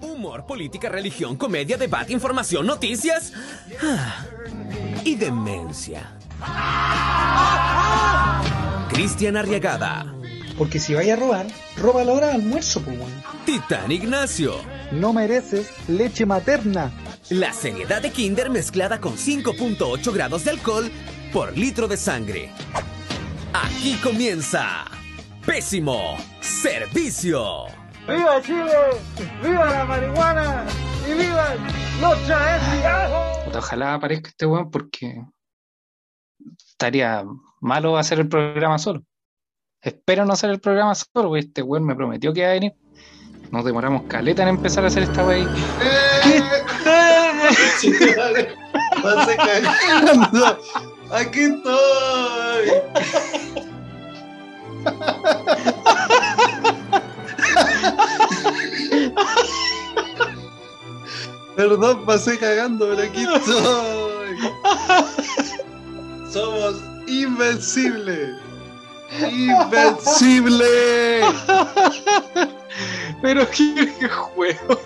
Humor, política, religión, comedia, debate, información, noticias ah, y demencia. Cristian Arriagada, Porque si vaya a robar, roba la hora de almuerzo, pues, weón. Titán Ignacio. No mereces leche materna. La seriedad de Kinder mezclada con 5.8 grados de alcohol por litro de sangre. Aquí comienza Pésimo Servicio. ¡Viva Chile! ¡Viva la marihuana! ¡Y viva los! Puta, Ojalá aparezca este weón porque estaría malo hacer el programa solo. Espero no hacer el programa solo, porque este weón me prometió que iba a venir. Nos demoramos caleta en empezar a hacer esta wey. Cagando. Aquí estoy. Perdón, pasé cagando, pero aquí estoy. Somos invencibles. Invencibles. Pero qué, juego.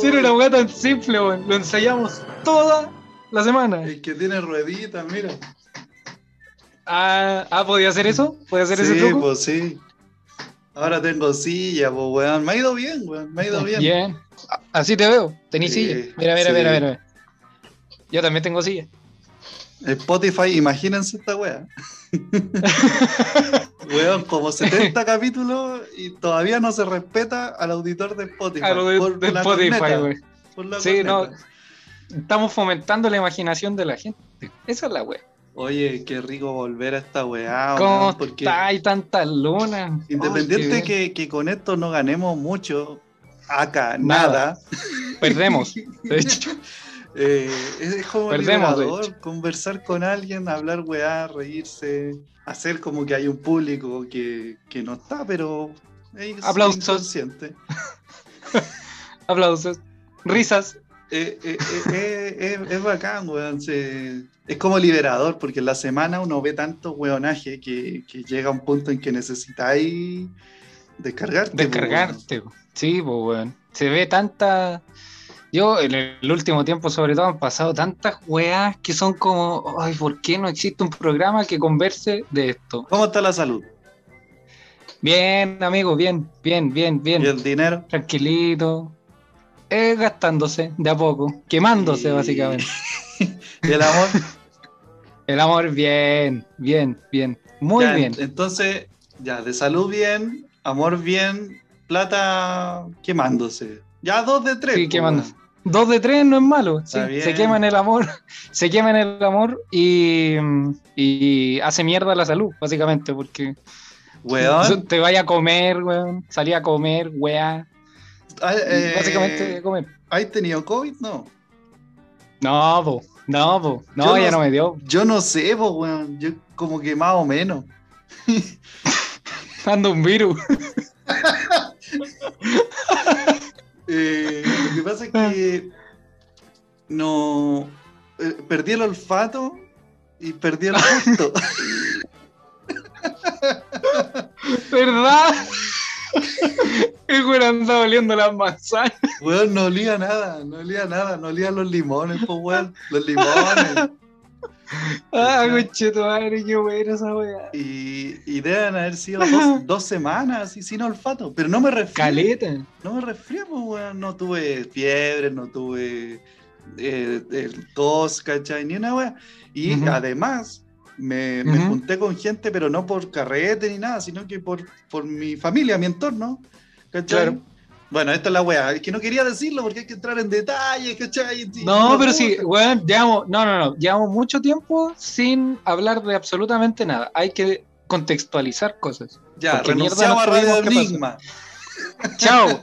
Si era una weá tan simple, weón. Lo ensayamos toda la semana. El que tiene rueditas, mira. Ah, ah, ¿podía hacer eso? ¿Podía hacer ese Sí, truco? pues sí. Ahora tengo silla, pues weón. Me ha ido bien, weón. Me ha ido bien. Bien. Así te veo. Tenís Sí, silla. Mira, mira, sí. mira, mira. Yo también tengo silla. Spotify, imagínense esta wea. weón, como 70 capítulos y todavía no se respeta al auditor de Spotify. De, Spotify, corneta, la Sí, no. Estamos fomentando la imaginación de la gente. Esa es la wea. Oye, qué rico volver a esta weá. ¿Cómo porque? Hay tantas lunas. independiente Ay, que, que con esto no ganemos mucho, acá, Nada. Perdemos. De hecho, Eh, es, es como Perdemos, de liberador conversar con alguien, hablar weá, reírse, hacer como que hay un público que, que no está, pero es Aplausos. aplausos. Risas. Eh, eh, eh, es bacán, weón. se- es como liberador, porque en la semana uno ve tanto weonaje que, que llega a un punto en que necesitáis descargarte. Descargarte. Sí, pues, weón. Se ve tanta. Yo en el último tiempo, sobre todo, han pasado tantas weas que son como, ay, ¿por qué no existe un programa que converse de esto? ¿Cómo está la salud? Bien, amigo, bien, bien, bien, bien. ¿Y el dinero? Tranquilito. Eh, gastándose de a poco, quemándose básicamente. ¿Y el amor? El amor, bien, bien, bien. Muy Ya, bien. Entonces, ya, de salud bien, amor bien, plata quemándose. Ya dos de tres. Sí, quemándose. Dos de tres no es malo. sí. Se quema en el amor, se quema en el amor y, y hace mierda la salud, básicamente, porque Weón, te vaya a comer, weón, salía a comer, weá. Ah, eh, básicamente comer. ¿Has tenido COVID? No. No, po, no, po, no, Yo ya no- no me dio. Yo no sé, weón. Yo como que más o menos. Ando un virus. Eh, lo que pasa es que no eh, perdí el olfato y perdí el gusto. ¿Verdad? El güey andaba oliendo las manzanas. weón, no olía nada, no olía nada, no olía los limones, pues, weón. Los limones. Ah, concheto madre, qué buena esa weá. Y, y deben haber sido dos, dos semanas y sin olfato. Pero no me resfrié. Caleta. No me resfrié, pues, weón. No tuve fiebre, no tuve eh, el tos, ¿cachai? Ni una weá. Y además, me, me Ujú. junté con gente, pero no por carrete ni nada, sino que por, por mi familia, mi entorno. ¿Cachai? Claro. Bueno, esta es la weá. Es que no quería decirlo porque hay que entrar en detalle, ¿cachai? No, y pero sí, weón, llevamos, no, no, no, llevamos mucho tiempo sin hablar de absolutamente nada. Hay que contextualizar cosas. Ya, renunciamos a Radio. Enigma. Chao.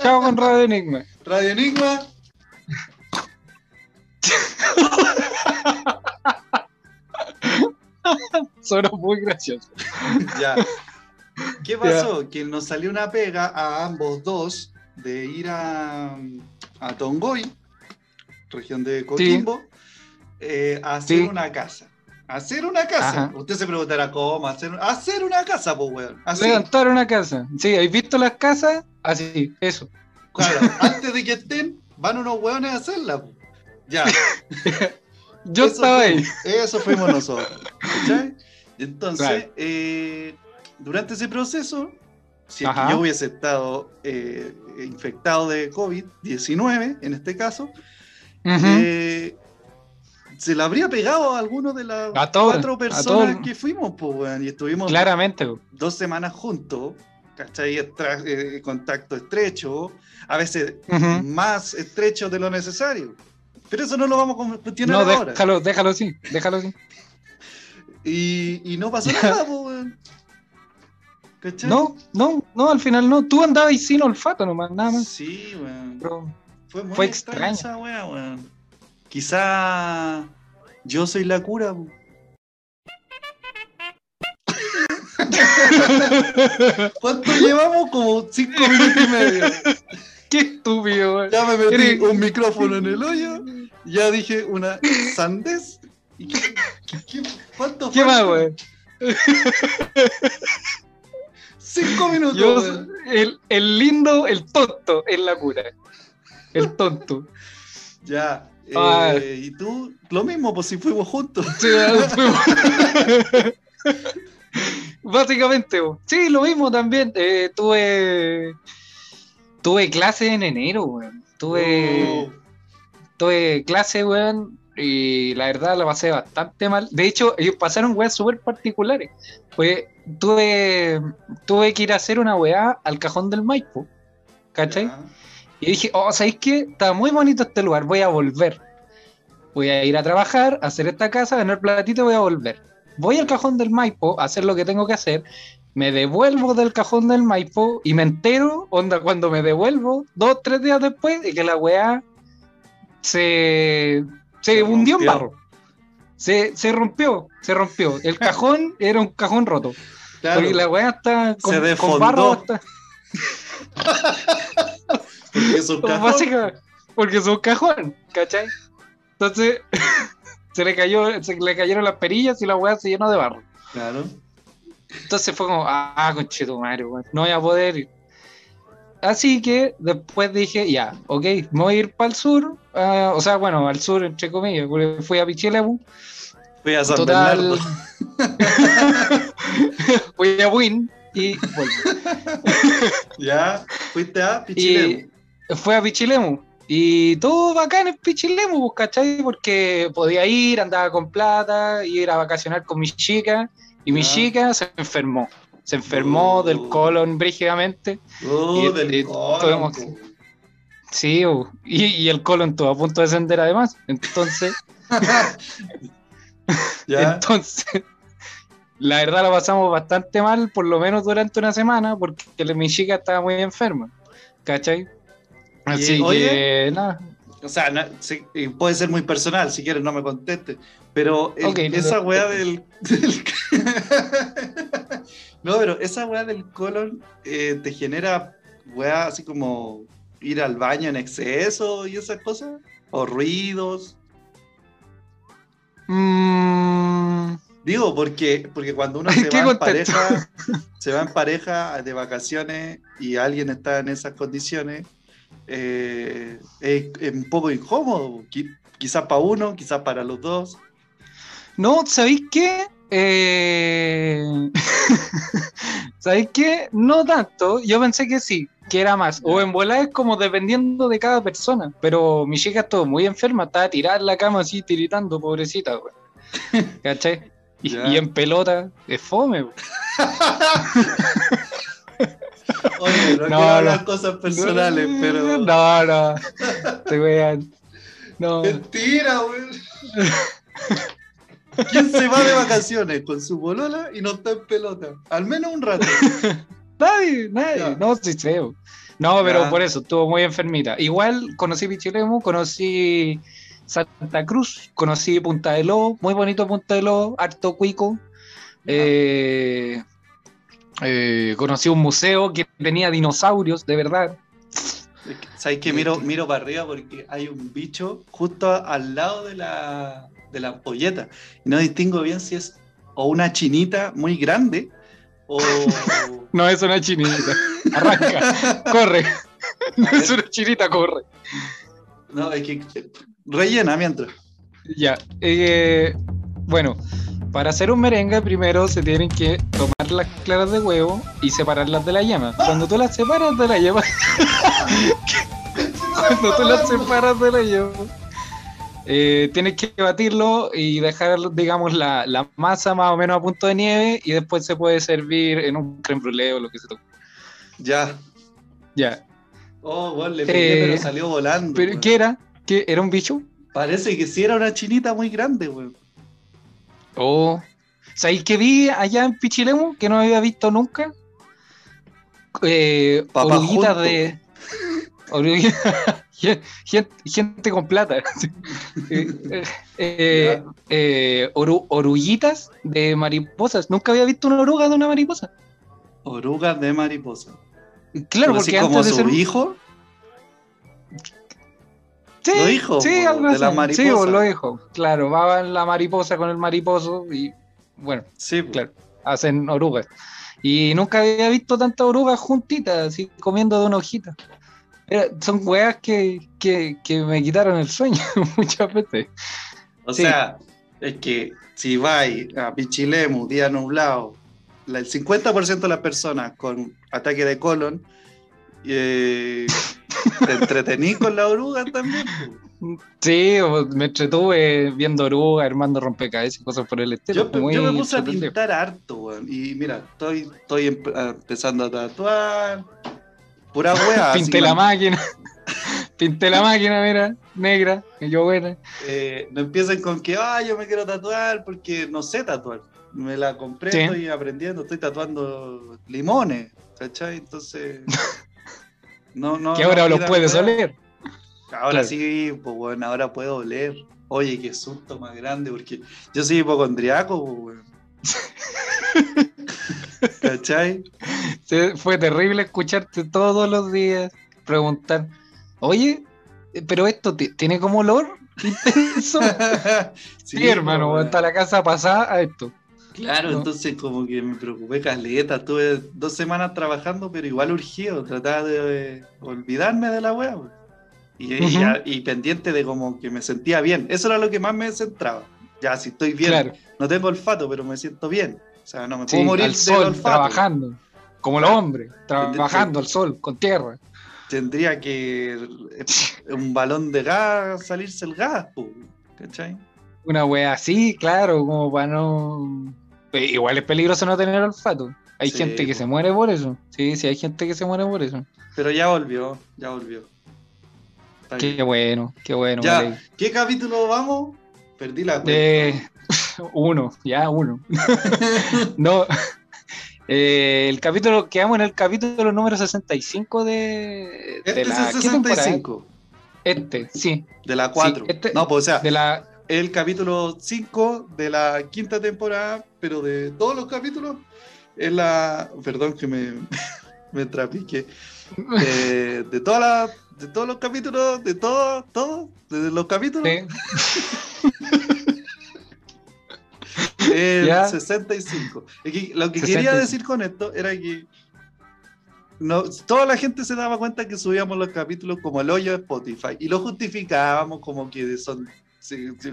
Chao con Radio Enigma. Radio Enigma. Sonó muy gracioso. Ya. ¿Qué pasó? Que nos salió una pega a ambos dos de ir a, a Tongoy, región de Coquimbo, eh, a hacer Sí. una casa. Hacer una casa. Ajá. Usted se preguntará cómo hacer, hacer una casa, pues, weón. Así, Levantar una casa. Sí, ¿habéis visto las casas? Así, eso. claro. Antes de que estén, van unos weones a hacerla. po. Ya. Yo Eso estaba ahí. Eso fuimos nosotros. ¿cachai? Entonces, Claro. eh, durante ese proceso, si es que yo hubiese estado eh, infectado de COVID-19, en este caso, Ujú. eh, se le habría pegado a alguno de las cuatro personas que fuimos, pues, weón, y estuvimos Claramente. dos semanas juntos, ¿cachai? Estra- eh, contacto estrecho, a veces Ujú. más estrecho de lo necesario. Pero eso no lo vamos a cuestionar No, ahora. déjalo, déjalo así, déjalo así. Y, y no pasó nada, weón. ¿Cachai? No, no, no, al final no. Tú andabas sin olfato nomás, nada más. Sí, weón. Pero, Fue muy fue extraño. esa weón. Quizá yo soy la cura, po. ¿Cuánto llevamos? Como cinco minutos y medio. Qué estúpido, güey. Ya me metí Eres- un micrófono en el hoyo, ya dije una sandez. ¿Y qué, qué- qué- cuánto ¿Qué más, güey? Cinco minutos. Yo, el, el lindo, el tonto, es la cura. El tonto. Ya. eh, y tú, lo mismo, pues si fuimos juntos. Sí, fuimos- Básicamente, sí, lo mismo también. Eh, tuve tuve clase en enero, weón. Tuve, tuve clase, weón, y la verdad la pasé bastante mal. De hecho, ellos pasaron weas súper particulares. Pues tuve, tuve que ir a hacer una weá al cajón del Maipo, ¿cachai? Y dije, oh, ¿sabéis qué? Está muy bonito este lugar, voy a volver. Voy a ir a trabajar, a hacer esta casa, ganar platito y voy a volver. Voy al cajón del Maipo a hacer lo que tengo que hacer, me devuelvo del cajón del Maipo y me entero, onda, cuando me devuelvo, dos, tres días después, de que la weá se, se, Se hundió en rompió. barro. Se, se rompió, se rompió. El cajón era un cajón roto. Claro, Porque la weá está con, Se con barro hasta- porque es un cajón. básica- porque es un cajón, ¿cachai? Entonces se le cayó, se le cayeron las perillas y la weá se llenó de barro. Claro. Entonces fue como, ah, conchetumare, weón, no voy a poder ir. Así que después dije, ya, ok, me voy a ir para el sur, ah, o sea, bueno, al sur, entre comillas, porque fui a Pichilemu, Fui a San total, Bernardo. fui a Win y. Ya, fuiste a Pichilemu. Y fue a Pichilemu. Y todo bacán en Pichilemu, pues, ¿cachai? Porque podía ir, andaba con plata, ir a vacacionar con mi chica. Y mi Ya. chica se enfermó. Se enfermó del colon brígidamente. Y- del y colon. Sí, uh, y, y el colon estuvo a punto de descender además. Entonces, Ya. entonces, la verdad la pasamos bastante mal, por lo menos durante una semana, porque mi chica estaba muy enferma. ¿Cachai? Así oye, que, nada. O sea, no- sí, puede ser muy personal, si quieres no me contestes. Pero el- no esa te- weá del. del- no, pero esa weá del colon eh, te genera weá así como ir al baño en exceso y esas cosas. O ruidos. Mm, Digo, porque, porque cuando uno ¿En se va en pareja, se va en pareja de vacaciones y alguien está en esas condiciones, eh, es, es un poco incómodo. Qui- Quizás para uno, quizás para los dos. no, ¿sabéis qué? Eh... ¿Sabéis qué? No tanto. Yo pensé que sí, que era más. O en bola es como dependiendo de cada persona. Pero mi chica estuvo muy enferma, estaba tirada en la cama así, tiritando, pobrecita, güey. ¿Cachai? Y, en pelota, es fome, güey. Oye, no, No, quiero hablar no. cosas personales, pero. No, no. Te wean. No. Mentira, weón. ¿Quién se va de vacaciones con su bolola y no está en pelota? Al menos un rato. Nadie, nadie. Ya. No, sí sé. No, pero Ya. por eso, estuvo muy enfermita. Igual conocí Pichilemu, conocí Santa Cruz, conocí Punta de Lobo, muy bonito Punta de Lobo, harto cuico. Eh, eh, conocí un museo que tenía dinosaurios, de verdad. ¿Sabes que miro, miro para arriba porque hay un bicho justo al lado de la, de la ampolleta. Y no distingo bien si es o una chinita muy grande o... No es una chinita. Arranca, corre. No es una chinita, corre. No, es que rellena mientras. Ya. eh, bueno, para hacer un merengue primero se tienen que tomar las claras de huevo y separarlas de la yema. Cuando tú las separas de la yema... Cuando tú las separas de la yema... eh, tienes que batirlo y dejar, digamos, la, la masa más o menos a punto de nieve y después se puede servir en un creme brûlée o lo que se toque. Ya. Ya. Oh, bueno, le pegué, Eh, pero salió volando. ¿Pero qué era? ¿Qué, ¿Era un bicho? Parece que sí era una chinita muy grande, weón. Oh. ¿Sabéis que vi allá en Pichilemu que no había visto nunca? Eh, Papá oruguitas de. gente, con plata. Eh, eh, eh, oru- oruguitas de mariposas. Nunca había visto una oruga de una mariposa. Orugas de mariposa. Claro, Pero así porque como antes de su ser. hijo. Sí, los hijos, sí, algo de la mariposa. Sí, po, los hijos. Claro, va la mariposa con el mariposo y bueno. Sí, po. Claro. hacen orugas. Y nunca había visto tantas orugas juntitas, así comiendo de una hojita. Era- son weas que, que, que me quitaron el sueño muchas veces. O Sí. sea, es que si vais a Pichilemu, día nublado, la- el 50% de las personas con ataque de colon, eh, te entretenís con la oruga también. Sí, me entretuve viendo orugas, armando rompecabezas y cosas por el estilo. Yo, yo me puse a pintar harto, weón. Y mira, estoy, estoy empe- empezando a tatuar. Pura así Pinté no- la máquina. Pinté la máquina, mira, negra, y yo buena. eh, no empiecen con que, ah, yo me quiero tatuar porque no sé tatuar. Me la compré, Sí. estoy aprendiendo, estoy tatuando limones, ¿cachai? Entonces. No, no. que no ahora los pidan puedes weá. oler. Ahora Claro. sí, pues bueno, ahora puedo oler. Oye, qué susto más grande, porque yo soy hipocondriaco, pues, weón. ¿Cachai? Sí, fue terrible escucharte todos los días preguntar, oye, pero esto ti- tiene como olor intenso. Sí, hermano, pues, hasta la casa pasada a esto. Claro, ¿no? entonces como que me preocupé caleta, estuve dos semanas trabajando, pero igual urgido, trataba de eh, olvidarme de la weá. weón. Y, y- Ujú. y pendiente de como que me sentía bien. Eso era lo que más me centraba. Ya, si estoy bien, Claro, no tengo olfato, pero me siento bien. O sea, no me sí, puedo morir al sol, olfato. trabajando, como los hombres, trabajando al sol, con tierra. Tendría que un balón de gas salirse el gas, ¿cachai? Una wea así, claro, como para no... Igual es peligroso no tener olfato. Hay Sí, gente que po. se muere por eso. Sí, sí, hay gente que se muere por eso. Pero ya volvió, ya volvió. Qué bueno, qué bueno. Ya. ¿Qué capítulo vamos? Perdí la cuenta. Uno, ya uno. no. eh, el capítulo, quedamos en el capítulo número 65 de, de este es la el ¿qué temporada? 65, Este, sí, de la 4. este- no, pues o sea, de la el capítulo 5 de la quinta temporada, pero de todos los capítulos, es la. Perdón que me, me trapique. De, de, todas las- de todos los capítulos, de todos, todos, de los capítulos, sí, el Ya. 65. Es que lo que 65. quería decir con esto era que no, toda la gente se daba cuenta que subíamos los capítulos como el hoyo de Spotify y lo justificábamos como que son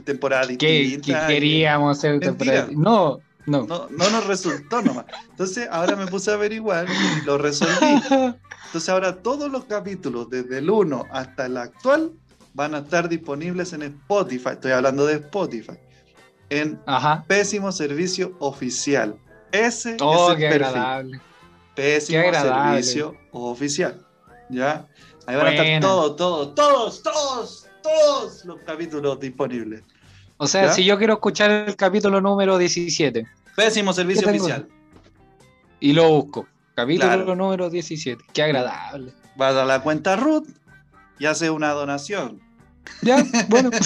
temporadas que, que distintas. y- queríamos hacer Mentira. temporada. No, no. No, no nos resultó nomás. Entonces ahora me puse a averiguar y lo resolví. Entonces ahora todos los capítulos, desde el 1 hasta el actual, van a estar disponibles en Spotify. Estoy hablando de Spotify. En Ajá. Pésimo Servicio Oficial. Ese Oh, es el qué perfil. agradable. Pésimo Qué agradable. Servicio Oficial. ¿Ya? Ahí van a estar todos, todos, todos, todos, todos los capítulos disponibles. O sea, ¿Ya? si yo quiero escuchar el capítulo número 17 Pésimo Servicio. Oficial. y lo busco, capítulo Claro. número 17, qué agradable. Vas a la cuenta Ruth y haces una donación. Ya, bueno.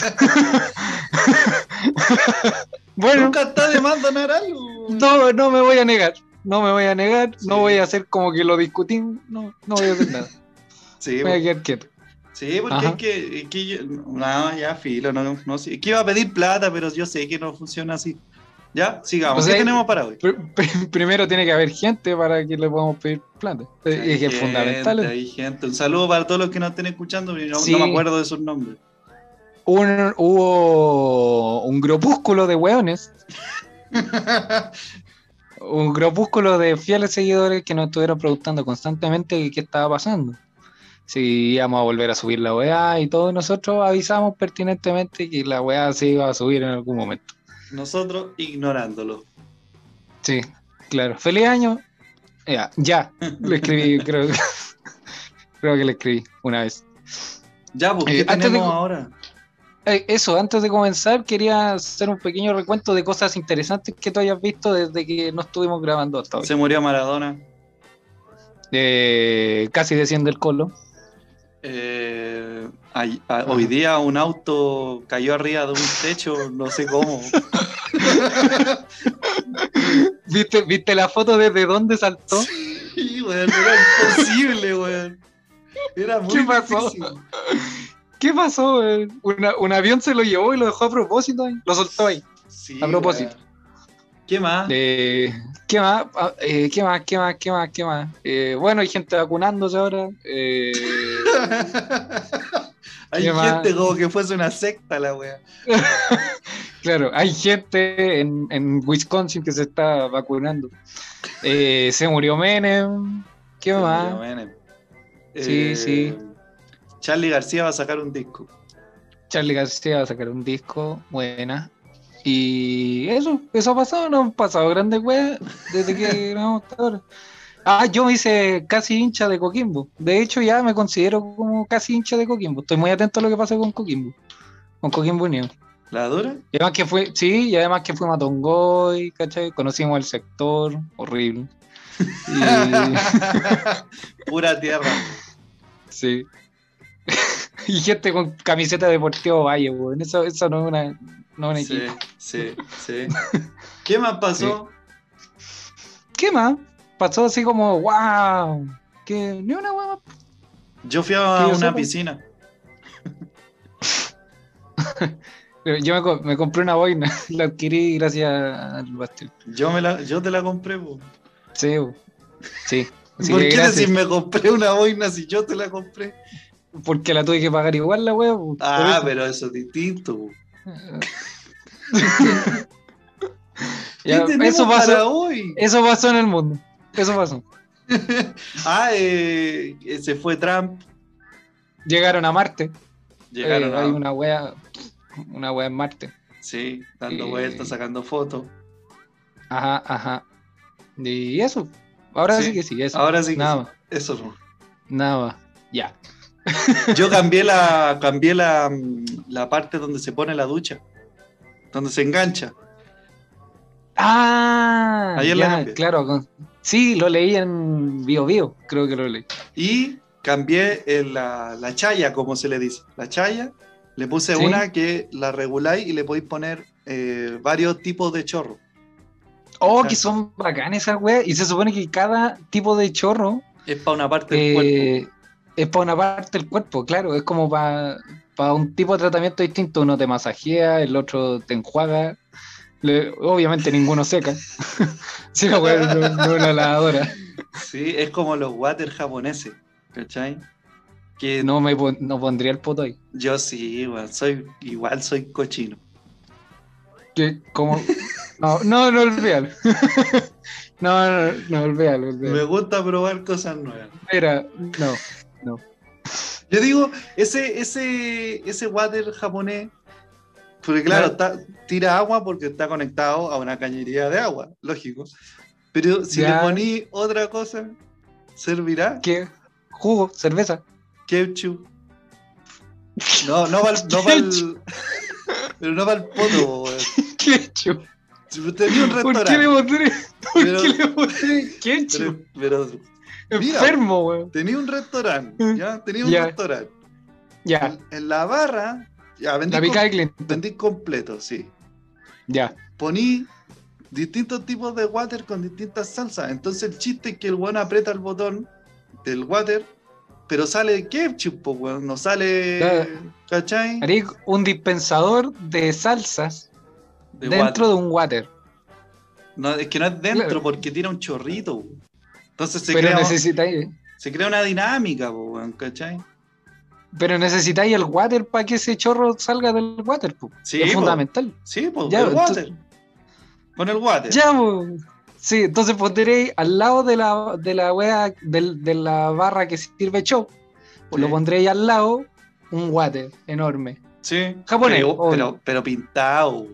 bueno, Nunca está de más donar algo. no, no me voy a negar. No me voy a negar, Sí. no voy a hacer como que lo discutimos, no, no voy a hacer nada. Sí, Voy a quedar quieto. Sí, porque es que, es que yo, no, ya, filo, no, no sé. Es que iba a pedir plata, pero yo sé que no funciona así. Ya, sigamos. O sea, ¿Qué tenemos para hoy? Pr- pr- Primero tiene que haber gente para que le podamos pedir plata. Hay Es gente, fundamental. Hay gente. Un saludo para todos los que nos estén escuchando, no, Sí. no me acuerdo de sus nombres. Un- hubo un grupúsculo de hueones, un grupúsculo de fieles seguidores que nos estuvieron preguntando constantemente qué estaba pasando. Si íbamos a volver a subir la weá y todos nosotros avisamos pertinentemente que la weá se iba a subir en algún momento. Nosotros ignorándolo. Sí, claro. Feliz año. Ya, ya. Lo escribí, creo, que- creo que lo escribí una vez. Ya, pues, ¿qué Eh, antes de- tenemos ahora? Eh, Eso, antes de comenzar, quería hacer un pequeño recuento de cosas interesantes que tú hayas visto desde que no estuvimos grabando hasta hoy. Se murió Maradona. Eh, casi desciende el colo. Eh, ay- a- hoy día un auto cayó arriba de un techo, no sé cómo. ¿Viste, ¿Viste la foto desde dónde saltó? Sí, weón, era imposible, weón. Era muy ¿Qué pasó? difícil. ¿Qué pasó? Una- un avión se lo llevó y lo dejó a propósito ahí. Lo soltó ahí. Sí, A propósito. ¿Qué más? Eh, ¿Qué más? Ah, eh, ¿Qué más? ¿Qué más? ¿Qué más? ¿Qué más? Eh, bueno, hay gente vacunándose ahora. Eh, Hay gente como que fuese una secta la wea. Claro, hay gente en, en Wisconsin que se está vacunando. Eh, se murió Menem. ¿Qué más? Sí, sí. Charlie García va a sacar un disco. Charlie García va a sacar un disco, buena. Y eso, eso ha pasado, no han pasado grandes weas desde que grabamos hasta ahora. Ah, yo me hice casi hincha de Coquimbo. De hecho, ya me considero como casi hincha de Coquimbo. Estoy muy atento a lo que pasa con Coquimbo. Con Coquimbo Unido. ¿La dura? Y además que fue, sí, y además que fuimos a Tongoy, ¿cachai? Conocimos el sector, horrible. Y, Pura tierra. sí. y gente con camiseta deportiva Valle, weón. Eso, eso no es una, no es un Sí, equipo. sí, sí. ¿Qué más pasó? ¿Qué más? Pasó así como, wow. Que ni una más. Yo fui a una piscina. Yo me, co- me compré una boina, la adquirí gracias al Bastión. Yo, me la, yo te la compré, po. Sí, sí. Así ¿Por qué decir me compré una boina si yo te la compré? Porque la tuve que pagar igual la wea. Ah, eso. pero eso es distinto. po. Ya, ¿Qué tenemos eso, pasó, hoy? eso pasó en el mundo. Eso pasó. Ah, eh, se fue Trump. Llegaron a Marte. Llegaron Eh, a... Hay una wea, una wea en Marte. Sí, dando Eh, vueltas, sacando fotos. Ajá, ajá. Y eso. Ahora sí, Sí, que sí, eso. Ahora sí que Nada sí. más. Eso no. Nada más. Ya. Yo cambié la, cambié la, la parte donde se pone la ducha. Donde se engancha. Ah, Ayer ya, claro. Sí, lo leí en Bio Bio, creo que lo leí. Y cambié la, la chaya, como se le dice. La chaya, le puse Sí. una que la reguláis y le podéis poner eh, varios tipos de chorro. Oh, que son bacanas esas weas. Y se supone que cada tipo de chorro Es para una parte del cuerpo. Es para una parte del cuerpo, claro. Es como para un tipo de tratamiento distinto. Uno te masajea, el otro te enjuaga. Le- obviamente ninguno seca. wea no, no es una lavadora. Sí, es como los water japoneses. ¿Cachai? Que No me pon- no pondría el poto ahí. yo sí, igual soy, igual soy cochino. Que como. No, no, no olvídalo. no, no, no, olvídalo, olvídalo. Me gusta probar cosas nuevas. Mira, no. Yo digo, ese, ese, ese water japonés, porque claro, Claro. está- tira agua porque está conectado a una cañería de agua, lógico. Pero si Ya. le poní otra cosa, servirá ¿Qué? Jugo, cerveza. ketchup. No, no va no pa'l- pero no para el poto. Ketchup. Tenía un ¿Por qué le restaurante. pondré, por Pero- qué le Pero, ketchup? pero mira. Enfermo, weón. tenía un restaurante, ¿ya? Tenía un restaurante. Ya, En, en la barra, ya vendí, la pica de Clinton. vendí completo, sí. Ya. poní distintos tipos de water con distintas salsas. Entonces el chiste es que el weón aprieta el botón del water pero sale ketchup, po, weón. No sale. ¿Cachai? Haría un dispensador de salsas De dentro water. de un water. No, es que no es dentro porque tira un chorrito. weón. Entonces se, pero crea, necesitáis, se crea una dinámica, ¿cachai? pero necesitáis el water para que ese chorro salga del water, po. Sí, es po. fundamental. Sí, pues, el water. Con el water. Ya, po. Sí, entonces pondréis al lado de la, de la wea, de la barra que sirve chop, pues lo pondréis al lado un water enorme. Sí. Japonés, Pero, obvio. pero, pero pintado.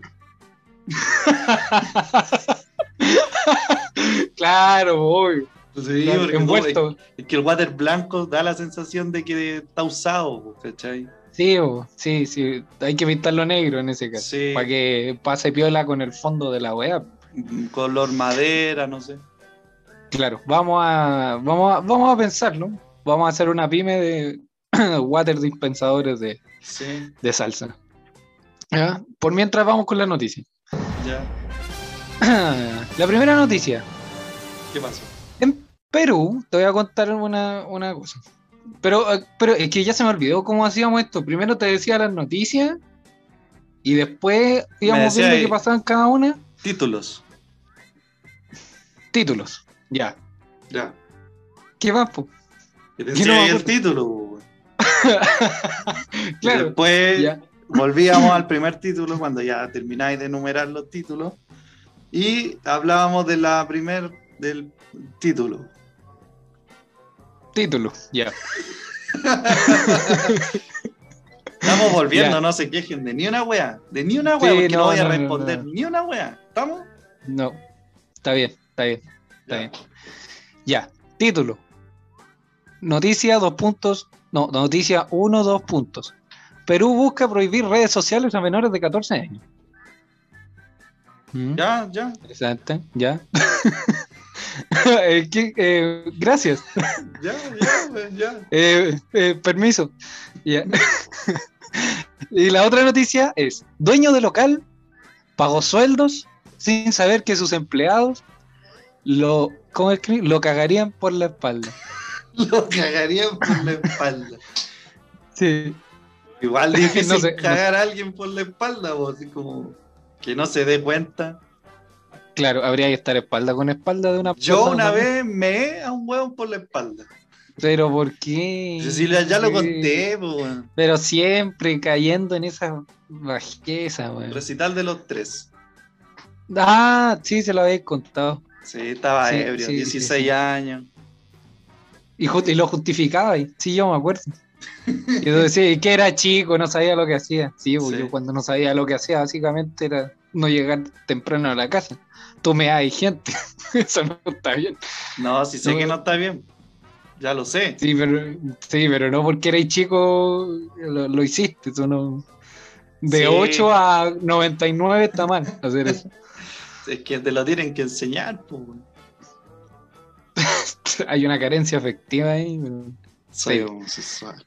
claro, obvio. Sí, porque no, es, es que el water blanco da la sensación de que está usado, ¿cachai? Sí, bo, sí, sí. Hay que pintarlo negro en ese caso. Sí. Para que pase piola con el fondo de la wea. Color madera, no sé. Claro, vamos a, vamos a, vamos a pensarlo. Vamos a hacer una pyme de water dispensadores de, Sí, de salsa. ¿Ya? Por mientras vamos con la noticia. ya. La primera noticia. ¿Qué pasó? Perú, te voy a contar una, una cosa. Pero, eh, pero es que ya se me olvidó cómo hacíamos esto. Primero te decía las noticias y después íbamos viendo qué pasaba en cada una. Títulos. Títulos. Ya. Ya. ¿Qué más, po? Que te no el título. Y Claro. después Ya. volvíamos al primer título cuando ya termináis de enumerar los títulos y hablábamos de la primer del título. Título. Ya. Estamos volviendo, Ya. no se quejen de ni una wea, de ni una wea, Sí, porque no, no, voy a no, responder no. ni una wea. ¿Estamos? No. Está bien, está bien. Está Ya. bien. Ya. Título. Noticia, dos puntos. No, noticia, uno, dos puntos. Perú busca prohibir redes sociales a menores de 14 años. Mm, Ya, ya. Interesante, ya. Eh. Eh, gracias. Ya, ya, ya. Eh, permiso. Y la otra noticia es: dueño de local pagó sueldos sin saber que sus empleados lo, lo cagarían por la espalda. Lo cagarían por la espalda. Sí. Igual difícil No sé, no cagar a alguien por la espalda, po, así como que no se dé cuenta. Claro, habría que estar espalda con espalda de una Yo una vez me a un hueón por la espalda. Pero ¿por qué? Cecilia, ya lo Sí. conté, weón. Pero siempre cayendo en esa bajeza, weón. Recital de los tres. Ah, sí, se lo habéis contado. Sí, estaba Sí, ebrio, sí, sí, 16 sí. años. Y, lo justificaba, y sí, yo me acuerdo. Y yo decía, que era chico, no sabía lo que hacía. Sí, pues, Sí. yo cuando no sabía lo que hacía, básicamente era no llegar temprano a la casa. Tú me hay gente. Eso no está bien. No, si sé No. que no está bien. Ya lo sé. Sí, pero, sí, pero no porque eres chico lo, lo hiciste. Tú no... De Sí. 8 a 99 está mal hacer eso. Es que te lo tienen que enseñar, weón. Hay una carencia afectiva ahí. pero- Soy Sí. homosexual.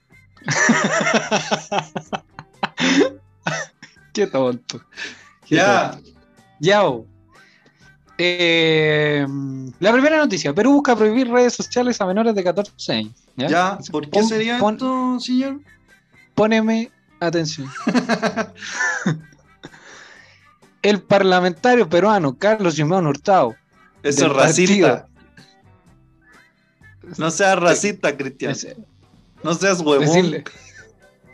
Qué tonto. Ya. Yao. Eh, la primera noticia: Perú busca prohibir redes sociales a menores de 14 años. ¿Ya? Ya, ¿por qué Pon- sería pon- esto, señor? Póneme atención. El parlamentario peruano Carlos Simón Hurtado. Eso es racista. partido. No seas racista, Cristian. No seas huevón. decirle,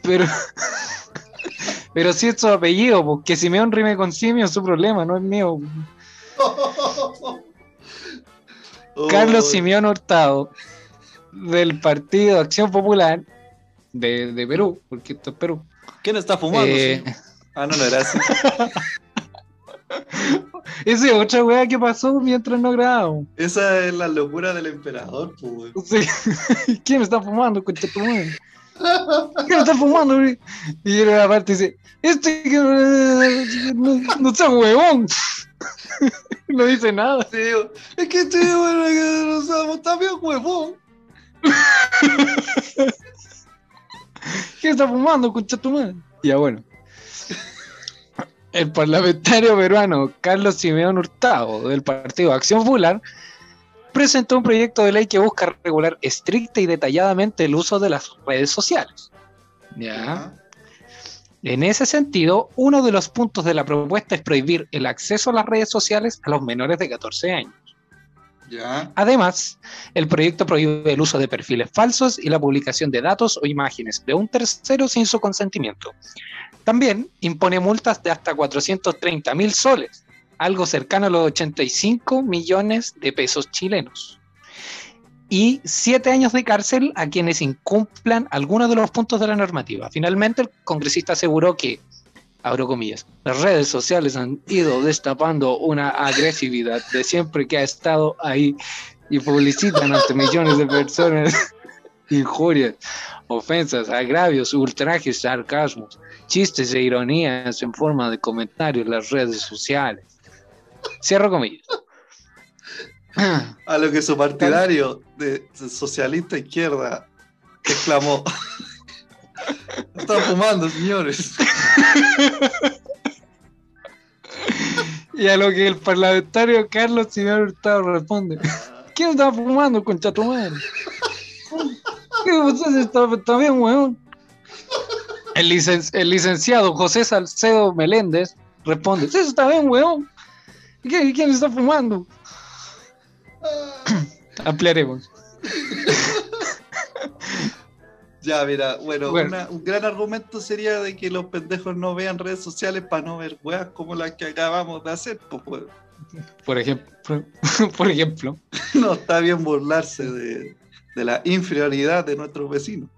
pero, pero si es su apellido, pues, que Simeón rime con simio es su problema, no es mío. Carlos Simeón Hurtado, del Partido Acción Popular de, de Perú, porque esto es Perú. ¿Quién está fumando? Eh? Ah, no, no era así. Esa es otra weá que pasó mientras no grabamos. Esa es la locura del emperador, pues. Sí. ¿Quién está fumando, concha tu madre? ¿Quién está fumando? güey? Y yo la parte dice, este que no, no sea huevón. No dice nada. Sí, digo, es que este bueno, que no sabemos, está bien huevón. ¿Quién está fumando, concha tu madre? Ya bueno. El parlamentario peruano Carlos Simeón Hurtado del Partido Acción Popular presentó un proyecto de ley que busca regular estricta y detalladamente el uso de las redes sociales. ¿Ya? En ese sentido, uno de los puntos de la propuesta es prohibir el acceso a las redes sociales a los menores de 14 años. Ya. Además, el proyecto prohíbe el uso de perfiles falsos y la publicación de datos o imágenes de un tercero sin su consentimiento. También impone multas de hasta 430 mil soles, algo cercano a los 85 millones de pesos chilenos. Y siete años de cárcel a quienes incumplan algunos de los puntos de la normativa. Finalmente, el congresista aseguró que, abro comillas, las redes sociales han ido destapando una agresividad de siempre que ha estado ahí y publicitan ante millones de personas injurias, ofensas, agravios, ultrajes, sarcasmos, chistes e ironías en forma de comentarios en las redes sociales. Cierro comillas. A lo que su partidario de socialista izquierda exclamó. Están fumando, señores. Y a lo que el parlamentario Carlos Simeón Hurtado responde: ¿Quién está fumando, concha tu madre? ¿Qué usted está, está bien, weón? El, licen- el licenciado José Salcedo Meléndez responde: Sí, está bien, weón. ¿Qué- ¿Quién está fumando? Ampliaremos. Ya, mira, bueno, Bueno. una- un gran argumento sería de que los pendejos no vean redes sociales para no ver weas como las que acabamos de hacer, pues, weón. Por ejemplo, por ejemplo. No está bien burlarse de, de la inferioridad de nuestros vecinos.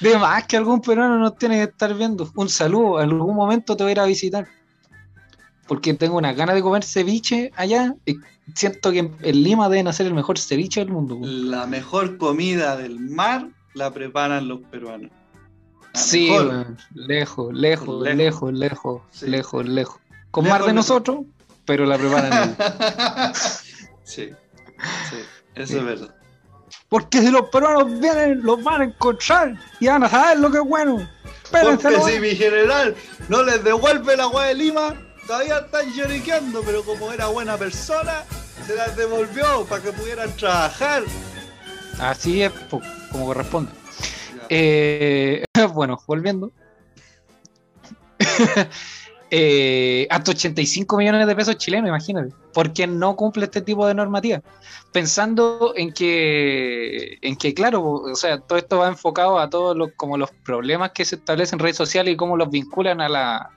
De más que algún peruano nos tiene que estar viendo. Un saludo, en algún momento te voy a ir a visitar. Porque tengo una ganas de comer ceviche allá. y siento que en- Lima deben hacer el mejor ceviche del mundo. La mejor comida del mar la preparan los peruanos. La Sí, mejor. lejos, lejos, Lejos. lejos, lejos, Sí. lejos, lejos. Con Lejos, más de nosotros, pero la preparan sí, sí, eso Sí. es verdad. Porque si los peruanos vienen, los van a encontrar y van a saber lo que es bueno. Espérense, Porque si mi general no les devuelve la agua de Lima, todavía están lloriqueando, pero como era buena persona, se las devolvió para que pudieran trabajar. Así es, como corresponde. Eh, bueno, volviendo. Eh, hasta 85 millones de pesos chilenos, imagínate. Porque no cumple este tipo de normativa. Pensando en que, en que claro, o sea, todo esto va enfocado a todos los, como los problemas que se establecen en redes sociales y cómo los vinculan a la,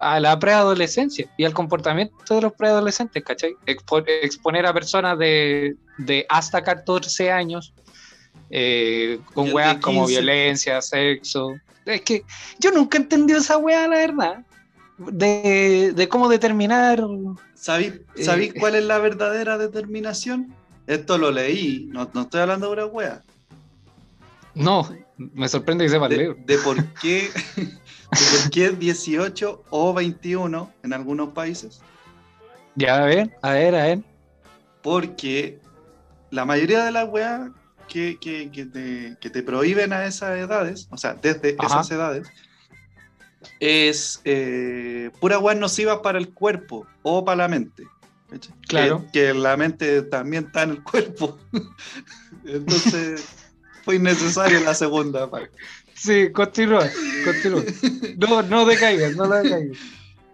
a la preadolescencia y al comportamiento de los preadolescentes, ¿cachai? Expo- exponer a personas de, de hasta 14 años eh, con weas como 15. violencia, sexo. Es que yo nunca he entendido esa wea, la verdad. De, de cómo determinar. ¿Sabéis Eh, cuál es la verdadera determinación? Esto lo leí, no, no estoy hablando de una wea. No, me sorprende que sepa De, leer. de por qué, de por qué 18 o 21 en algunos países. Ya, a ver, a ver, a ver. Porque la mayoría de las weas que, que- que te, que te prohíben a esas edades, o sea, desde Ajá. esas edades, es eh, pura wea nociva para el cuerpo o para la mente. Claro. Que, que la mente también está en el cuerpo. Entonces, fue innecesaria la segunda parte. Sí, continúa, continúa. No, no decaigas, no decaigas.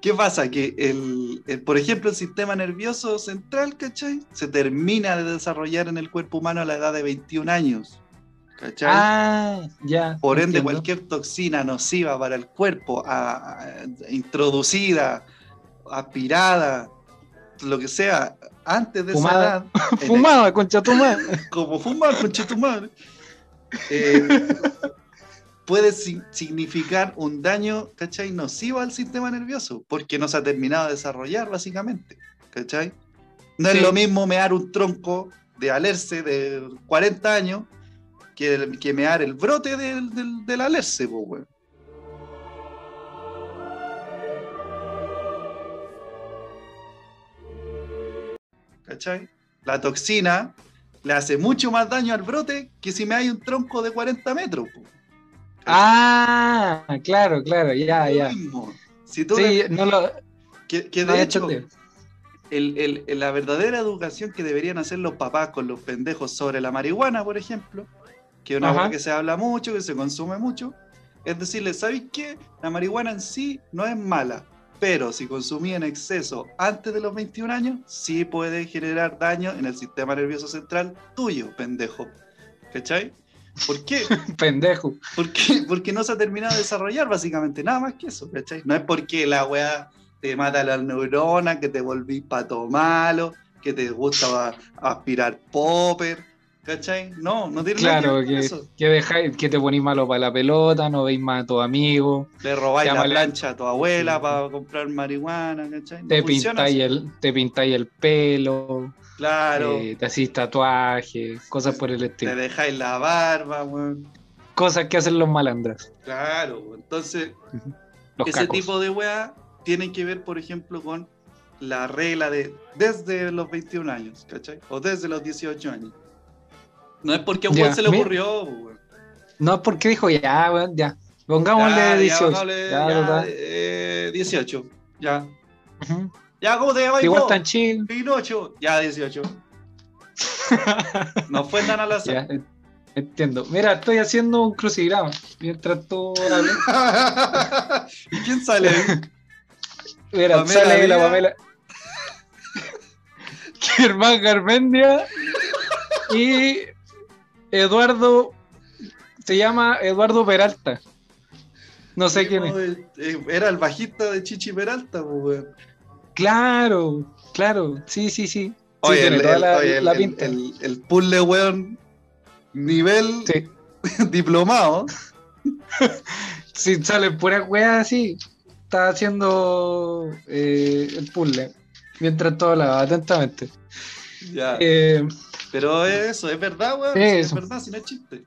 ¿Qué pasa? Que, el, el- por ejemplo, el sistema nervioso central, ¿cachai? Se termina de desarrollar en el cuerpo humano a la edad de 21 años. ¿Cachai? Ah, ya. por ende, cualquier toxina nociva para el cuerpo, a- a- introducida, aspirada, lo que sea, antes de Fumada. esa edad, Fumada, concha tu madre. como fumar, concha tu madre, eh, puede si- significar un daño, ¿cachai? Nocivo al sistema nervioso, porque no se ha terminado de desarrollar, básicamente, ¿cachai? No Sí. es lo mismo mear un tronco de alerce de 40 años que, que mear el brote del, del, del alerce, po, weón. ¿Cachai? La toxina le hace mucho más daño al brote que si me hay un tronco de 40 metros. po. Ah, claro, claro, ya, ya. Si tú Sí, le- no lo que, de hecho, el- la verdadera educación que deberían hacer los papás con los pendejos sobre la marihuana, por ejemplo, que es una cosa que se habla mucho, que se consume mucho, es decirles, ¿sabéis qué? La marihuana en sí no es mala, pero si consumía en exceso antes de los 21 años, sí puede generar daño en el sistema nervioso central tuyo, pendejo. ¿Cachai? ¿Por qué? Pendejo. Porque, porque no se ha terminado de desarrollar, básicamente, nada más que eso, ¿cachai? No es porque la weá te mata las neuronas, que te volví pato malo, que te gusta aspirar popper, ¿cachai? No, no tiene nada que Claro, ver que, eso. que, dejáis, que te ponís malo para la pelota, no veis más a tus amigos, Le robáis la plancha a tu abuela Sí. para comprar marihuana, ¿cachai? No te pintáis el, te pintáis el pelo, Claro, eh, te hacís tatuajes, cosas por el te estilo. dejáis la barba, weón. Cosas que hacen los malandras, Claro, entonces los ese cacos. tipo de weá tienen que ver, por ejemplo, con la regla de desde los 21 años, ¿cachai? O desde los 18 años. No es porque a un weón se le ocurrió, weón. No, porque dijo, ya, weón, ya. Pongámosle Ya, ya, 18. pongámosle, Ya, ya, eh, 18, ya. Ujú. Ya, ¿cómo te llamas Igual tan chill. Pinocho, ya 18. No fue tan al azar. en- entiendo. Mira, estoy haciendo un crucigrama mientras tú. ¿Y quién sale ahí? Mira, Pamela sale la Díaz. Pamela. Germán Garmendia y Eduardo. Se llama Eduardo Peralta. No sé quién es. Eh, eh, Era el bajista de Chichi Peralta, pues, weón. Claro, claro. Sí, sí, sí. Sí, Oye, tiene el, el- la, oye, la pinta. el- el puzzle, weón, nivel Sí. diplomado. Si sale pura wea así, está haciendo eh, el puzzle. Mientras todo hablaba atentamente. Ya. Eh, Pero eso, es verdad, weón. Es verdad, si no es chiste.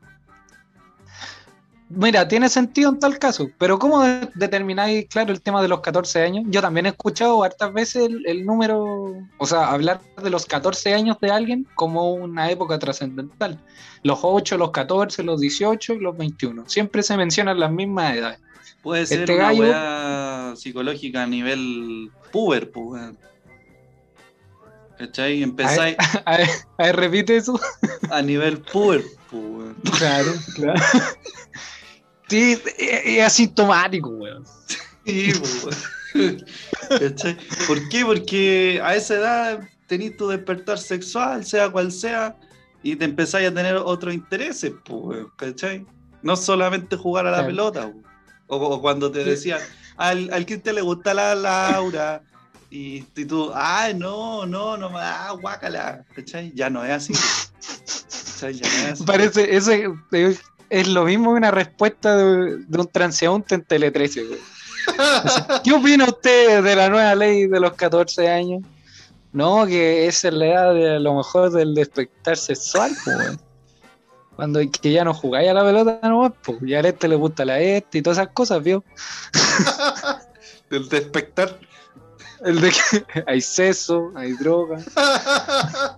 mira, tiene sentido en tal caso, pero ¿cómo de- determináis, claro, el tema de los 14 años? Yo también he escuchado hartas veces el, el número, o sea, hablar de los 14 años de alguien como una época trascendental. Los 8, los 14, los 18 y los 21. Siempre se mencionan las mismas edades. Puede ser Este una gallo- psicológica a nivel puber, pues. ¿Cachai? Empezáis A a repite eso. a nivel puber. Claro, claro. Sí, es, es asintomático, weón. Sí, weón. ¿Cachai? ¿Por qué? Porque a esa edad tenés tu despertar sexual, sea cual sea, y te empezáis a tener otros intereses, pues, weón, ¿cachai? No solamente jugar a la Claro. pelota, weón. o, o cuando te decían, al, al Cristian le gusta la Laura, y, y tú, ay, no, no, no, ah, guácala, ¿cachai? Ya no es así. ¿cachai? Ya no es así. Parece, eso es, es lo mismo que una respuesta de, de un transeúnte en Tele 13, weón. ¿Qué opina usted de la nueva ley de los 14 años? No, que esa es la edad de a lo mejor del despertar sexual, pues, weón. Cuando que ya no jugáis a la pelota nomás, pues, ya a este le gusta la este y todas esas cosas, ¿vio? Del despertar. El de que hay sexo, hay droga.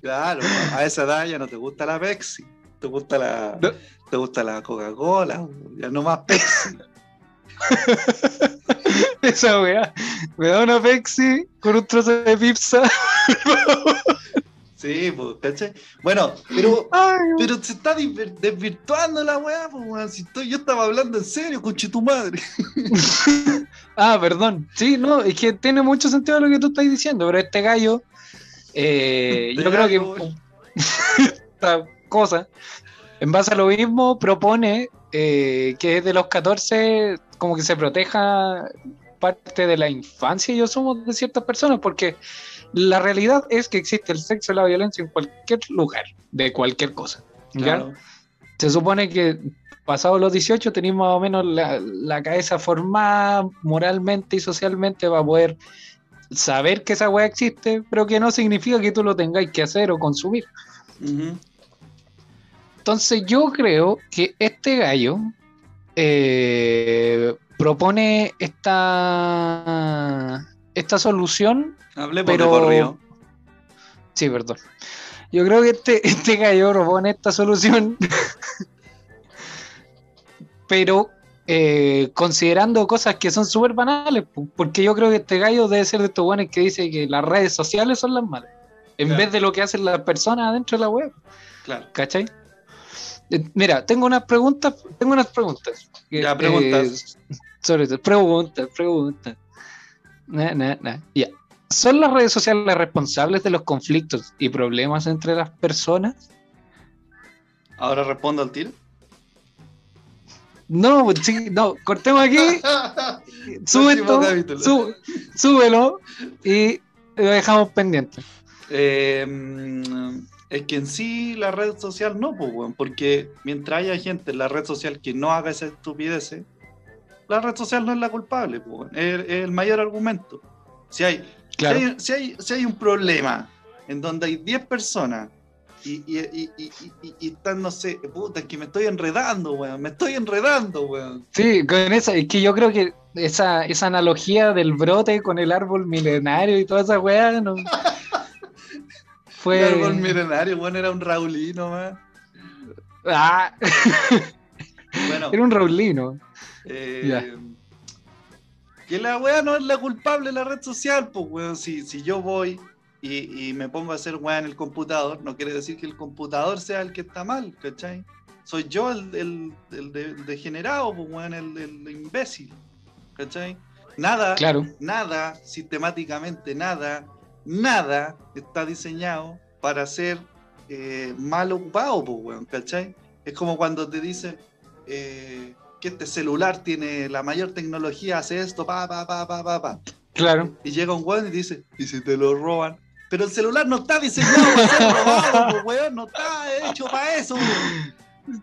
Claro, a esa edad ya no te gusta la Pepsi, te gusta la, No. te gusta la Coca-Cola, ya no más Pepsi. Esa weá. Me da una Pepsi con un trozo de pizza. Sí, pues, ¿cachai? Bueno, pero, Ay, pero se está desvirtuando la weá, pues, weón. Si estoy, yo estaba hablando en serio, conche tu madre. Ah, perdón. Sí, no, es que tiene mucho sentido lo que tú estás diciendo, pero este gallo, eh, Este yo creo que esta cosa, en base a lo mismo, propone eh, que desde los 14 como que se proteja parte de la infancia, yo somos de ciertas personas, porque la realidad es que existe el sexo y la violencia en cualquier lugar, de cualquier cosa. ¿ya? Claro. Se supone que pasados los 18 tenés más o menos la, la cabeza formada moralmente y socialmente para poder saber que esa weá existe, pero que no significa que tú lo tengáis que hacer o consumir. Entonces yo creo que este gallo eh, propone esta, esta solución Hablemos Pero- de corrido. Sí, perdón. Yo creo que este, este gallo propone esta solución, pero eh, considerando cosas que son súper banales, porque yo creo que este gallo debe ser de estos buenos que dice que las redes sociales son las malas, en Claro. vez de lo que hacen las personas adentro de la web, Claro. ¿cachai? Eh, Mira, tengo unas preguntas, tengo unas preguntas. Ya, preguntas. eh, sobre preguntas, preguntas. Na, na, na. Ya. ¿Son las redes sociales responsables de los conflictos y problemas entre las personas? Ahora respondo al tiro. No, pues sí, no, cortemos aquí, sube esto, sú- súbelo y lo dejamos pendiente. Eh, mm, es que en sí la red social no, pues, porque mientras haya gente en la red social que no haga esa estupidez, la red social no es la culpable, pues, weón. es, es el mayor argumento. Si hay, Claro. si, hay, si hay- si hay un problema en donde hay 10 personas y, y, y, y, están, no sé, puta, es que me estoy enredando, weón, me estoy enredando, weón. Sí, con esa, es que yo creo que esa, esa analogía del brote con el árbol milenario y toda esa weá, no. Fue. El árbol milenario, weón, era un Raulino, man. Ah, Bueno, era un Raulino. Eh. Que la weá no es la culpable la red social, pues weón. Si, si yo voy y, y me pongo a hacer weá en el computador, no quiere decir que el computador sea el que está mal, ¿cachai? Soy yo el, el, el de- el degenerado, pues weón, el, el imbécil, ¿cachai? Nada, Claro. nada, sistemáticamente nada, nada está diseñado para ser eh, mal ocupado, pues, weón, ¿cachai? Es como cuando te dicen eh, que este celular tiene la mayor tecnología, hace esto, pa, pa, pa, pa, pa, pa. Claro. Y llega un weón y dice, ¿y si te lo roban? Pero el celular no está diseñado para ser robado, pues, weón, no está hecho para eso, weón.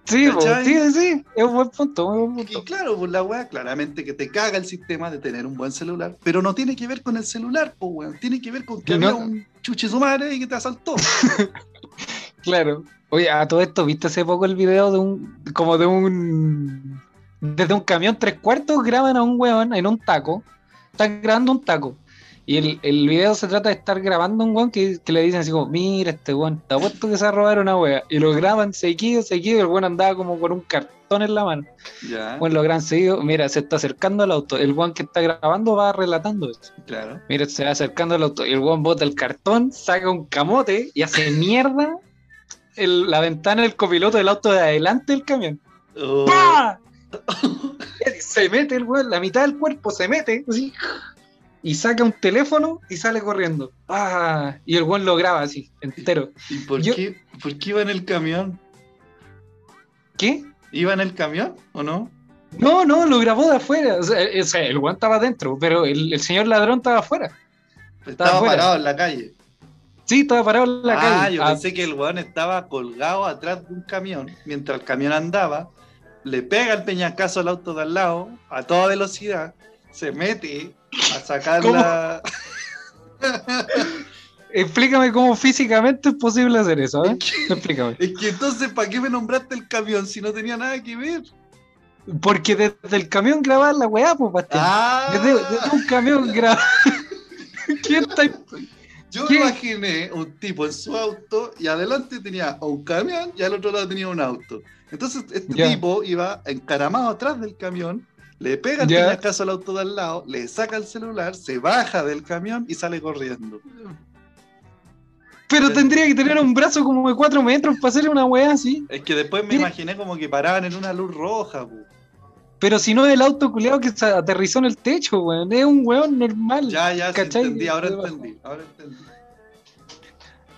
Sí, ¿Cachai? sí, sí, es un buen punto, un buen Y punto. claro, pues la weá, claramente que te caga el sistema de tener un buen celular, pero no tiene que ver con el celular, pues weón, tiene que ver con que Que no- había un chuche su madre y que te asaltó. Claro. Oye, a todo esto, ¿viste hace poco el video de un, como de un, desde un camión tres cuartos graban a un weón en un taco, están grabando un taco. Y el, el video se trata de estar grabando a un weón que, que le dicen así como, mira este weón, te apuesto que se va a robar una wea. Y lo graban seguido, seguido, y el weón andaba como con un cartón en la mano. Ya, Bueno, lo gran seguido, mira, se está acercando al auto. El weón que está grabando va relatando eso. claro. Mira, se va acercando al auto y el weón bota el cartón, saca un camote y hace mierda el- la ventana del copiloto del auto de adelante del camión. Oh, ¡Pah! se mete el weón, la mitad del cuerpo se mete así, y saca un teléfono y sale corriendo. ¡Ah! Y el weón lo graba así, entero. ¿Y por, Yo- qué, por qué iba en el camión? ¿Qué? ¿Iba en el camión o no? No, no, lo grabó de afuera. O sea, el, weón estaba adentro, pero el, el señor ladrón estaba afuera. Estaba afuera. parado en la calle. Sí, estaba parado en la ah, calle. yo Ah, pensé que el weón estaba colgado atrás de un camión, mientras el camión andaba, le pega el peñascazo al auto de al lado, a toda velocidad, se mete a sacar la... Explícame cómo físicamente es posible hacer eso, ¿eh? Explícame. Es que entonces, ¿para qué me nombraste el camión si no tenía nada que ver? Porque desde el camión grabar la weá, pues, Bastián. Ah, Desde, desde un camión grabar. ¿Quién está? Yo ¿qué? me imaginé un tipo en su auto y adelante tenía un camión y al otro lado tenía un auto. Entonces, este tipo iba encaramado atrás del camión, le pega el Ya. peñascazo al auto de al lado, le saca el celular, se baja del camión y sale corriendo. Pero tendría que tener un brazo como de 4 metros para hacer una weá así. Es que después me imaginé como que paraban en una luz roja, pu. Pero si no es el auto culeado que se aterrizó en el techo, weón. Es un weón normal. Ya, ya, sí, ¿Cachai? entendí, ahora entendí, ahora entendí.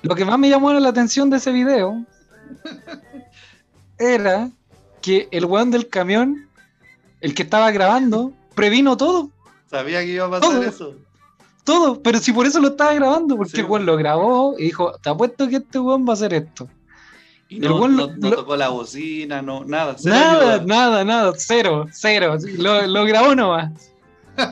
Lo que más me llamó la atención de ese video era que el weón del camión, el que estaba grabando, previno todo. Sabía que iba a pasar Todo. eso. Todo, pero si por eso lo estaba grabando, porque Sí. el weón lo grabó y dijo, te apuesto que este weón va a hacer esto. Y El no, no- lo- no lo- tocó la bocina, no, nada. cero Nada, ayuda. nada, nada, cero, cero. Lo, lo grabó nomás.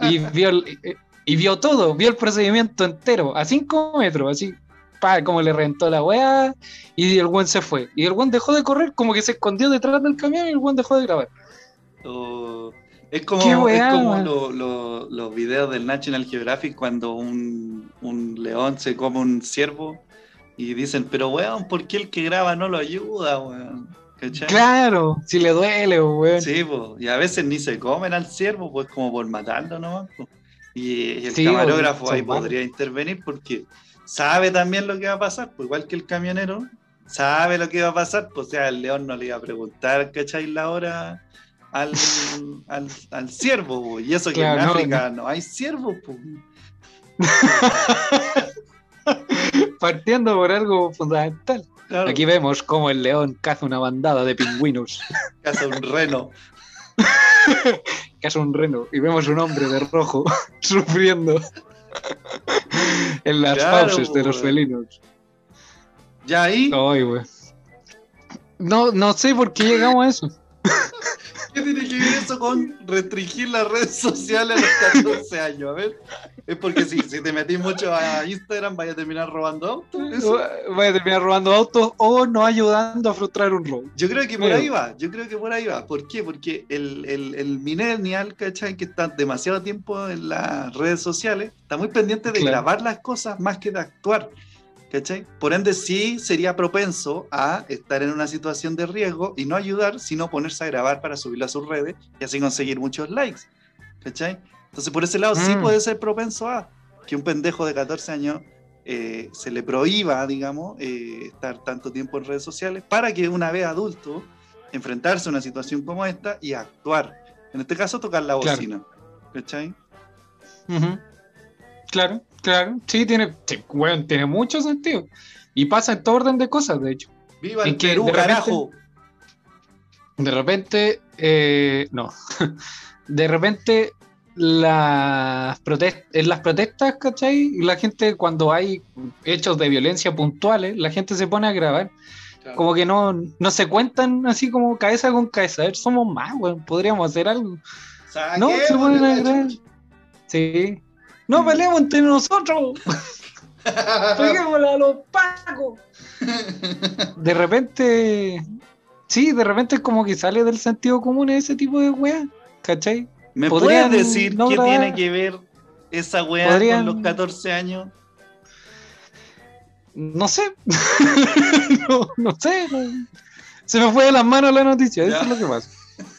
Y vio, el- y vio todo, vio el procedimiento entero, a 5 metros, así, pa, como le reventó la weá, y el weón se fue. Y el weón dejó de correr, como que se escondió detrás del camión y el weón dejó de grabar. O- es como, weá, es como man. lo- lo- los videos del National Geographic cuando un, un león se come un ciervo y dicen, pero weón, ¿por qué el que graba no lo ayuda, weón? ¿Cachai? Claro, si le duele, weón. Sí, y a veces ni se comen al ciervo, pues como por matarlo nomás. po. Y, y el Sí, camarógrafo ahí malos. podría intervenir porque sabe también lo que va a pasar, pues igual que el camionero, sabe lo que va a pasar, pues o sea, el león no le iba a preguntar, ¿cachai? La hora al, al, al ciervo, po, y eso que en no, África no, hay ciervos, pues. Partiendo por algo fundamental. Claro, Aquí vemos cómo el león caza una bandada de pingüinos, caza un reno. caza un reno, y vemos un hombre de rojo sufriendo en las Claro, fauces de los felinos. Ya ahí, Ay, no sé por qué llegamos a eso. ¿Qué tiene que ver eso con restringir las redes sociales a los 14 años? A ver, es porque si, si te metís mucho a Instagram, vaya a terminar robando autos. Eso. Voy a terminar robando autos o no ayudando a frustrar un robo. Yo creo que por Mira. ahí va, yo creo que por ahí va. ¿Por qué? Porque el, el, el millennial, ¿cachai? Que está demasiado tiempo en las redes sociales, está muy pendiente de Claro. grabar las cosas más que de actuar, ¿cachai? Por ende, sí sería propenso a estar en una situación de riesgo y no ayudar, sino ponerse a grabar para subirlo a sus redes y así conseguir muchos likes, ¿cachai? Entonces, por ese lado, sí Mm. puede ser propenso a que un pendejo de 14 años eh, se le prohíba, digamos, eh, estar tanto tiempo en redes sociales para que una vez adulto enfrentarse a una situación como esta y actuar. En este caso, tocar la Claro. bocina. ¿Cachai? Claro, claro. Sí, tiene, sí, weón, tiene mucho sentido. Y pasa en todo orden de cosas, de hecho. ¡Viva ¿En el? Perú, De repente- carajo! De repente, eh, no. De repente, las, protest en las protestas, ¿cachai? La gente, cuando hay hechos de violencia puntuales, la gente se pone a grabar. Como que no, no se cuentan así como cabeza con cabeza. A ver, somos más, weón. Podríamos hacer algo. No, se ponen a grabar. Sí. No peleemos entre nosotros. Peguémosle a los pacos. De repente, sí, de repente es como que sale del sentido común ese tipo de weas, ¿cachai? ¿Me puedes decir no qué grabar. tiene que ver esa weá Podrían- con los 14 años? No sé, no, no sé, no. se me fue de las manos la noticia, eso es lo que pasa.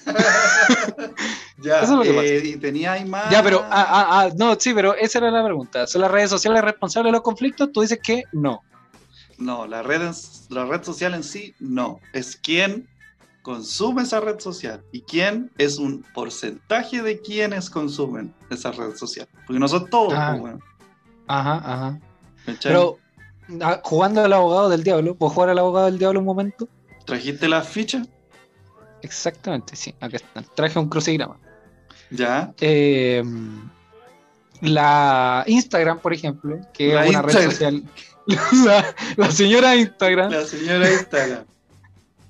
Ya, Eso es lo que pasa. eh, y tenía ahí más. Ya, pero, ah, ah, ah, no, sí, pero esa era la pregunta. ¿Son las redes sociales responsables de los conflictos? Tú dices que no. No, la red, en- la red social en sí, no. Es quién consume esa red social y quién es un porcentaje de quienes consumen esa red social. Porque no son todos, Ah. pues, bueno, Ajá, ajá. Pero, ah, jugando al abogado del diablo, ¿puedo jugar al abogado del diablo un momento? ¿Trajiste las fichas? Exactamente, sí, acá están. Traje un crucigrama. Ya. Eh, la Instagram, por ejemplo, que La es una red social. La, la señora Instagram. La señora Instagram.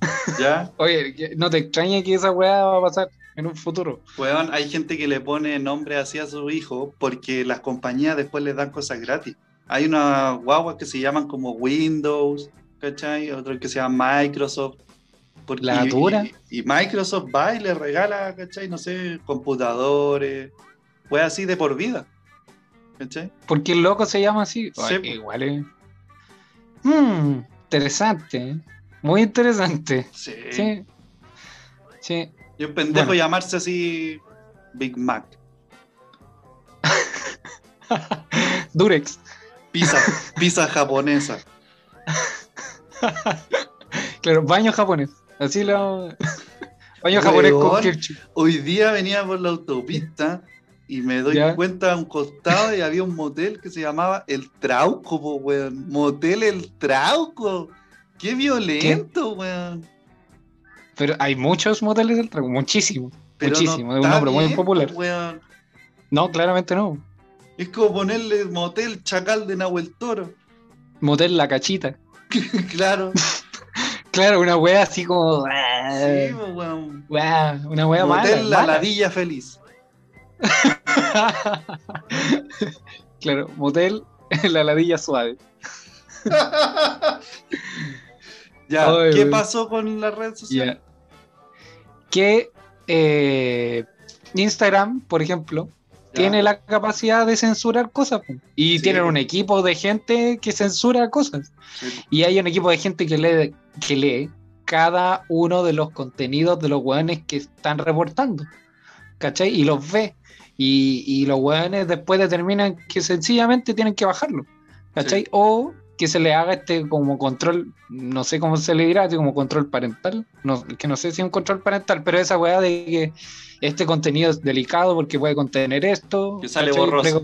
ya. Oye, no te extrañe que esa weá va a pasar en un futuro. Weón, hay gente que le pone nombre así a su hijo porque las compañías después les dan cosas gratis. Hay unas guaguas que se llaman como Windows, ¿cachai? Otro que se llama Microsoft. Porque- La dura. Y, y Microsoft va y le regala, ¿cachai? No sé, computadores, pues así de por vida. ¿Cachai? Porque el loco se llama así. Sí, Ay, igual es. Hmm, interesante. Muy interesante. Sí. Sí. Sí. Y un pendejo Bueno. llamarse así Big Mac. Durex. Pizza, pizza japonesa. Claro, baño japonés. Así lo. baño japonés con ketchup. Hoy día venía por la autopista y me doy Ya. cuenta a un costado y había un motel que se llamaba El Trauco, po, weón. Motel El Trauco. Qué violento, weón. Pero hay muchos moteles del trago, muchísimo. Pero muchísimo, no es un nombre muy popular. weón. No, claramente no. Es como ponerle motel Chacal de Nahuel Toro. Motel La Cachita. claro. Claro, una wea así como. Sí, po, weón. Wea, una wea mala. Motel La. Ladilla Feliz. claro, motel La Ladilla Suave. ya, Ay, ¿qué pasó con la red social? Que eh, Instagram, por ejemplo, Ya. tiene la capacidad de censurar cosas. Y Sí, tienen un equipo de gente que censura cosas. Sí. Y hay un equipo de gente que lee, que lee, cada uno de los contenidos de los weones que están reportando. ¿Cachai? Y los ve. Y, y los weones después determinan que sencillamente tienen que bajarlo. ¿Cachai? Sí. O que se le haga este como control, no sé cómo se le dirá, como control parental. No, que no sé si es un control parental, pero esa weá de que este contenido es delicado porque puede contener esto. Que sale ¿cachai? borroso.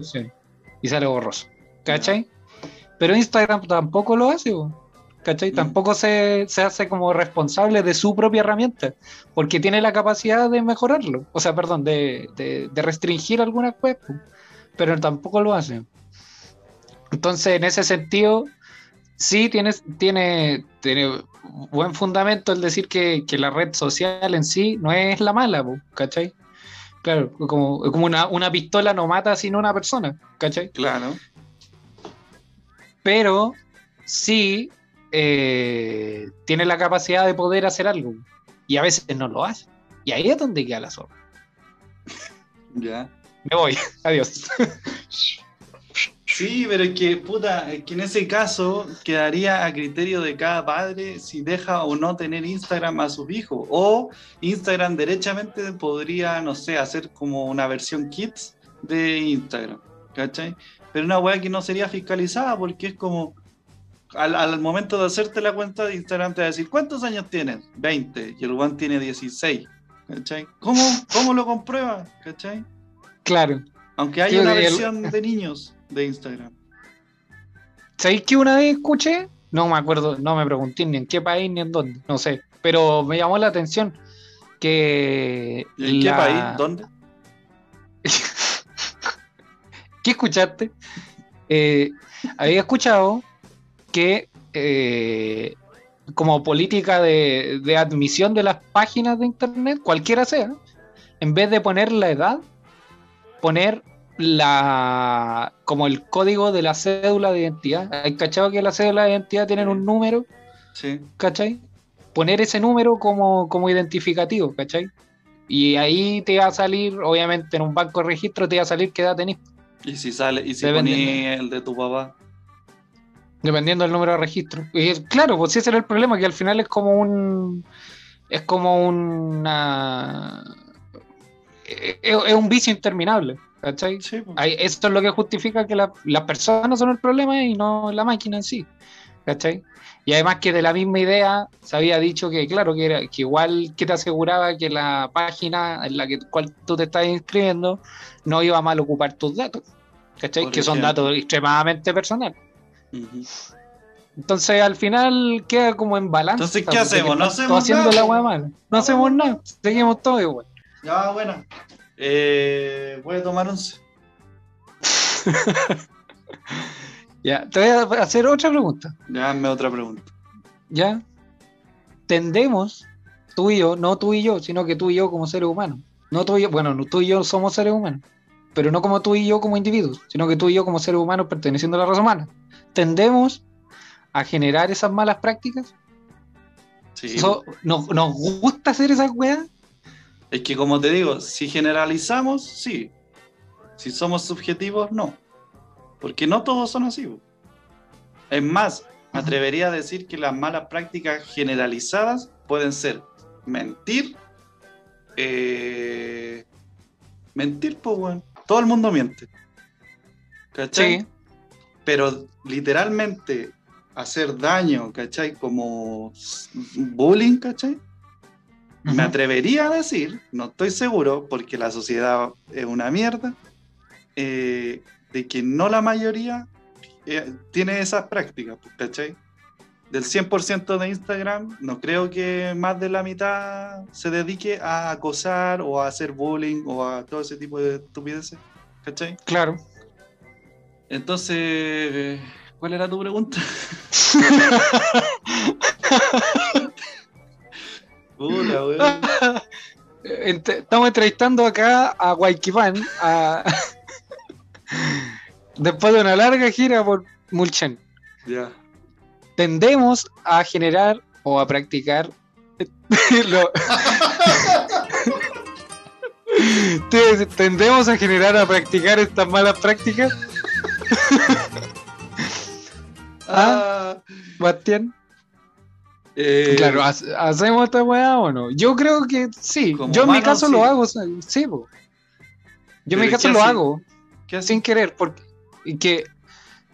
Y sale borroso. ¿Cachai? Pero Instagram tampoco lo hace, po, ¿cachai? Mm. Tampoco se, se hace como responsable de su propia herramienta, porque tiene la capacidad de mejorarlo. O sea, perdón, de, de- de restringir algunas po, pero tampoco lo hace. Entonces, en ese sentido, sí tienes, tiene, tiene buen fundamento el decir que, que la red social en sí no es la mala, ¿cachai? Claro, como, como una, una pistola no mata sino una persona, ¿cachai? Claro. pero sí eh, tiene la capacidad de poder hacer algo y a veces no lo hace. Y ahí es donde queda la zorra. Ya. Me voy, adiós. Sí, pero es que, puta, es que en ese caso quedaría a criterio de cada padre si deja o no tener Instagram a sus hijos. O Instagram derechamente podría, no sé, hacer como una versión kids de Instagram, ¿cachai? Pero una weá que no sería fiscalizada porque es como, al, al momento de hacerte la cuenta de Instagram te va a decir, ¿cuántos años tienes? 20, y el one tiene 16, ¿cachai? ¿Cómo, cómo lo comprueba? ¿cachai? Claro. Aunque hay una el- versión de niños de Instagram. ¿Sabéis que una vez escuché? No me acuerdo, no me pregunté ni en qué país ni en dónde, no sé. Pero me llamó la atención que. ¿Y ¿En qué país? ¿Dónde? ¿Qué escuchaste? Eh, había escuchado que eh, como política de, de admisión de las páginas de internet, cualquiera sea, en vez de poner la edad, poner la como el código de la cédula de identidad. ¿Hay cachado que la cédula de identidad tienen un número? Sí. ¿cachai? Poner ese número como, como identificativo, ¿cachai? Y ahí te va a salir, obviamente en un banco de registro te va a salir qué edad tenés, Y si sale, y si poní el de tu papá. Dependiendo del número de registro. Y claro, pues ese era el problema, que al final es como un. Es como una. Es, es un vicio interminable, ¿cachai? Sí, pues. Esto es lo que justifica que la- las personas son el problema y no la máquina en sí. ¿Cachai? Y además que de la misma idea se había dicho que, claro, que, era, que igual que te aseguraba que la página en la que cual tú te estás inscribiendo no iba a mal ocupar tus datos. ¿Cachai? Por Que son datos extremadamente personales. Entonces al final queda como en balance. Entonces, ¿qué hacemos? No hacemos haciendo nada, la mala. No hacemos nada. Seguimos todo igual. Ya, bueno. Eh, voy a tomar un. Ya, te voy a hacer otra pregunta. Hazme otra pregunta. ¿ya? Tendemos, tú y yo, no tú y yo, sino que tú y yo como seres humanos. No tú y yo, bueno, no, tú y yo somos seres humanos, pero no como tú y yo como individuos, sino que tú y yo como seres humanos perteneciendo a la raza humana. Tendemos a generar esas malas prácticas. Sí. Nos, nos gusta hacer esas weas. Es que, como te digo, si generalizamos, sí. Si somos subjetivos, no. Porque no todos son así. Es más, me atrevería a decir que las malas prácticas generalizadas pueden ser mentir. eh, mentir, pues, bueno. Todo el mundo miente. ¿Cachai? Sí, pero literalmente hacer daño, ¿cachai? Como bullying, ¿cachai? Me atrevería a decir, no estoy seguro, porque la sociedad es una mierda, eh, de que no la mayoría eh, tiene esas prácticas, pues, ¿cachai? Del 100% de Instagram, no creo que más de la mitad se dedique a acosar o a hacer bullying o a todo ese tipo de estupideces, ¿cachai? claro. Entonces, ¿cuál era tu pregunta? Puta, weón. Ent- Estamos entrevistando acá a Guayquipán a... después de una larga gira por Mulchen. Ya. tendemos a generar o a practicar lo- tendemos a generar a practicar estas malas prácticas Ah, Bastián Eh, Claro, ¿hace- ¿hacemos esta weá o no? Yo creo que sí. Yo en mi caso sí. lo hago, sí, po. Yo en mi caso ¿qué lo hace? hago sin querer, porque y que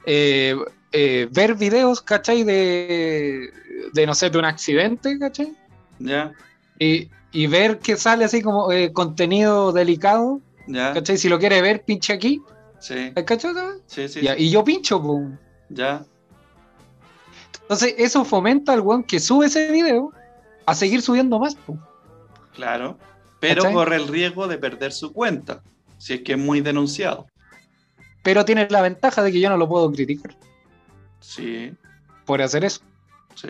eh, eh, ver videos, ¿cachai? De, de, no sé, de un accidente, ¿cachai? Ya, Y, y ver que sale así como eh, contenido delicado, ¿cachai? Si lo quiere ver, pinche aquí, sí, ¿cachai? sí, sí, Ya, y yo pincho, po. ya, Entonces eso fomenta al weón que sube ese video a seguir subiendo más, po. claro. Pero ¿Cachai? corre el riesgo de perder su cuenta, si es que es muy denunciado. Pero tiene la ventaja de que yo no lo puedo criticar Sí, por hacer eso. sí,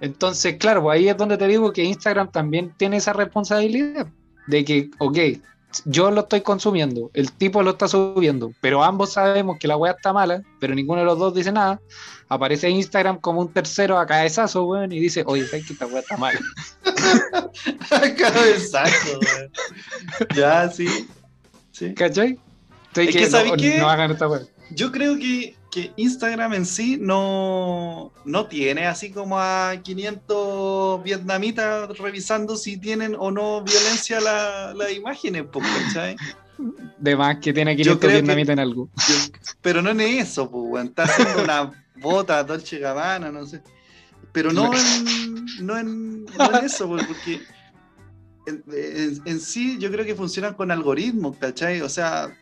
Entonces, claro, pues ahí es donde te digo que Instagram también tiene esa responsabilidad de que, ok, yo lo estoy consumiendo, el tipo lo está subiendo, pero ambos sabemos que la weá está mala, pero ninguno de los dos dice nada. Aparece Instagram como un tercero a cabezazo, weón, y dice, oye, ¿sabes que esta weá está mala? Cabezazo, weón. Ya, sí. sí. ¿Cachai? Es que, ¿sabes no, qué? no hagan esta weá. Yo creo que, que Instagram en sí no, no tiene así como a 500 vietnamitas revisando si tienen o no violencia la- las imágenes, ¿cachai? De más que tiene Yo 500 creo que- vietnamitas en algo. Yo- pero no en eso, pues. Está haciendo una bota Dolce Gabbana, no sé. Pero no en, no en, no en eso, porque en, en- en sí yo creo que funcionan con algoritmos, ¿cachai? O sea,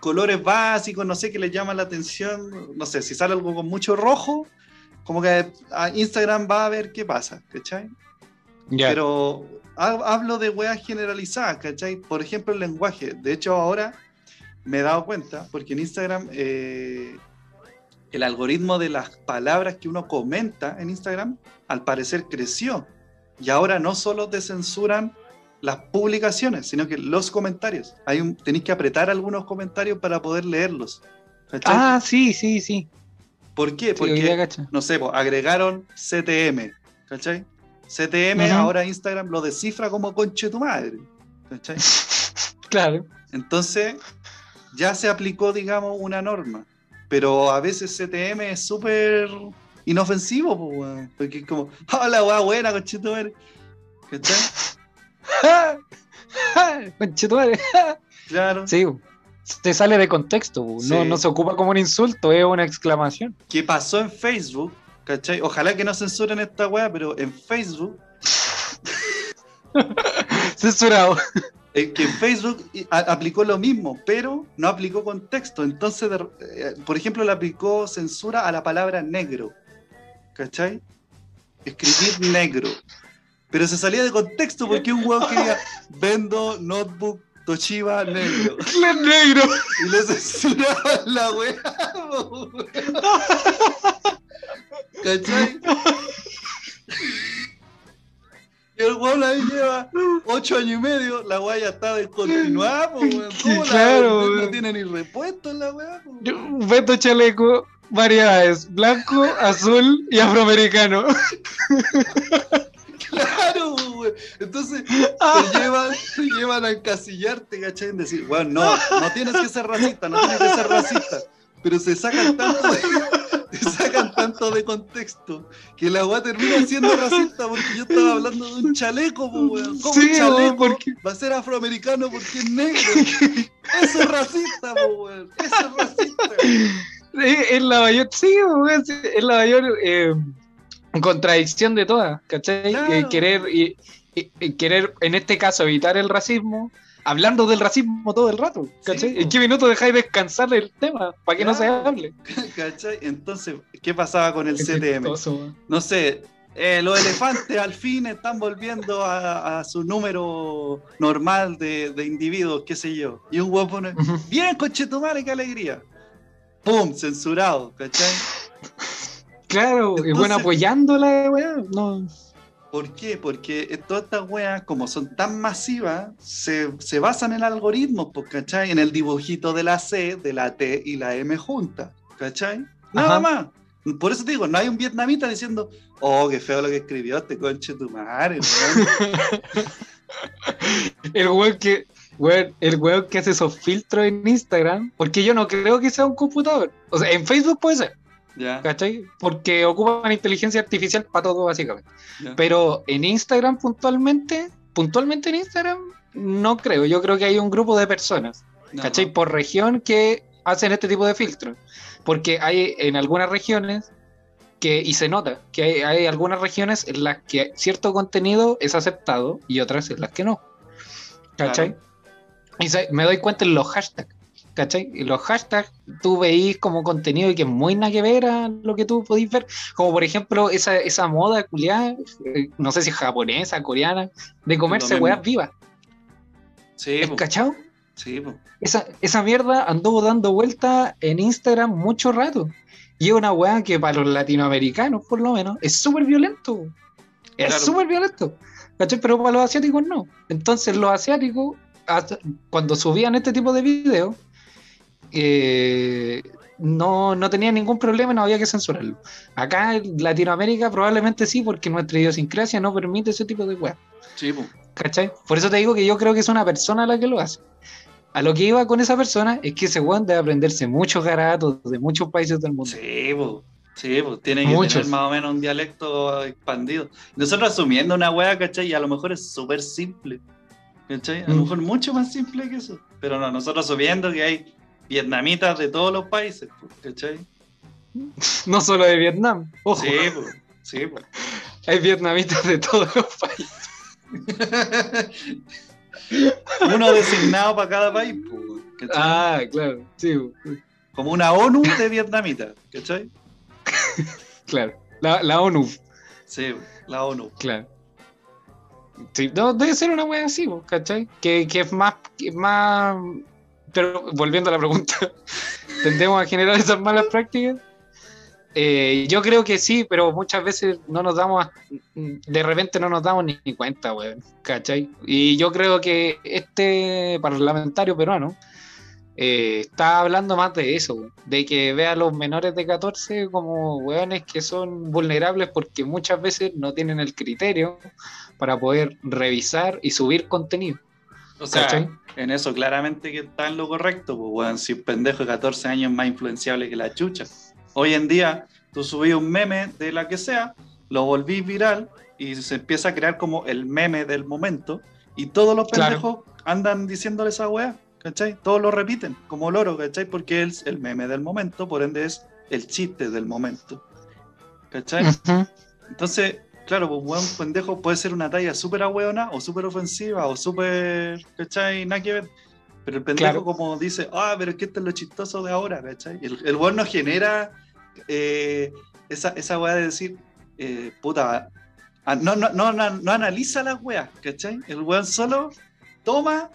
colores básicos, no sé, que les llama la atención. No sé, si sale algo con mucho rojo, como que a Instagram va a ver qué pasa, ¿cachai? Ya. Pero ha- hablo de weas generalizadas, ¿cachai? Por ejemplo, el lenguaje. De hecho, ahora me he dado cuenta, porque en Instagram eh, el algoritmo de las palabras que uno comenta en Instagram, al parecer creció. Y ahora no solo te censuran las publicaciones, sino que los comentarios. Hay un, tenéis que apretar algunos comentarios para poder leerlos. ¿cachai? Ah, sí, sí, sí. ¿Por qué? Porque no sé, pues, agregaron CTM, ¿cachai? CTM Ujú. ahora Instagram lo descifra como conche tu madre, ¿cachai? Claro. Entonces, ya se aplicó, digamos, una norma, pero a veces CTM es súper inofensivo, pues, porque es como, hola, buena, conche tu madre, ¿cachai? Conchetumare. Claro. Sí, se sale de contexto, no, Sí. no se ocupa como un insulto, es una exclamación. ¿Qué pasó en Facebook? ¿Cachai? Ojalá que no censuren esta weá, pero en Facebook Censurado. eh, que Facebook aplicó lo mismo, pero no aplicó contexto. Entonces, eh, por ejemplo, le aplicó censura a la palabra negro. ¿Cachai? Escribir negro. Pero se salía de contexto porque un hueón quería vendo notebook Toshiba negro. negro. Y le censuraban la weá. weón. ¿Cachai? Y el weón ahí lleva ocho años y medio, la weá ya está descontinuada, weón. ¿Cómo la Claro, no, weón. tiene ni repuesto la weá? weón? Beto chaleco, variedades, blanco, azul y afroamericano. Claro, weón. Entonces te llevan, te llevan a encasillarte, ¿cachai? En decir, weón, no, no tienes que ser racista, no tienes que ser racista. Pero se sacan tanto de, se sacan tanto de contexto que la weá termina siendo racista porque yo estaba hablando de un chaleco, weón. ¿Cómo Sí, un chaleco porque- va a ser afroamericano porque es negro? Eso es racista, weón. Eso es racista. Es, es la mayor, sí, weón, sí, es la mayor eh, contradicción de todas, ¿cachai? Claro. Eh, querer, y, querer, en este caso, evitar el racismo, hablando del racismo todo el rato, ¿cachai? Sí. ¿En qué minuto dejáis descansar el tema? Para que no se Claro. hable. ¿Cachai? Entonces, ¿qué pasaba con el Es CTM? chistoso, no sé, eh, los elefantes al fin están volviendo a, a su número normal de, de individuos, qué sé yo. Y un huevo pone, Ujú. bien, conchetumare, qué alegría. ¡Pum! Censurado, ¿cachai? Claro, y bueno, Entonces- apoyándola, weón. No. ¿Por qué? Porque todas estas weas, como son tan masivas, se, se basan en algoritmos, pues, ¿cachai? En el dibujito de la C, de la T y la M juntas, ¿cachai? Nada Ajá. más. Por eso te digo, no hay un vietnamita diciendo, oh, qué feo lo que escribió este conche tu madre, weón". El weón que. weón, el weón que hace esos filtros en Instagram. Porque yo no creo que sea un computador. O sea, en Facebook puede ser. Ya, ¿cachai? Porque ocupan inteligencia artificial para todo, básicamente. Pero en Instagram puntualmente, puntualmente en Instagram, no creo. Yo creo que hay un grupo de personas, No, ¿cachai? no. Por región que hacen este tipo de filtros. Porque hay en algunas regiones que, y se nota, que hay, hay algunas regiones en las que cierto contenido es aceptado y otras en las que no. ¿Cachai? Y se- me doy cuenta en los hashtags. ¿Cachai? Y los hashtags tú veís como contenido que es muy nada que ver a lo que tú podéis ver. Como por ejemplo esa, esa moda culiada, eh, no sé si es japonesa, coreana, de comerse weas vivas. Sí, ¿Cachao? sí. Esa, esa mierda anduvo dando vuelta en Instagram mucho rato. Y es una weá que para los latinoamericanos, por lo menos, es súper violento. Es Claro. súper violento. ¿Cachai? Pero para los asiáticos no. Entonces los asiáticos, cuando subían este tipo de videos, eh, no, no tenían ningún problema y no había que censurarlo. Acá en Latinoamérica probablemente sí, porque nuestra idiosincrasia no permite ese tipo de weá. Sí, po. ¿Cachai? Por eso te digo que yo creo que es una persona la que lo hace. A lo que iba con esa persona es que ese weón debe aprenderse muchos garatos de muchos países del mundo. Sí, po. Sí, pues tiene que Muchos. tener más o menos un dialecto expandido. Nosotros asumiendo una wea, ¿cachai? Y a lo mejor es súper simple. ¿Cachai? A lo Mm. mejor mucho más simple que eso. Pero no, nosotros asumiendo que hay vietnamitas de todos los países, pues, ¿cachai? No solo de Vietnam. Ojo, Sí, pues. Sí, pues. hay vietnamitas de todos los países. Uno designado para cada país, pues, ¿cachai? Ah, claro, sí, Como una ONU de vietnamitas, ¿cachai? claro. La, la ONU, Sí, la ONU. claro. Sí, no, debe ser una wea así, ¿cachai? Que, que es más, que es más. Pero volviendo a la pregunta, ¿tendemos a generar esas malas prácticas? Eh, yo creo que sí, pero muchas veces no nos damos, de repente no nos damos ni, cuenta, weón, ¿cachai? Y yo creo que este parlamentario peruano eh, está hablando más de eso, de que ve a los menores de 14 como weones que son vulnerables porque muchas veces no tienen el criterio para poder revisar y subir contenido. O sea, ¿Cachai? en eso claramente que está en lo correcto, pues, weón, si un pendejo de 14 años es más influenciable que la chucha. Hoy en día, tú subís un meme de la que sea, lo volvís viral y se empieza a crear como el meme del momento y todos los Claro. pendejos andan diciéndole esa weá, ¿cachai? Todos lo repiten como loro, ¿cachai? Porque es el meme del momento, por ende es el chiste del momento, ¿cachai? Entonces, claro, pues weón pendejo puede ser una talla súper ahueona o súper ofensiva o súper, ¿cachai? Nada que ver. Pero el pendejo Claro. como dice, ah, pero es que esto es lo chistoso de ahora, ¿cachai? El, el weón no genera eh, esa, esa weá de decir, eh, puta, ah, no, no, no, no, no analiza las weas, ¿cachai? El weón solo toma,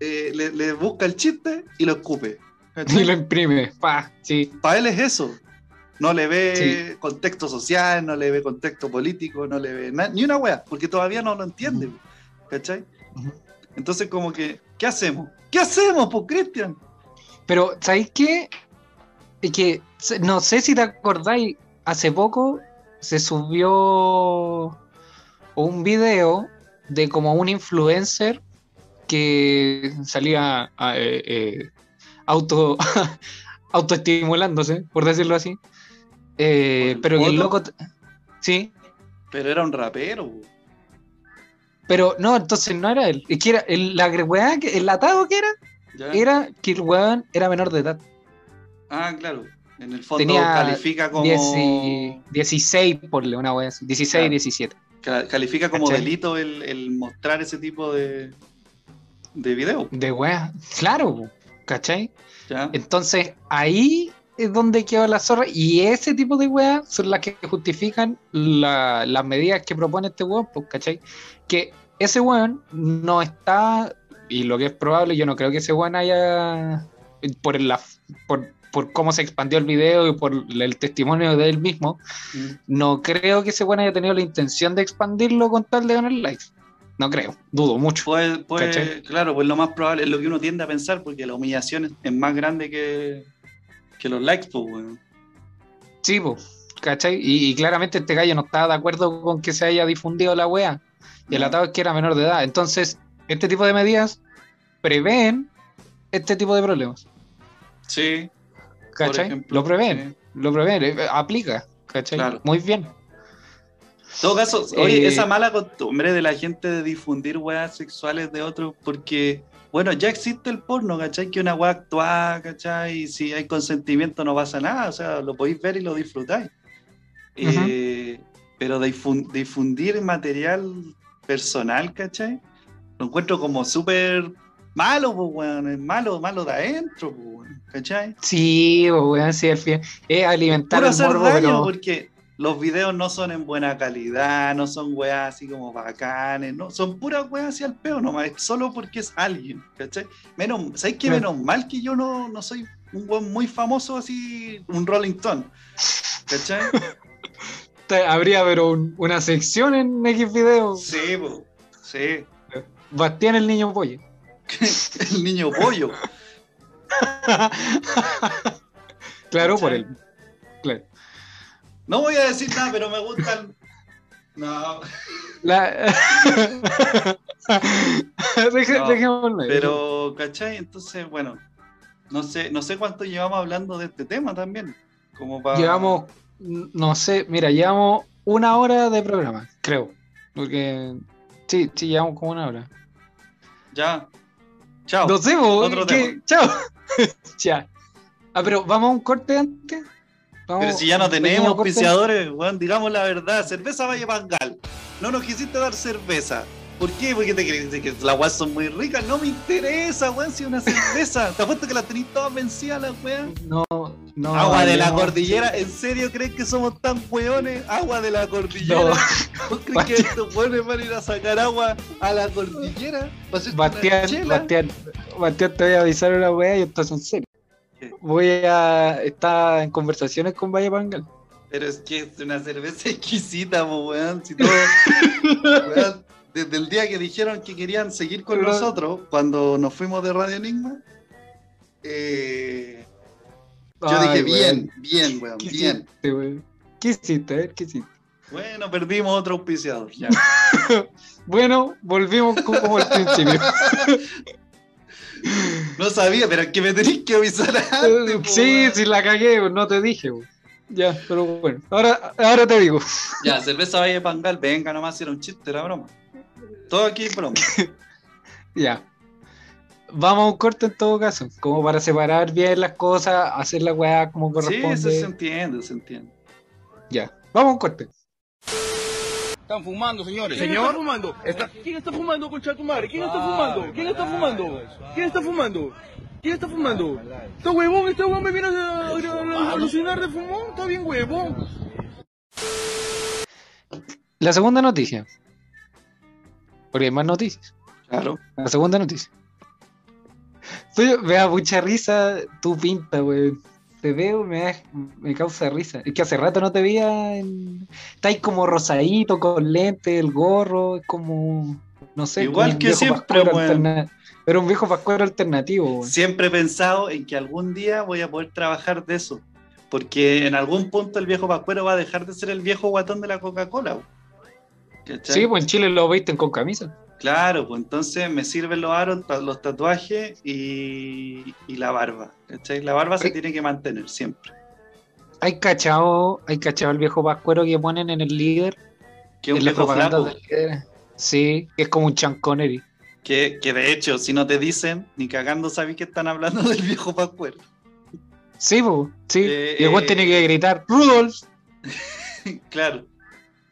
eh, le, le busca el chiste y lo escupe. ¿cachai? Y lo imprime, pa, sí. para él es eso. No le ve contexto social, no le ve contexto político, no le ve ni una wea, porque todavía no lo entiende, ¿cachai? Entonces, como que, ¿qué hacemos? ¿Qué hacemos, pues, Cristian? Pero, ¿sabéis qué? Es que, no sé si te acordáis, hace poco se subió un video de como un influencer que salía ah, eh, eh, auto autoestimulándose, por decirlo así. Eh, ¿Con el pero que el loco... Sí, Pero era un rapero. pero no, entonces no era él. Es que era el, la weá el atado que era, ¿ya? era que el weón era menor de edad. Ah, claro. En el fondo Tenía califica como, Dieci- 16, por una wea así. 16, Claro. 17. ca- califica como ¿Cachai? delito el, el mostrar ese tipo de, de video. De wea. Claro, ¿cachai? ¿ya? Entonces ahí es donde queda la zorra. Y ese tipo de weas son las que justifican la- las medidas que propone este weón, pues, ¿cachai? Que ese weón no está, y lo que es probable, yo no creo que ese weón haya, por, la, por, por cómo se expandió el video y por el testimonio de él mismo, Mm. no creo que ese weón haya tenido la intención de expandirlo con tal de ganar likes. No creo, dudo mucho. Pues, pues, claro, pues lo más probable es lo que uno tiende a pensar, porque la humillación es más grande que, que los likes, pues, weón. Sí, po, ¿cachai? Y, y claramente este gallo no estaba de acuerdo con que se haya difundido la wea. Y el atado es que era menor de edad. Entonces, este tipo de medidas prevén este tipo de problemas. Sí, ¿Cachai? ejemplo, Lo prevén. sí. lo previene, eh, aplica, ¿cachai? Claro. Muy bien. En todo caso, oye, Eh, esa mala costumbre de la gente de difundir weas sexuales de otros, porque, bueno, ya existe el porno, ¿cachai? Que una wea actuada, ¿cachai? Y si hay consentimiento no pasa nada, o sea, lo podéis ver y lo disfrutáis. Eh, pero difun- difundir material personal, ¿cachai? Lo encuentro como súper malo, pues, weón, es malo, malo de adentro, pues, ¿cachai? Sí, pues, weón, sí, al fin. Es alimentar Puro el hacer morbo, daño, pero. porque los videos no son en buena calidad, no son weas así como bacanes, no, son puras weas así al peo nomás, es solo porque es alguien, ¿cachai? Menos, ¿sabes qué? Menos mal que yo no, no soy un weón muy famoso así, un Rolling Stone, ¿cachai? Te- Habría, pero un- una sección en X video. Sí, po, sí, Bastián el niño pollo. el niño pollo. claro, por el. Claro. No voy a decir nada, pero me gustan. No, La... No, pero, ¿cachai? Entonces, bueno, no sé, no sé cuánto llevamos hablando de este tema también. Como para. Llevamos, no sé, mira, llevamos una hora de programa, creo. Porque sí, sí, llevamos como una hora. Ya. Chao. No sé, vos, Otro tema. Chao. ya. Ah, pero vamos a un corte antes. Pero si ya no tenemos auspiciadores, weón, digamos la verdad, cerveza Valle Pangal. No nos quisiste dar cerveza. ¿Por qué? Porque te crees que las weas son muy ricas. No me interesa, weón, si es una cerveza. Te apuesto que las tenéis todas vencidas las weas. No, no. Agua de la cordillera, ¿en serio creen que somos tan weones? Agua de la cordillera. No. ¿Vos crees que estos weones van a ir a sacar agua a la cordillera? ¿Va a ser una Bastián? Bastián, Bastián, te voy a avisar una wea y esto es en serio. Voy a estar en conversaciones con Valle Pangal. Pero es que es una cerveza exquisita, weón. Si todo, weón, desde el día que dijeron que querían seguir con Pero- nosotros, cuando nos fuimos de Radio Enigma, eh, yo Ay, dije, bien, bien, weón, ¿Qué bien. hiciste, weón? ¿Qué hiciste? A ver, ¿qué hiciste? Bueno, perdimos otro auspiciador. Ya. Bueno, volvimos co- como al principio. No sabía, pero es que me tenéis que avisar antes. po, sí, weón. sí, la cagué, no te dije. Ya, pero bueno, ahora, ahora te digo. Ya, cerveza Valle Pangal, venga nomás, era un chiste, era broma. Todo aquí es broma. Ya. Vamos a un corte en todo caso, como para separar bien las cosas, hacer la weá como Sí, corresponde. eso se entiende, se entiende. Ya, vamos a un corte. Están fumando, señores. ¿Quién está fumando? ¿Quién está fumando, concha de tu madre? ¿Quién está fumando? ¿Quién está fumando? ¿Quién está fumando? ¿Quién está fumando? ¿Está huevón? ¿Este huevón me viene a, a- a- a alucinar de fumón? ¿Está bien huevón? La segunda noticia. Porque hay más noticias. Claro. La segunda noticia. Me da mucha risa tu pinta, weón. Te veo, me, da- me causa risa. Es que hace rato no te veía. En... Estás como rosadito, con lente, el gorro, es como. No sé. Igual que siempre, alterna- Pero un viejo pascuero alternativo. Siempre he pensado en que algún día voy a poder trabajar de eso. Porque en algún punto el viejo Pascuero va a dejar de ser el viejo guatón de la Coca-Cola. Sí, pues en Chile lo visten con camisa. Claro, pues entonces me sirven los aros, los tatuajes y, y la barba. ¿cachai? La barba se tiene que mantener siempre. Hay cachado, hay cachado el viejo pascuero que ponen en el líder. Que un viejo flaco. del. Sí, que es como un Sean Connery. Que, que de hecho, si no te dicen, ni cagando sabéis que están hablando del viejo Pascuero. Sí, pues, sí. Eh, y el eh, tiene que gritar, Rudolf. claro.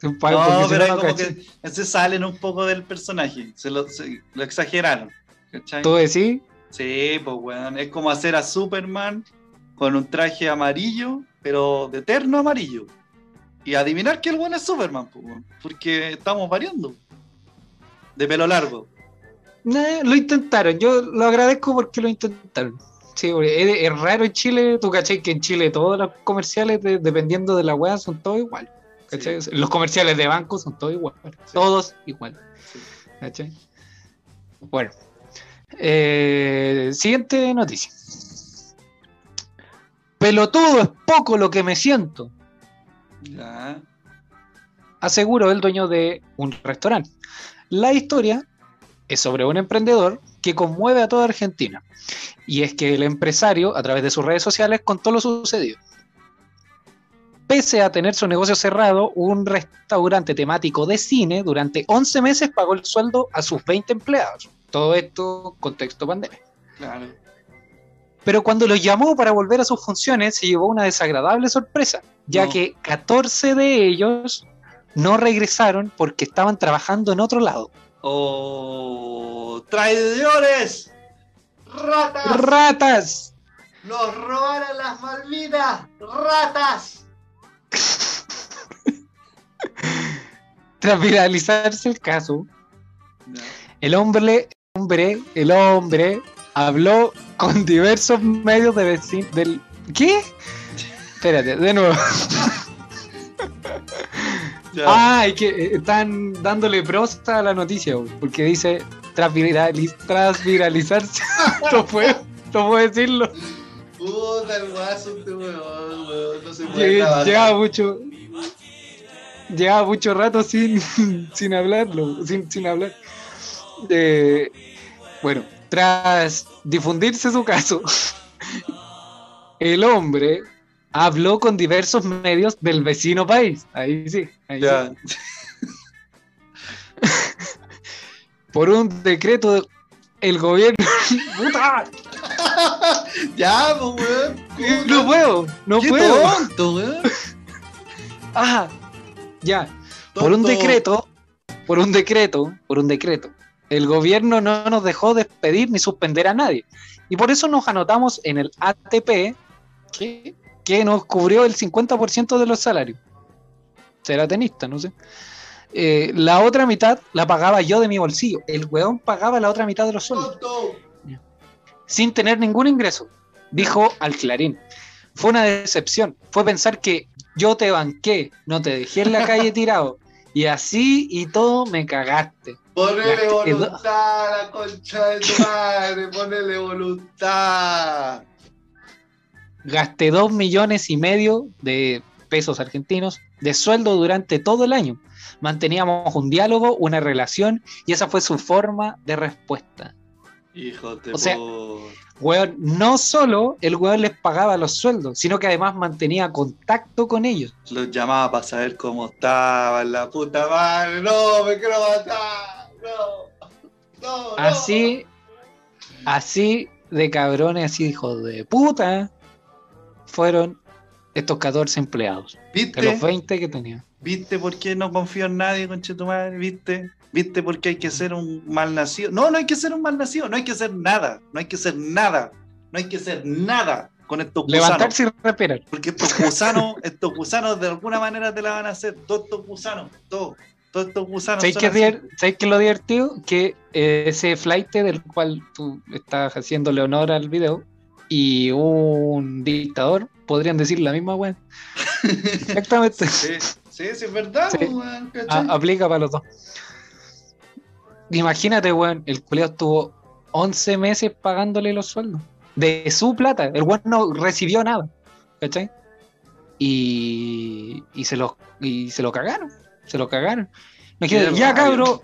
No, pero ahí como caché. que se salen un poco del personaje. Se lo, se- lo exageraron. ¿cachai? ¿Tú decís? Sí, pues weón. Es como hacer a Superman con un traje amarillo, pero de terno amarillo. Y adivinar que el weón es Superman, pues, porque estamos variando. De pelo largo. Nah, lo intentaron, yo lo agradezco porque lo intentaron. Sí, es, es raro en Chile, tú cachai que en Chile todos los comerciales, de- dependiendo de la weá, son todos iguales. ¿Cachai? Los comerciales de banco son todos iguales. Todos igual. Sí. ¿cachai? Bueno. Eh, siguiente noticia. Pelotudo es poco lo que me siento, Ya. aseguró el dueño de un restaurante. La historia es sobre un emprendedor que conmueve a toda Argentina. Y es que el empresario, a través de sus redes sociales, contó lo sucedido. Pese a tener su negocio cerrado, un restaurante temático de cine durante 11 meses pagó el sueldo a sus 20 empleados. Todo esto contexto pandemia. Claro. Pero cuando los llamó para volver a sus funciones, se llevó una desagradable sorpresa, ya No. que 14 de ellos no regresaron porque estaban trabajando en otro lado. ¡Oh! ¡Traidores! ¡Ratas! ¡Ratas! ¡Nos robaron las Malvinas! ¡Ratas! Tras viralizarse el caso, el hombre, hombre, el hombre habló con diversos medios de vecinos del. ¿Qué? Espérate, de nuevo. Ya. Ah, es que eh, están dándole prosta a la noticia, porque dice tras, viraliz- tras viralizarse. no puedo, no puedo decirlo. Puta el guaso, este weón, weón. No se puede Lle- trabajar. Lleva mucho. Mucho rato sin, sin hablarlo, sin, sin hablar. Eh, bueno, tras difundirse su caso, el hombre habló con diversos medios del vecino país. Ahí sí. ahí Ya. sí. Por un decreto del el gobierno. ¡Puta! Ya, pues, weón. No puedo, no Qué puedo. tonto, weón. Ah, ya. Por un decreto, por un decreto, por un decreto, el gobierno no nos dejó despedir ni suspender a nadie. Y por eso nos anotamos en el ATP que, que nos cubrió el 50% de los salarios. Será tenista, no sé. Eh, la otra mitad la pagaba yo de mi bolsillo. El weón pagaba la otra mitad de los sueldos Tonto. Sin tener ningún ingreso, dijo al Clarín. Fue una decepción, fue pensar que yo te banqué, no te dejé en la calle tirado, y así y todo me cagaste. Ponele voluntad a la concha de tu madre. Ponele voluntad. Gasté dos millones y medio de pesos argentinos de sueldo durante todo el año. Manteníamos un diálogo, una relación, y esa fue su forma de respuesta. Hijo de O sea. Weón, no solo el weón les pagaba los sueldos, sino que además mantenía contacto con ellos. Los llamaba para saber cómo estaban, la puta madre. No, me quiero matar. No. No, no. Así, así de cabrones, así de hijos de puta, fueron estos 14 empleados, de ¿Viste? los 20 que tenía. ¿Viste por qué no confío en nadie, conche tu madre? ¿Viste? ¿Viste por qué hay que ser un mal nacido? No, no hay que ser un mal nacido, no hay que ser nada, no hay que ser nada, no hay que ser nada con estos gusanos. Levantarse y respirar. Porque estos gusanos, estos gusanos de alguna manera te la van a hacer, todos estos gusanos, todos, todos estos gusanos. ¿Sabes son qué, es así. diver- ¿sabes qué es lo divertido? Que eh, ese flight del cual tú estás haciéndole honor al video y un dictador podrían decir la misma weá. Exactamente. Sí, sí, sí, es verdad, Sí. weón, aplica para los dos. Imagínate, weón, el culiao estuvo 11 meses pagándole los sueldos. De su plata. El weón no recibió nada. ¿Cachai? Y, y, se lo, y se lo cagaron. Se lo cagaron. Imagínate, ya cabro,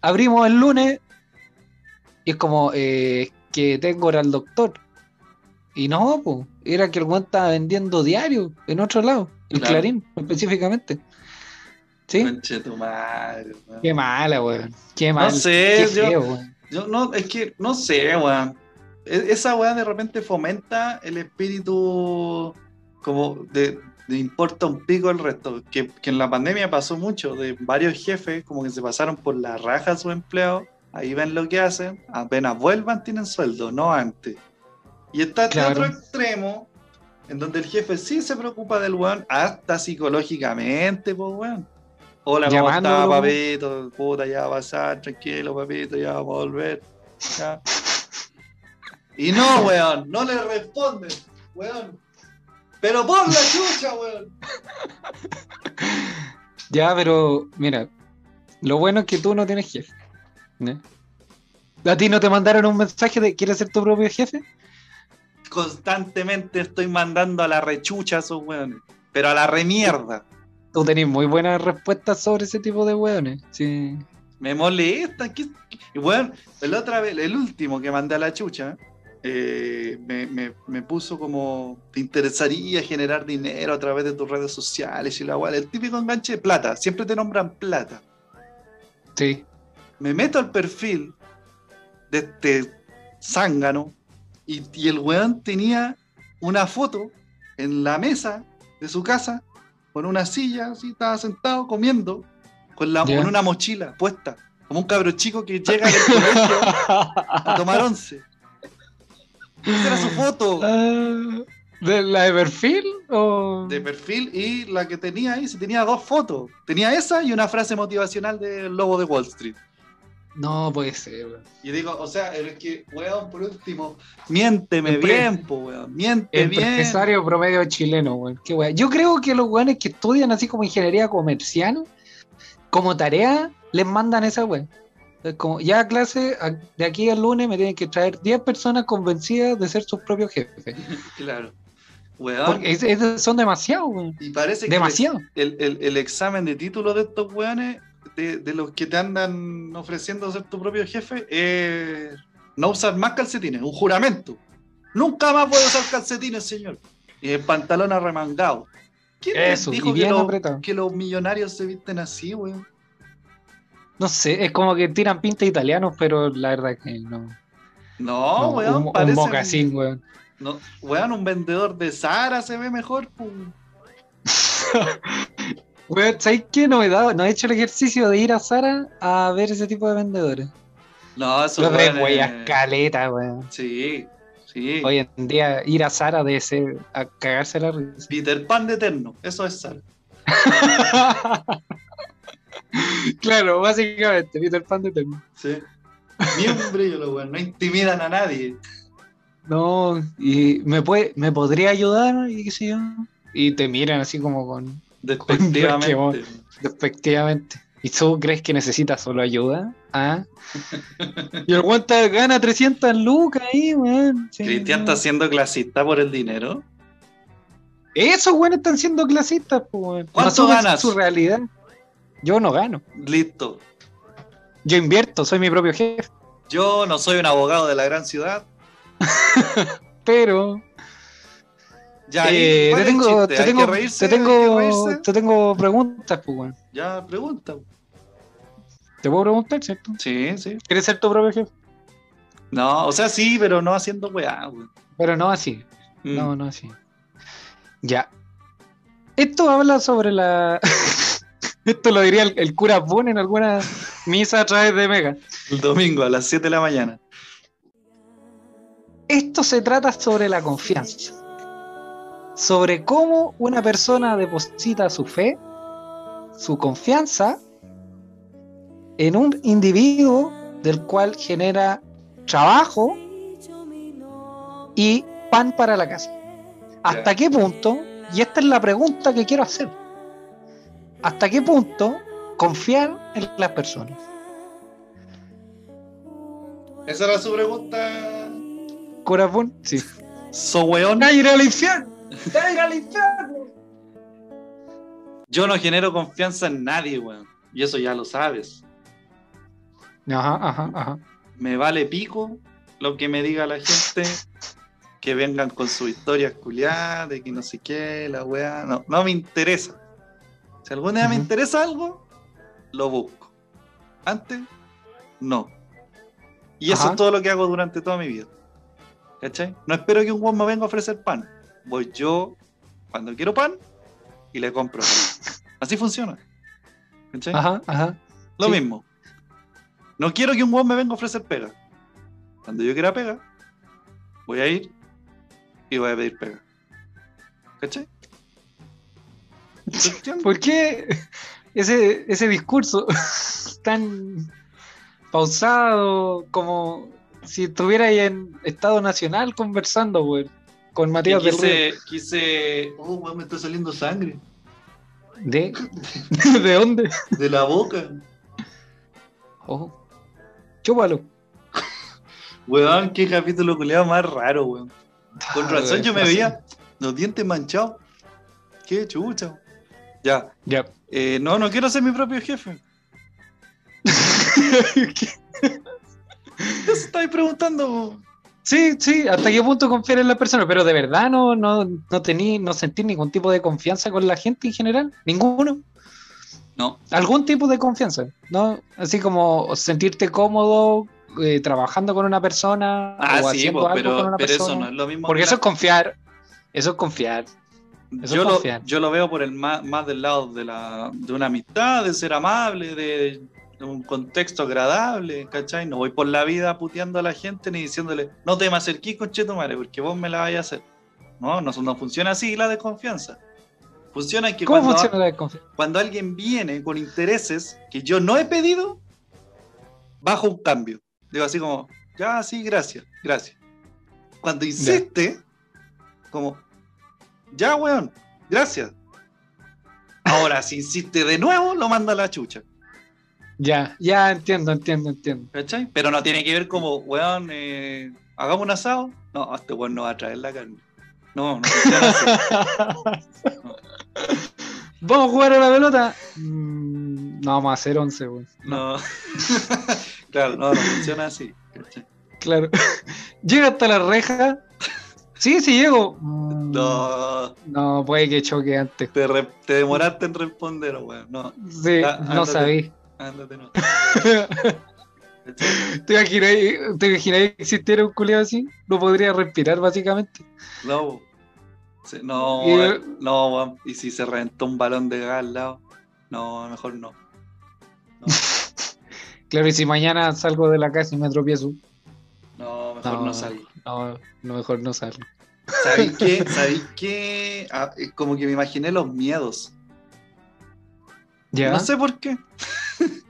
abrimos el lunes. Y es como eh, que tengo era el doctor. Y no, era que el weón estaba vendiendo diario en otro lado. El Claro. Clarín, específicamente. ¿Sí? Tu madre, weón. Qué mala, weón. Qué mal. sé, qué yo- feo. Yo no, es que no sé, weón. E- Esa weá de repente fomenta el espíritu como de, de importa un pico el resto. Que, que en la pandemia pasó mucho, de varios jefes como que se pasaron por la raja a sus empleados, ahí ven lo que hacen, apenas vuelvan tienen sueldo, no antes. Y está este Claro. otro extremo, en donde el jefe sí se preocupa del weón, hasta psicológicamente, pues weón. Hola, ¿cómo está, papito? Puta, ya va a pasar, tranquilo, papito, ya vamos a volver. Ya. Y no, weón, no le responden, weón. Pero por la chucha, weón. Ya, pero mira, lo bueno es que tú no tienes jefe. ¿no? ¿A ti no te mandaron un mensaje de ¿quieres ser tu propio jefe? Constantemente estoy mandando a la rechucha a esos weones. Pero a la remierda. Tú tenés muy buenas respuestas sobre ese tipo de weones. Sí. Me molesta. ¿qué- Y weón, el otra vez, el último que mandé a la chucha, eh, me, me- me puso como, ¿te interesaría generar dinero a través de tus redes sociales y la weá? El típico enganche de plata, siempre te nombran plata. Sí. Me meto al perfil de este zángano y, y el weón tenía una foto en la mesa de su casa con una silla, así estaba sentado comiendo con, la, Ya. con una mochila puesta, como un cabro chico que llega del colegio a tomar once. Esa era su foto Ah, ¿De la de perfil? O... de perfil y la que tenía ahí, se tenía dos fotos. Tenía esa y una frase motivacional del lobo de Wall Street. No puede ser, weón. Y digo, o sea, es que, weón, por último, miénteme Empre- bien, po, weón, miente bien. Empresario promedio chileno, weón. Qué weón. Yo creo que los weones que estudian así como ingeniería comercial, como tarea, les mandan esa weón. Como, ya clase, de aquí al lunes me tienen que traer 10 personas convencidas de ser sus propios jefes. Claro. Weón, Porque es- es- son demasiados, weón. y parece que Demasiado. el, el- el examen de título de estos weones, de, de los que te andan ofreciendo ser tu propio jefe, es no usar más calcetines, un juramento. Nunca más a usar calcetines, señor. Y el pantalón arremangado. ¿Quién Eso, dijo que, los- apretado. que los millonarios se visten así, weón? No sé, es como que tiran pinta italianos, pero la verdad que no. No, No, weón, un, un parece mocasín, weón. No, weón, un vendedor de Zara se ve mejor. pu. Weón, ¿sabes qué? No he, dado, no he hecho el ejercicio de ir a Sara a ver ese tipo de vendedores. No, eso Los de weón, huellas eh, caleta, weón. Sí, sí. Hoy en día ir a Sara debe ser a cagarse la risa. Peter Pan de eterno, eso es Zara. claro, básicamente, Peter Pan de Eterno. Sí. Ni un brillo, los weón, no intimidan a nadie. No, y me puede, me podría ayudar y qué sé yo. Y te miran así como con Despectivamente. despectivamente. ¿Y tú crees que necesitas solo ayuda? ¿Ah? y el guanta gana 300 lucas ahí, weón. Sí, Cristian está siendo clasista por el dinero. Esos weones están siendo clasistas, pues, weón. ¿Cuánto ganas? su realidad. Yo no gano. Listo. Yo invierto, soy mi propio jefe. Yo no soy un abogado de la gran ciudad. Pero Ya, eh, ¿cuál te tengo, te ¿Hay tengo, reírse? te ¿Hay que tengo, te tengo preguntas, pues. Ya, pregunta. Te puedo preguntar, ¿cierto? Sí, sí. ¿Quieres ser tu propio jefe? No, o sea, sí, pero no haciendo weá, weón. Pero no así. Mm. No, no así. Ya. Esto habla sobre la. Esto lo diría el, el cura Boone en alguna misa a través de Mega. El domingo a las 7 de la mañana. Esto se trata sobre la confianza. Sobre cómo una persona deposita su fe, su confianza, en un individuo del cual genera trabajo y pan para la casa. ¿Hasta qué punto? Y esta es la pregunta que quiero hacer. ¿Hasta qué punto confiar en las personas? Esa era su pregunta. Boone, sí. So weón. ¡Te iré al infierno! ¡Te iré al infierno! Yo no genero confianza en nadie, weón. Y eso ya lo sabes. Ajá, ajá, ajá. Me vale pico lo que me diga la gente. Que vengan con sus historias culiadas, de que no sé qué, la weá. No, no me interesa. Si algún día me interesa algo, lo busco. Antes, no. Y eso Ajá. es todo lo que hago durante toda mi vida. ¿Cachai? No espero que un weón me venga a ofrecer pan. Voy yo cuando quiero pan y le compro pan. Así funciona. ¿Cachai? Ajá, ajá. Lo Sí. mismo. No quiero que un weón me venga a ofrecer pega. Cuando yo quiera pega, voy a ir y voy a pedir pega. ¿Cachai? ¿Por qué ese, ese discurso tan pausado como si estuviera ahí en Estado Nacional conversando, güey, con Matías del Río? quise, quise. Oh, weón, me está saliendo sangre. ¿De? ¿De dónde? De la boca. Oh. Chúpalo. Weón, qué capítulo culeado más raro, weón. Con Ah, razón yo me veía los dientes manchados. Qué chucha. Ya. Ya. Eh, no, no quiero ser mi propio jefe. Eso estáis preguntando. Sí, sí, hasta qué punto confiar en la persona, pero de verdad no, no, no tení, no sentí ningún tipo de confianza con la gente en general, ninguno. No. Algún tipo de confianza, ¿no? Así como sentirte cómodo eh, trabajando con una persona Ah, o sí, haciendo po, algo con pero, una pero eso persona. no es lo mismo. Porque que eso la- es confiar, eso es confiar. eso yo, es lo, confiar. yo lo veo por el más, más del lado de, la, de una amistad, de ser amable, de un contexto agradable, ¿cachai? No voy por la vida puteando a la gente ni diciéndole, no te me acerquís con madre porque vos me la vais a hacer. No, no, no funciona así la desconfianza. Funciona que ¿Cómo cuando, funciona la desconfianza? cuando alguien viene con intereses que yo no he pedido, bajo un cambio. Digo así como, ya, sí, gracias, gracias. Cuando insiste, como, ya, weón, gracias. Ahora, si insiste de nuevo, lo manda a la chucha. Ya, ya entiendo, entiendo, entiendo. ¿Cachai? Pero no tiene que ver como, weón, eh, hagamos un asado. No, este weón no va a traer la carne. No, no funciona así. ¿Vamos a jugar a la pelota? Mm, no, vamos a hacer 11, güey. No. claro, no, no funciona así. ¿cachai? Claro. Llega hasta la reja. Sí, sí llego. Mm, No, No, puede que choque antes. te, re- te demoraste en responder, weón. No, Sí, Ah, no ándate. sabí. Ándate, no. ¿Te imaginas, ¿Te que existiera un culiado así? No podría respirar, básicamente. No, no, Y- eh, no. Y si se reventó un balón de gas al lado, no, mejor no. Claro, y si mañana salgo de la casa y me tropiezo, No, mejor no, No. salgo. no, no, mejor no salgo. ¿Sabéis qué? ¿Sabéis qué? Ah, eh, como que me imaginé los miedos. ¿Ya? No sé por qué.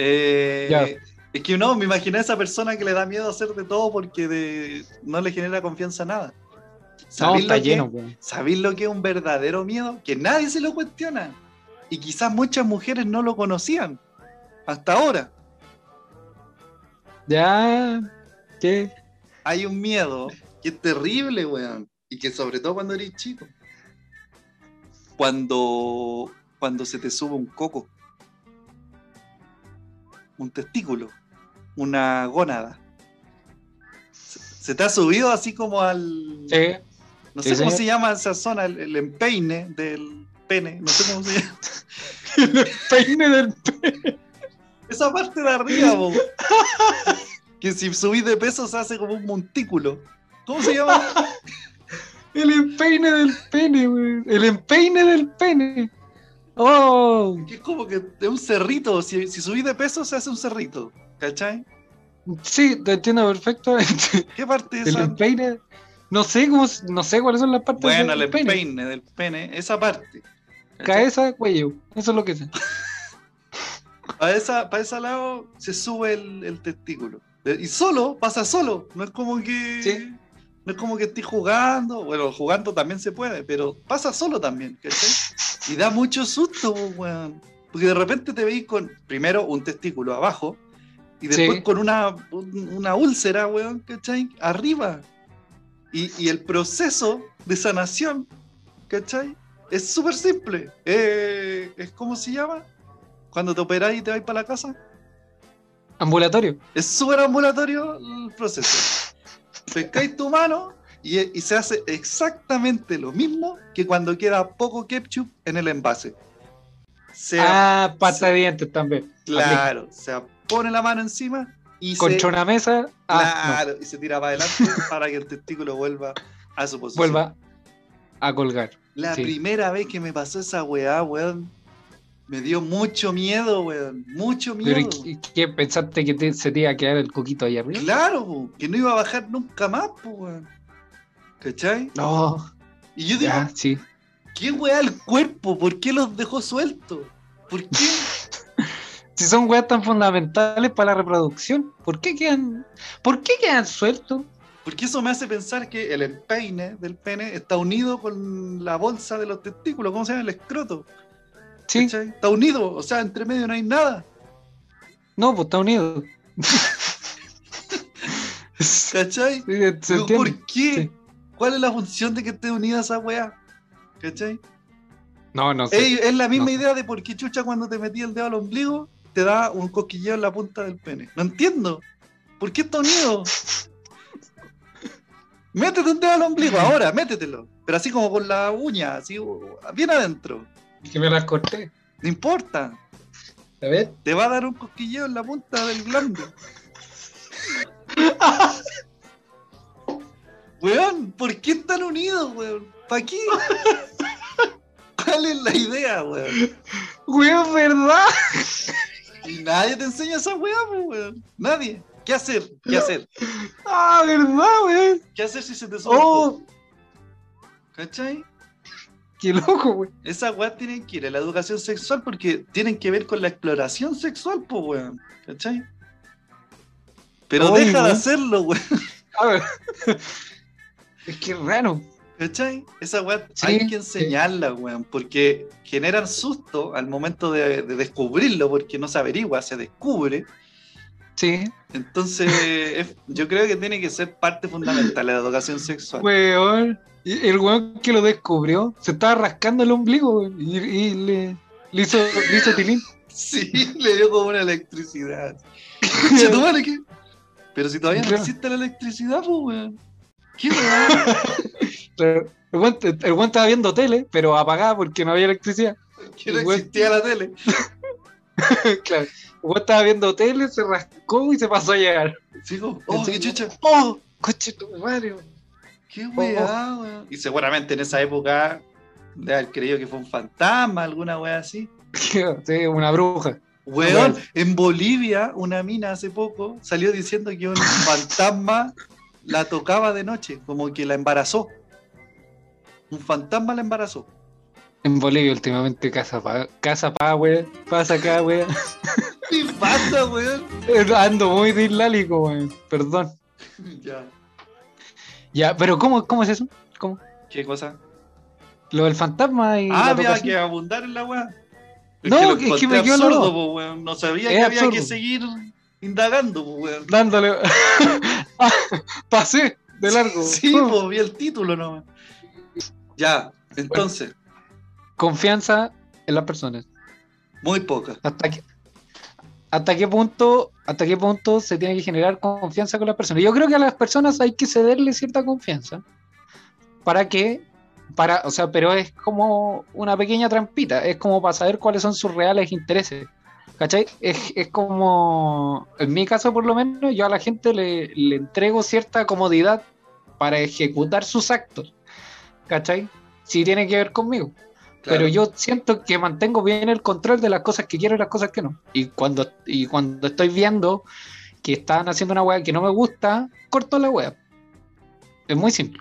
Eh. Es que no, me imaginé a esa persona que le da miedo hacer de todo porque de- no le genera confianza a nada. ¿Sabéis lo que- lleno, güey. ¿Sabéis lo que es un verdadero miedo? Que nadie se lo cuestiona. Y quizás muchas mujeres no lo conocían. Hasta ahora. Ya. ¿Qué? Hay un miedo que es terrible, weón. Y que sobre todo cuando eres chico. Cuando, cuando se te sube un coco. Un testículo. Una gónada. Se, te ha subido así como al... Sí. No Sí, sé cómo señor. se llama esa zona, el, el empeine del pene. No sé cómo se llama. El peine del Esa parte de arriba, po. Que si subís de peso se hace como un montículo. ¿Cómo se llama? El empeine del pene, güey. El empeine del pene. Oh, Que es como que es un cerrito. Si, si subís de peso se hace un cerrito. ¿Cachai? sí, te entiendo perfectamente. ¿Qué parte es El esa? empeine. No sé cómo, no sé cuáles son las partes Bueno, del el empeine del pene, esa parte. Cabeza, cuello. Eso es lo que sé. Para esa, para ese lado se sube el, el testículo. Y solo, pasa solo. No es como que. Sí. No es como que estés jugando. Bueno, jugando también se puede, pero pasa solo también, ¿cachai? Y da mucho susto, weón. Porque de repente te veis con, primero, un testículo abajo. Y después Sí. con una, un- una úlcera, weón, ¿cachai? Arriba. Y, y el proceso de sanación, ¿cachai? Es súper simple. Eh, es como se llama cuando te operáis y te vais para la casa. Ambulatorio. Es súper ambulatorio el proceso. Pescáis tu mano y, y se hace exactamente lo mismo que cuando queda poco ketchup en el envase. Se, ah, pasta de dientes también. claro, se pone la mano encima y Contra se, una mesa. Ah, claro, y se tira para adelante para que el testículo vuelva a su posición. Vuelva a colgar. La sí. primera vez que me pasó esa weá, weón, me dio mucho miedo, weón. Mucho miedo. Pero ¿y ¿qué, pensaste que te- se te iba a quedar el coquito ahí arriba? Claro, que no iba a bajar nunca más, weón. ¿Cachai? No, Y yo digo, ya, sí. ¿qué weá el cuerpo? ¿Por qué los dejó sueltos? ¿Por qué? Si son weas tan fundamentales para la reproducción, ¿por qué quedan, ¿por qué quedan sueltos? Porque eso me hace pensar que el empeine del pene está unido con la bolsa de los testículos, ¿cómo se llama? El escroto. Sí, ¿cachai? Está unido, o sea, entre medio no hay nada. no, pues está unido. ¿Cachai? Sí. ¿Por qué? Sí. ¿Cuál es la función de que esté unida esa weá? ¿Cachai? No, no sé. Es, es la misma No idea de por qué chucha cuando te metí el dedo al ombligo te da un cosquilleo en la punta del pene. No entiendo. ¿Por qué está unido? Métete un dedo al ombligo, ahora, métetelo. Pero así como con la uña, así, uh, bien adentro. Que me las corté. No importa. A ver. Te va a dar un cosquilleo en la punta del glande. weón, ¿por qué están unidos, weón? ¿Para qué? ¿Cuál es la idea, weón? Weón, ¿verdad? Y nadie te enseña esa weá, pues, weón. Nadie. ¿Qué hacer? ¿Qué hacer? Ah, ¿verdad, weón? ¿Qué hacer si se te sube? Oh, ¿Cachai? qué loco, weón. Esas weas tienen que ir a la educación sexual porque tienen que ver con la exploración sexual, pues, weón. ¿Cachai? Pero deja de hacerlo, weón. A ver. Es que es raro. ¿Cachai? Esa weá Sí, hay que enseñarla, weón, porque generan susto al momento de, de descubrirlo, porque no se averigua, se descubre. Sí. Entonces, es- yo creo que tiene que ser parte fundamental de la educación sexual. Weón. Y El weón que lo descubrió se estaba rascando el ombligo, weón. Y, y le, le hizo, le hizo tilín. Sí, le dio como una electricidad. Madre, ¿qué? Pero si todavía no existe la electricidad, pues, weón. ¿Qué weón? El weón, estaba viendo tele, pero apagada porque no había electricidad. Que no existía la tele. claro. El weón estaba viendo tele, se rascó y se pasó a llegar. Sí, oh, qué chucha. ¡Oh! Coche tu weón. Qué weá, weón. Y seguramente en esa época de haber creído que fue un fantasma, alguna weá así. Sí, una bruja. Weón, en Bolivia, una mina hace poco salió diciendo que un fantasma la tocaba de noche, como que la embarazó. Un fantasma la embarazó. En Bolivia últimamente casa pa, casa pa, weón. Pasa acá, weón. ¿Qué pasa, weón? Ando muy dislálico, weón. Perdón. Ya. Ya, pero ¿cómo, cómo es eso? ¿Cómo? ¿Qué cosa? Lo del fantasma y. Ah, había que abundar en la weá. No, lo es que me quedó absurdo, po, weón. No sabía Es que había que seguir indagando, weón. Dándole. Ah, Pasé de largo. Sí, pues vi el título nomás. Ya, entonces, Confianza en las personas. muy poca. ¿Hasta qué, hasta qué punto, hasta qué punto se tiene que generar confianza con las personas? Yo creo que a las personas hay que cederle cierta confianza para que, para, o sea, pero es como una pequeña trampita, es como para saber cuáles son sus reales intereses. ¿Cachai? Es, es como, en mi caso por lo menos, yo a la gente le, le entrego cierta comodidad para ejecutar sus actos. ¿Cachai? Si tiene que ver conmigo. Claro. Pero yo siento que mantengo bien el control de las cosas que quiero y las cosas que no. Y cuando, y cuando estoy viendo que están haciendo una weá que no me gusta, corto la weá. Es muy simple.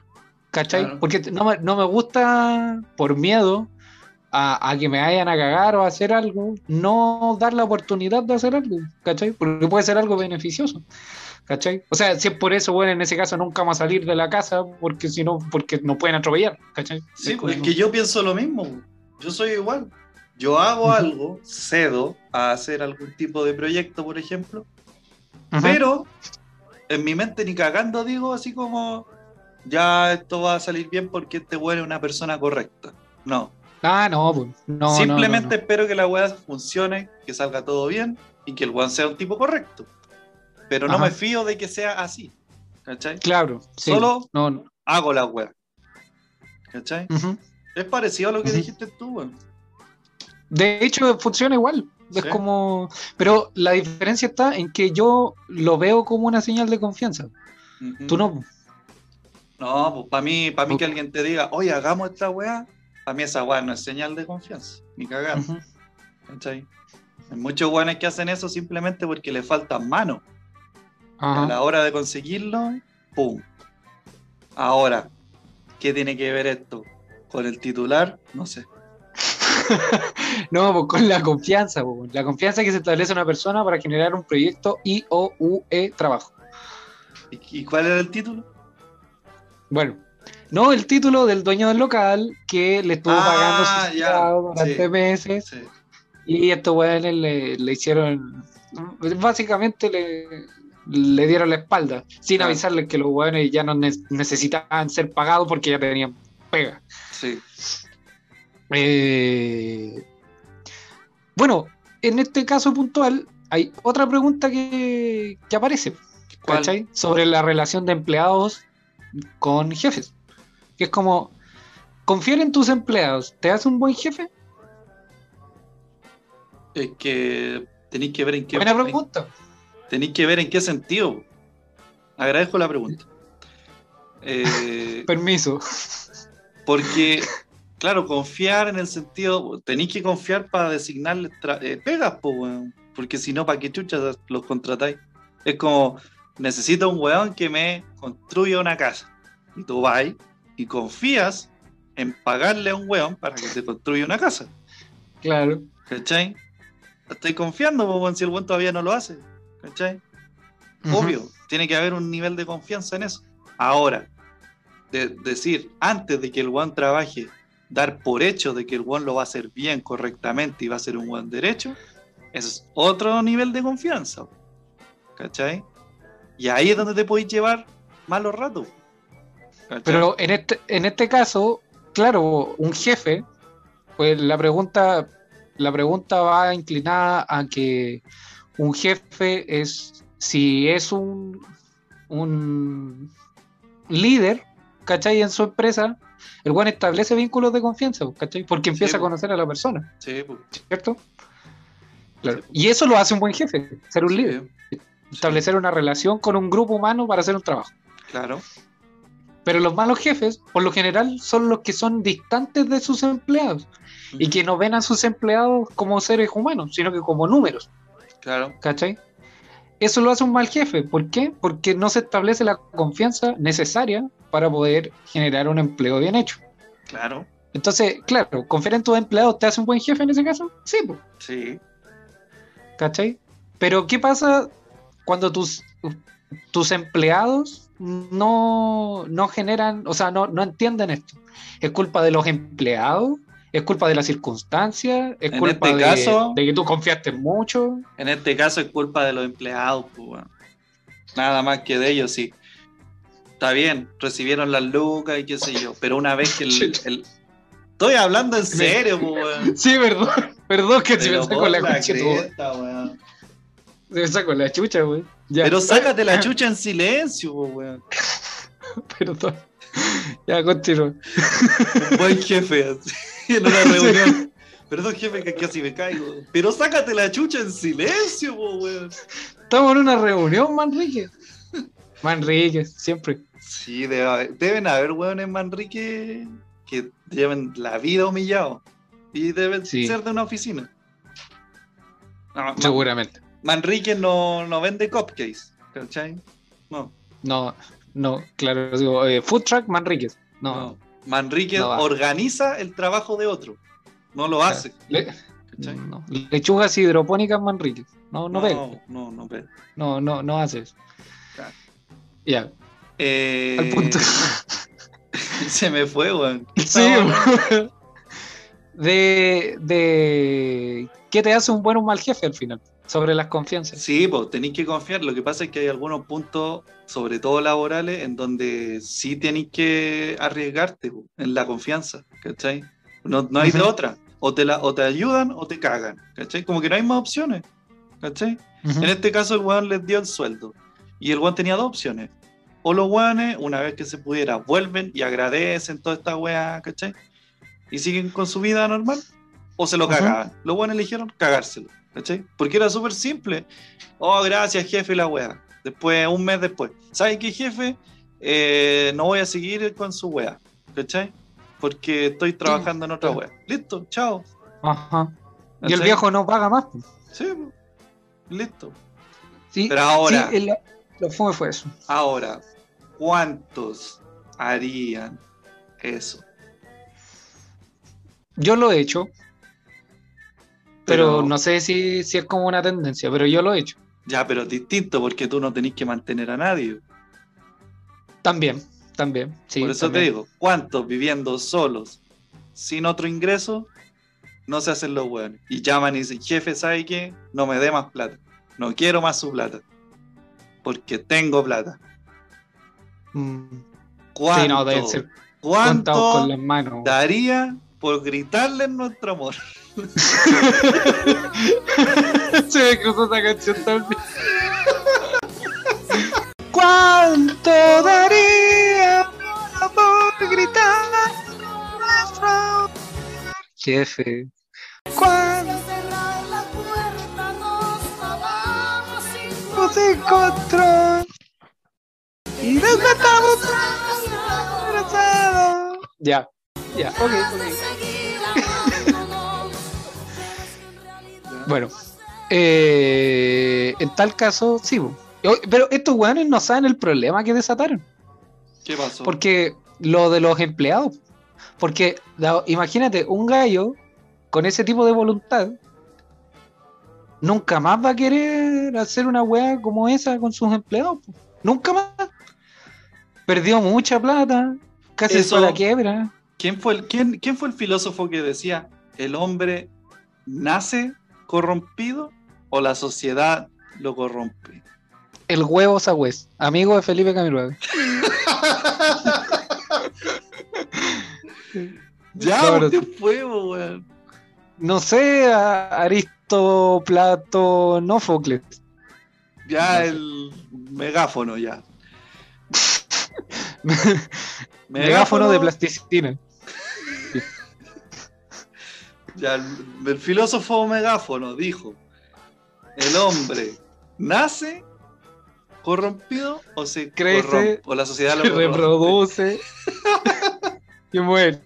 ¿Cachai? Claro. Porque no me, no me gusta por miedo a, a que me vayan a cagar o a hacer algo, no dar la oportunidad de hacer algo. ¿Cachai? Porque puede ser algo beneficioso. ¿Cachai? O sea, si es por eso, bueno, en ese caso nunca vamos a salir de la casa porque si no, porque nos pueden atropellar. ¿Cachai? Sí, Es pues es que yo pienso lo mismo. Yo soy igual. Yo hago algo, cedo a hacer algún tipo de proyecto, por ejemplo, pero en mi mente ni cagando digo así como, ya esto va a salir bien porque este weón es una persona correcta. No. Ah, no, pues, no, Simplemente no, no. espero que la weá funcione, que salga todo bien y que el weón sea un tipo correcto. Pero no Ajá. me fío de que sea así. ¿Cachai? Claro, sí. Solo-. Hago la weá. ¿Cachai? Es parecido a lo que dijiste tú, weón. De hecho, funciona igual. Es Sí. como. Pero la diferencia está en que yo lo veo como una señal de confianza. Tú no. No, pues para mí, para mí que alguien te diga, oye, hagamos esta weá, para mí esa weá no es señal de confianza, ni cagar. Ujú. ¿cachai? Hay muchos weones que hacen eso simplemente porque le faltan manos. A la hora de conseguirlo, ¡pum! Ahora, ¿qué tiene que ver esto? Con el titular, no sé. No, pues con la confianza. pues, La confianza que se establece una persona para generar un proyecto I O U E trabajo. ¿Y, y cuál era el título? Bueno. No, el título del dueño del local que le estuvo Ah, pagando sus ya, durante sí. meses Sí. Y estos weones le, le hicieron. Básicamente le, le dieron la espalda, sin Claro. avisarles que los weones ya no ne- necesitaban ser pagados porque ya tenían pega. sí. Eh, bueno, en este caso puntual, hay otra pregunta que, que aparece, ¿Cuál? ¿cachai? Sobre la relación de empleados con jefes. Que es como, confiar en tus empleados, ¿te hace un buen jefe? Es que tenéis que ver en qué. Buena pregunta. Tenéis que ver en qué sentido. Agradezco la pregunta. Eh, Permiso. porque, claro, confiar en el sentido. Tenéis que confiar para designarle tra- eh, pegas, po, weón. Porque si no, ¿para qué chuchas los contratáis? Es como, necesito un weón que me construya una casa. Y tú vas y confías en pagarle a un weón para que te construya una casa. Claro. ¿Cachai? Estoy confiando, weón, si el weón todavía no lo hace. ¿Cachai? Obvio, tiene que haber un nivel de confianza en eso. Ahora, de- decir, antes de que el one trabaje, dar por hecho de que el one lo va a hacer bien, correctamente y va a ser un one derecho, eso es otro nivel de confianza. ¿Cachai? Y ahí es donde te podéis llevar malos ratos. ¿Cachai? Pero en este, en este caso, claro, un jefe, pues la pregunta, la pregunta va inclinada a que un jefe es, si es un, un líder, ¿cachai? En su empresa, el buen establece vínculos de confianza, ¿cachai? Porque empieza Sí, a conocer a la persona, Sí, pues, ¿cierto? Claro. Sí. Y eso lo hace un buen jefe, ser un líder, establecer una relación con un grupo humano para hacer un trabajo. Claro. Pero los malos jefes, por lo general, son los que son distantes de sus empleados y que no ven a sus empleados como seres humanos, sino que como números, Claro. ¿cachai? Eso lo hace un mal jefe. ¿Por qué? Porque no se establece la confianza necesaria para poder generar un empleo bien hecho. Claro. Entonces, claro, confiar en tus empleados te hace un buen jefe en ese caso. Sí, po, Sí. ¿cachai? Pero ¿qué pasa cuando tus, tus empleados no, no generan, o sea, no, no entienden esto? ¿Es culpa de los empleados? ¿Es culpa de las circunstancias? ¿Es En culpa este de, caso- de que tú confiaste mucho? En este caso es culpa de los empleados, pues. Nada más que de ellos, sí. Está bien, recibieron las lucas y qué sé yo, pero una vez que el. el- Estoy hablando en serio, pues, weón. Sí, perdón, perdón que me Pero saco por la, la me saco la chucha, güey. Pero sácate la chucha en silencio, weón. Perdón. Ya, continúa. Un buen jefe, así, en una reunión. Perdón, jefe, que casi me caigo. Pero sácate la chucha en silencio, weón. Estamos en una reunión, Manrique. Manrique, siempre. Sí, debe haber- deben haber weones Manrique que lleven la vida humillado. Y deben Sí. ser de una oficina. No, Seguramente. Manrique no, no vende cupcakes, ¿cachai? No, No, no, claro. Digo, eh, food truck Manríquez. No, no. Manrique No organiza el trabajo de otro. No lo hace. Le- ¿cachai? no. Lechugas hidropónicas Manríquez. No, no, no, no, no ve. No, no, no hace eso. Claro. Ya, Eh, al punto. se me fue, weón. sí, de, de qué te hace un buen o un mal jefe al final, sobre las confianzas. Sí, pues tenéis que confiar. Lo que pasa es que hay algunos puntos, sobre todo laborales, en donde sí tenéis que arriesgarte po, en la confianza, ¿cachai? No, no hay de otra. O te, la, o te ayudan o te cagan, ¿cachai? Como que no hay más opciones, ¿cachai? Ujú. En este caso el weón les dio el sueldo y el weón tenía dos opciones. O los weones, una vez que se pudiera, vuelven y agradecen toda esta weá, ¿cachai? Y siguen con su vida normal. O se lo Ujú. cagaban. Los weones eligieron cagárselo, ¿cachai? Porque era súper simple. Oh, gracias jefe, la weá. Después, un mes después. ¿Sabes qué jefe? Eh, no voy a seguir con su weá, ¿cachai? Porque estoy trabajando en otra weá. Listo, chao. Ajá. Y el viejo no paga más. pues. Sí, listo. Sí, Pero ahora- sí, el- lo fue fue eso. Ahora, ¿cuántos harían eso? Yo lo he hecho, pero, Pero- no sé si, si es como una tendencia, pero yo lo he hecho. Ya, pero es distinto porque tú no tenés que mantener a nadie. También, también. Sí, Por eso también. te digo, ¿cuántos viviendo solos, sin otro ingreso, no se hacen los buenos? Y llaman y dicen, jefe, ¿sabe qué? No me dé más plata. No quiero más su plata. Porque tengo plata. Mm, ¿Cuánto, Sí, no, cuánto con las manos. daría por gritarles nuestro amor. Se me cruzó esa canción también. ¿Cuánto daría por gritar nuestro? Jefe. ¿Cuánto? sin control y desmatamos Ya ya, ok, ok. Bueno, eh, en tal caso, sí. Pero estos weones no saben el problema que desataron. ¿Qué pasó? Porque lo de los empleados. Porque imagínate, un gallo con ese tipo de voluntad nunca más va a querer hacer una weá como esa con sus empleados. Nunca más. Perdió mucha plata. Casi Eso- fue la quiebra. ¿Quién fue, el, quién, quién fue el filósofo que decía, el hombre nace corrompido o la sociedad lo corrompe? El huevo Sagüez, amigo de Felipe Camiroaga. Ya, Cabrón. ¿qué fue, po, weón? No sé, Aristo Plato Nófocles. Ya el megáfono, ya. Megáfono de plasticina. Ya, el, el filósofo megáfono dijo, el hombre nace corrompido o se Crece, corrompe, o la sociedad lo Se reproduce y muere.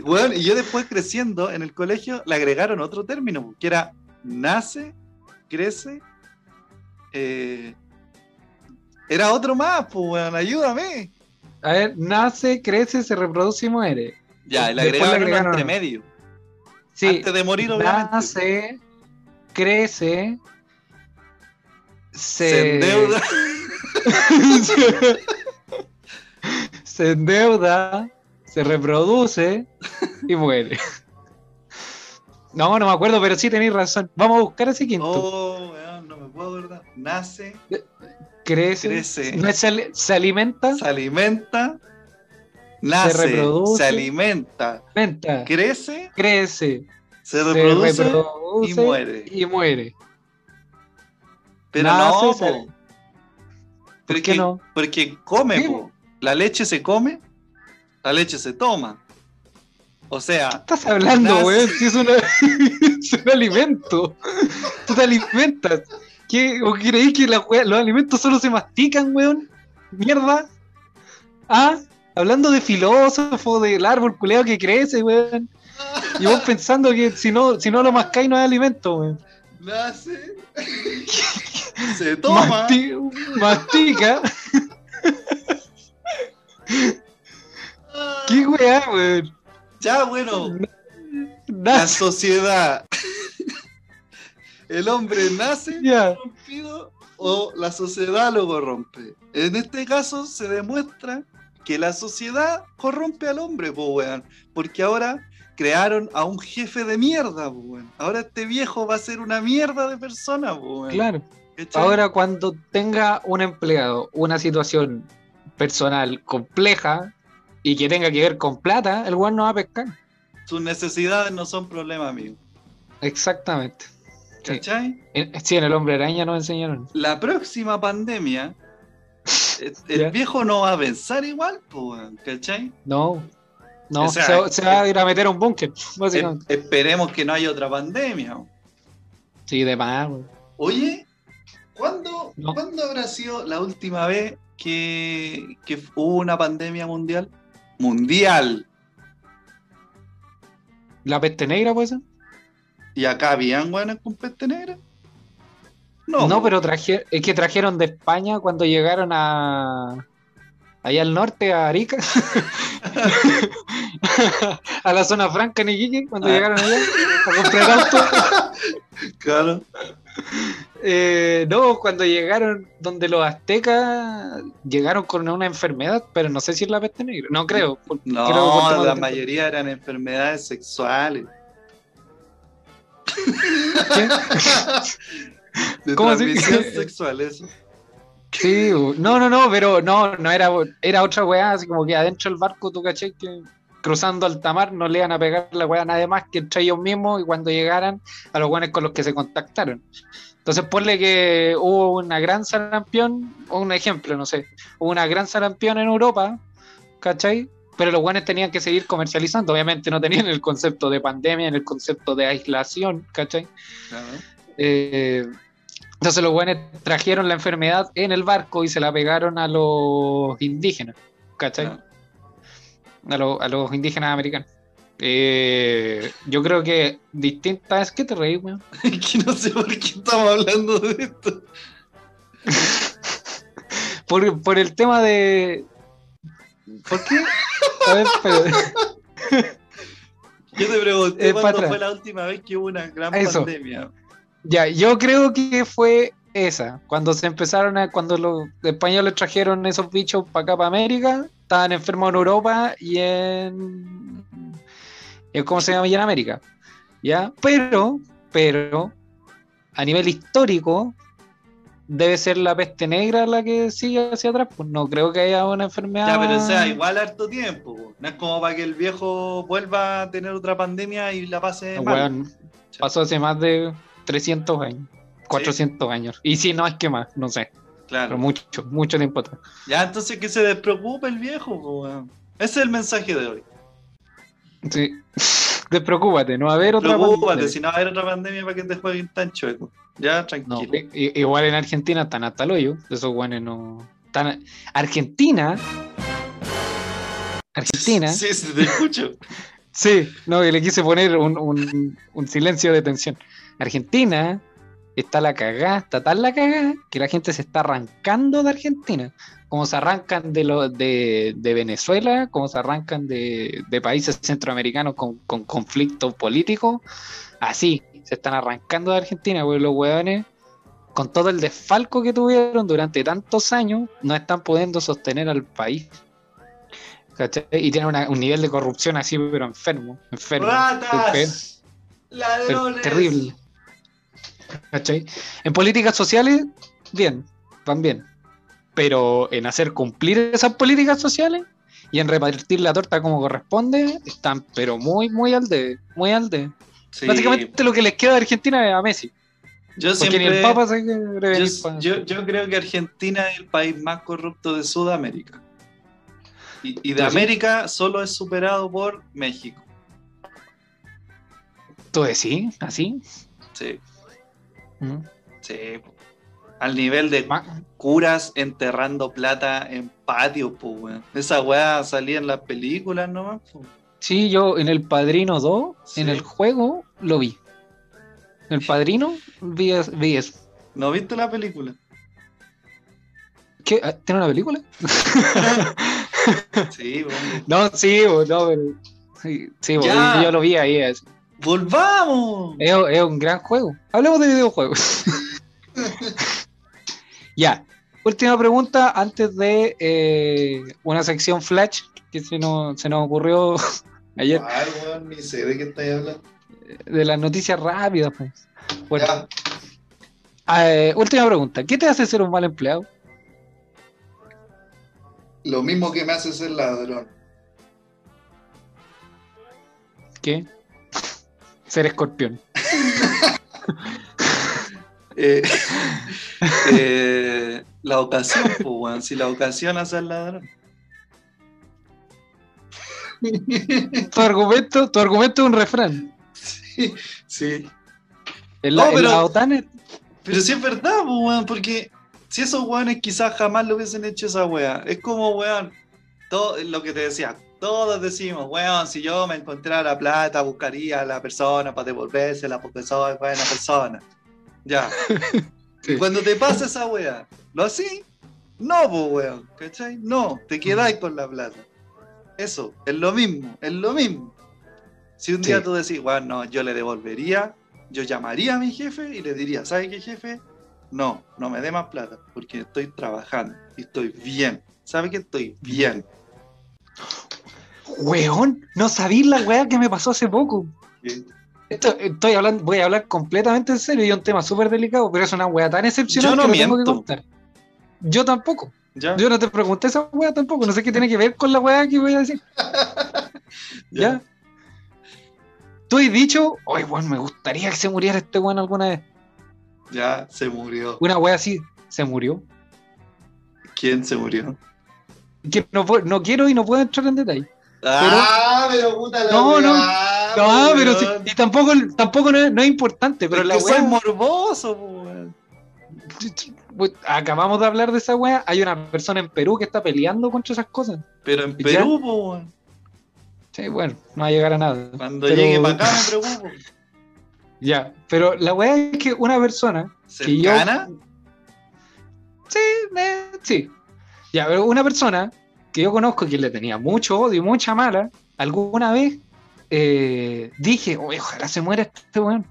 Weón, y yo después creciendo en el colegio le agregaron otro término, que era nace, crece, eh, era otro más, pues weón, ayúdame. A ver, nace, crece, se reproduce y muere. Ya, le Después le agregaron, agregaron entre medio. Sí, Antes de morir, obviamente. nace, crece, se, Se endeuda. se endeuda, se reproduce y muere. No, no me acuerdo, pero sí tenéis razón. Vamos a buscar ese quinto. Oh, no me puedo verdad. Nace, crece, crece. no es se, se alimenta, se alimenta, nace, se, reproduce. alimenta, alimenta, crece, crece, se se reproduce, y muere. y muere. Pero nace, no, se- po. ¿Por Porque, qué no? porque come, po. La leche se come, la leche se toma. O sea, ¿Qué estás hablando, weón? Si es, una- es un alimento. Tú te alimentas. ¿Qué? ¿O creéis que la los alimentos solo se mastican, weón? Mierda. Ah, hablando de filósofo, del árbol culeado que crece, weón. Y vos pensando que si no, si no lo mascáis no es alimento, weón. nace, se toma. Masti- mastica. ¿Qué weá, weón? Ya, bueno, la Nace, sociedad. El hombre nace ya. corrompido o la sociedad lo corrompe. En este caso se demuestra que la sociedad corrompe al hombre, po, weón. Porque ahora crearon a un jefe de mierda, po, weón. Ahora este viejo va a ser una mierda de persona, po, weón. Claro. ¿Cachai? Ahora, cuando tenga un empleado una situación personal compleja y que tenga que ver con plata, el weón no va a pescar. Sus necesidades no son problema mío. Exactamente. ¿Cachai? En- Sí, en el hombre araña nos enseñaron. La próxima pandemia, el, viejo no va a pensar igual. ¿Cachai? No. No, O sea, se, se va a ir a meter a un búnker, básicamente. E- esperemos que no haya otra pandemia. Sí, de más. Oye, ¿cuándo, No. ¿cuándo habrá sido la última vez que, que hubo una pandemia mundial? Mundial. La peste negra, pues. ¿Y acá habían weones con peste negra? No, No, pero traje, es que trajeron de España cuando llegaron a. Allá al norte, a Arica. a la zona franca en Iquique, cuando Ah. llegaron allá a comprar. Claro. Eh, no, cuando llegaron donde los aztecas llegaron con una enfermedad, pero no sé si es la peste negra. No creo. por- No, la mayoría eran enfermedades sexuales. ¿Qué? De ¿Cómo así? transmisión sexual, eso. Sí, no, no, no, pero no, no era, era otra weá, así como que adentro del barco, tú caché que cruzando alta mar no le iban a pegar la weá a nadie más que entre ellos mismos y cuando llegaran a los weones con los que se contactaron. Entonces ponle que hubo una gran sarampión, o un ejemplo, no sé, hubo una gran sarampión en Europa, ¿cachai? pero los guanes tenían que seguir comercializando. Obviamente no tenían el concepto de pandemia, en el concepto de aislación, ¿cachai? Eh, entonces los guanes trajeron la enfermedad en el barco y se la pegaron a los indígenas, ¿cachai? Claro. A, lo- a los indígenas americanos. Eh, yo creo que distintas. ¿Qué te reí, weón? que no sé por qué estamos hablando de esto. Por, por el tema de. ¿Por qué? A ver, espera. Yo te pregunté Eh, cuándo fue la última vez que hubo una gran Eso. pandemia. Ya, yo creo que fue esa. Cuando se empezaron a. Cuando los españoles trajeron esos bichos para acá, para América, estaban enfermos en Europa y en. en- ¿Cómo se llama? Y en América. ¿Ya? Pero, pero, a nivel histórico, debe ser la peste negra la que sigue hacia atrás. Pues no creo que haya una enfermedad. Ya, pero o sea, igual harto tiempo. po. No es como para que el viejo vuelva a tener otra pandemia y la pase mal. Weón, pasó hace más de 300 años. 400 años. Y si no, es que más, no sé. Claro. Pero mucho, mucho tiempo atrás. Ya, entonces que se despreocupe el viejo. po, weón. Ese es el mensaje de hoy. Sí. Despreocúpate, no va a haber otra Preocúpate, pandemia. si no va a haber otra pandemia para que te jueguen tan chueco. Ya, No, tranquilo. i- igual en Argentina están hasta el hoyo. Esos guanes no. Están... Argentina. Argentina. Sí, sí, te escucho. Sí, no, que le quise poner un, un- un silencio de tensión. Argentina está la cagada, está tan la cagada que la gente se está arrancando de Argentina. Como se arrancan de, lo, de, de Venezuela, como se arrancan de, de países centroamericanos con, con conflictos políticos, así se están arrancando de Argentina, porque los hueones, con todo el desfalco que tuvieron durante tantos años, no están pudiendo sostener al país. ¿Cachai? Y tienen una- un nivel de corrupción así, pero enfermo. enfermo ¡Ratas! ¡Ladrones! terrible. ¿Cachai? En políticas sociales, bien, van bien. Pero en hacer cumplir esas políticas sociales y en repartir la torta como corresponde, están pero muy, muy al de, muy al de. Sí. Básicamente lo que les queda de Argentina es a Messi. Yo Porque ni siempre. el Papa se quiere venir yo, pa- yo- yo creo que Argentina es el país más corrupto de Sudamérica. Y, y de ¿Ah, sí? América solo es superado por México. ¿Tú decís? ¿Así? Sí, Mm. sí. Al nivel de curas enterrando plata en patios, pues, weón. Esa weá salía en las películas nomás. Sí, yo en El Padrino 2, Sí. en el juego, lo vi. En El Padrino vi, vi eso. ¿No viste la película? ¿Qué? Ah, ¿Tiene una película? Sí. No, sí, no, pero- sí, sí, Ya. yo lo vi ahí. Es, ¡Volvamos! es- es un gran juego. Hablemos de videojuegos. ya, última pregunta antes de eh, una sección flash que se nos, se nos ocurrió ayer sé de qué estáis hablando. de las noticias rápidas. Pues. Bueno, eh, última pregunta. ¿Qué te hace ser un mal empleado? Lo mismo que me hace ser ladrón. ¿Qué? Ser escorpión. Eh, eh, la ocasión, pues. Si la ocasión hace al ladrón. Tu argumento, tu argumento es un refrán. Sí, sí. En No, la, en pero- la OTAN es- Pero sí es verdad, pues, porque si esos weones quizás jamás lo hubiesen hecho esa weá. Es como, weón, todo lo que te decía. Todos decimos, weón, si yo me encontrara la plata, buscaría a la persona para devolvérsela porque soy buena persona. Ya. Sí. Y cuando te pasa esa weá, ¿lo así? No, pues, weón, ¿cachai? No, te quedáis con la plata. Eso, es lo mismo, es lo mismo. Si un día Sí. tú decís, weón, no, yo le devolvería, yo llamaría a mi jefe y le diría, ¿sabe qué jefe? No, no me dé más plata, porque estoy trabajando y estoy bien. ¿Sabe que estoy bien? Weón, no sabí la weá que me pasó hace poco. Esto, estoy hablando, voy a hablar completamente en serio y es un tema súper delicado, pero es una weá tan excepcional Yo no que lo tengo que miento. contar. Yo tampoco. ¿Ya? Yo no te pregunté esa weá tampoco. No sé qué tiene que ver con la weá que voy a decir. ¿Ya? Tú has dicho, oye, weón, me gustaría que se muriera este weón alguna vez. Ya se murió. Una weá así, se murió. ¿Quién se murió? Que no, no quiero y no puedo entrar en detalle. Ah, pero puta la No, no. weá, No, po, pero sí, y tampoco, tampoco no es, no es importante, pero Es la que soy weá. morboso, po, weón. Acabamos de hablar de esa weá. Hay una persona en Perú que está peleando contra esas cosas. Pero en. Perú, po. Sí, bueno, no va a llegar a nada. Cuando Pero- llegue para acá me preocupo. Ya, pero la weá es que una persona. Que yo- ¿Cercana? Sí, eh, sí. Ya, pero una persona que yo conozco que le tenía mucho odio y mucha mala, alguna vez eh, dije, "Oye, ojalá se muera este weón.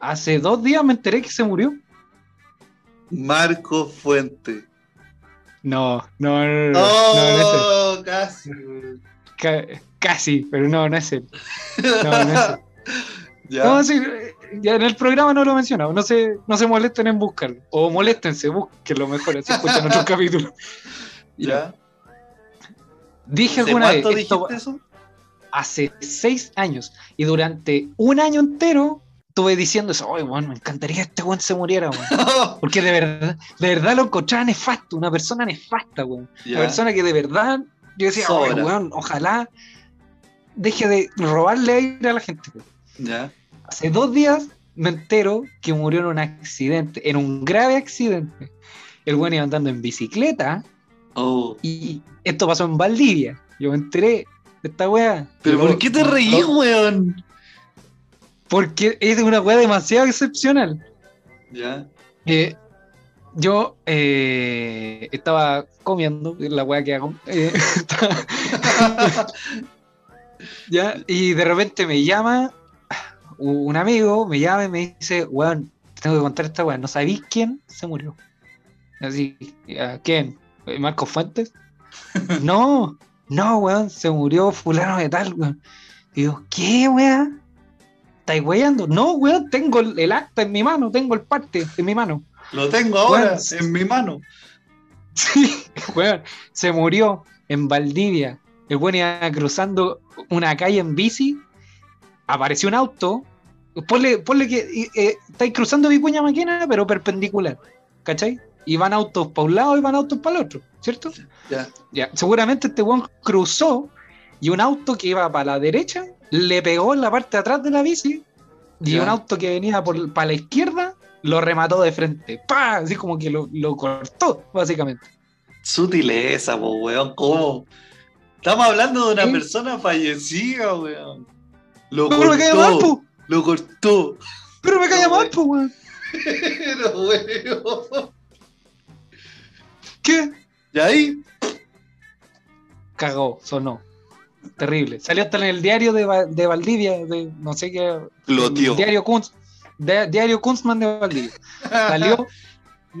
Hace dos días me enteré que se murió. Marco Fuente. No, no, no, no, no, no. Oh, casi. weón. Ca- casi, pero no, no es él. No, no es él. Ya. No, sí, ya en el programa no lo he mencionado. No se, no se molesten en buscarlo. O moléstense, busquenlo mejor, así escuchan otro capítulo. ya. Dije ¿Hace alguna vez, cuánto esto eso? hace seis años, y durante un año entero estuve diciendo eso, oye, bueno, me encantaría que este weón se muriera, weón. Porque de verdad, de verdad lo encontraba nefasto, una persona nefasta, weón. Una persona que de verdad, yo decía, Sobra. weón, ojalá deje de robarle aire a la gente, weón. Ya. Hace dos días me entero que murió en un accidente, en un grave accidente. El weón iba andando en bicicleta Oh. y esto pasó en Valdivia. Yo me enteré de esta weá. ¿Pero por qué te reí, lo- weón? Porque es una weá demasiado excepcional. Ya. Eh, yo eh, estaba comiendo, la weá que hago. eh, ya, y de repente me llama un amigo, me llama y me dice, weón, te tengo que contar esta weá, ¿no sabéis quién se murió? Así, ¿a quién? ¿Marco Fuentes? no, no, weón, se murió fulano de tal, weón. Y digo, ¿qué, weón? ¿Estáis weyando? No, weón, tengo el, el acta en mi mano, tengo el parte en mi mano. Lo tengo ahora Weón. en mi mano. Sí, weón, se murió en Valdivia. El weón iba cruzando una calle en bici, apareció un auto. Ponle, ponle que eh, estáis cruzando Vicuña Maquena, pero perpendicular. ¿Cachai? Y van autos para un lado y van autos para el otro, ¿cierto? Ya. Ya, seguramente este weón cruzó y un auto que iba para la derecha le pegó en la parte de atrás de la bici y un auto que venía por, para la izquierda lo remató de frente. ¡Pah! Así como que lo, lo cortó, básicamente. Sutileza, po, weón. ¿Cómo? Estamos hablando de una ¿Sí? persona fallecida, weón. Lo Pero me cae mal, cortó. po. Lo cortó. Pero me cae No, mal, po, weón. ¿Qué? Y ahí, Cagó, sonó. Terrible. Salió hasta en el diario de, de Valdivia, de no sé qué. Lo tío. Diario Kunz, de- diario Kunzman de Valdivia. Salió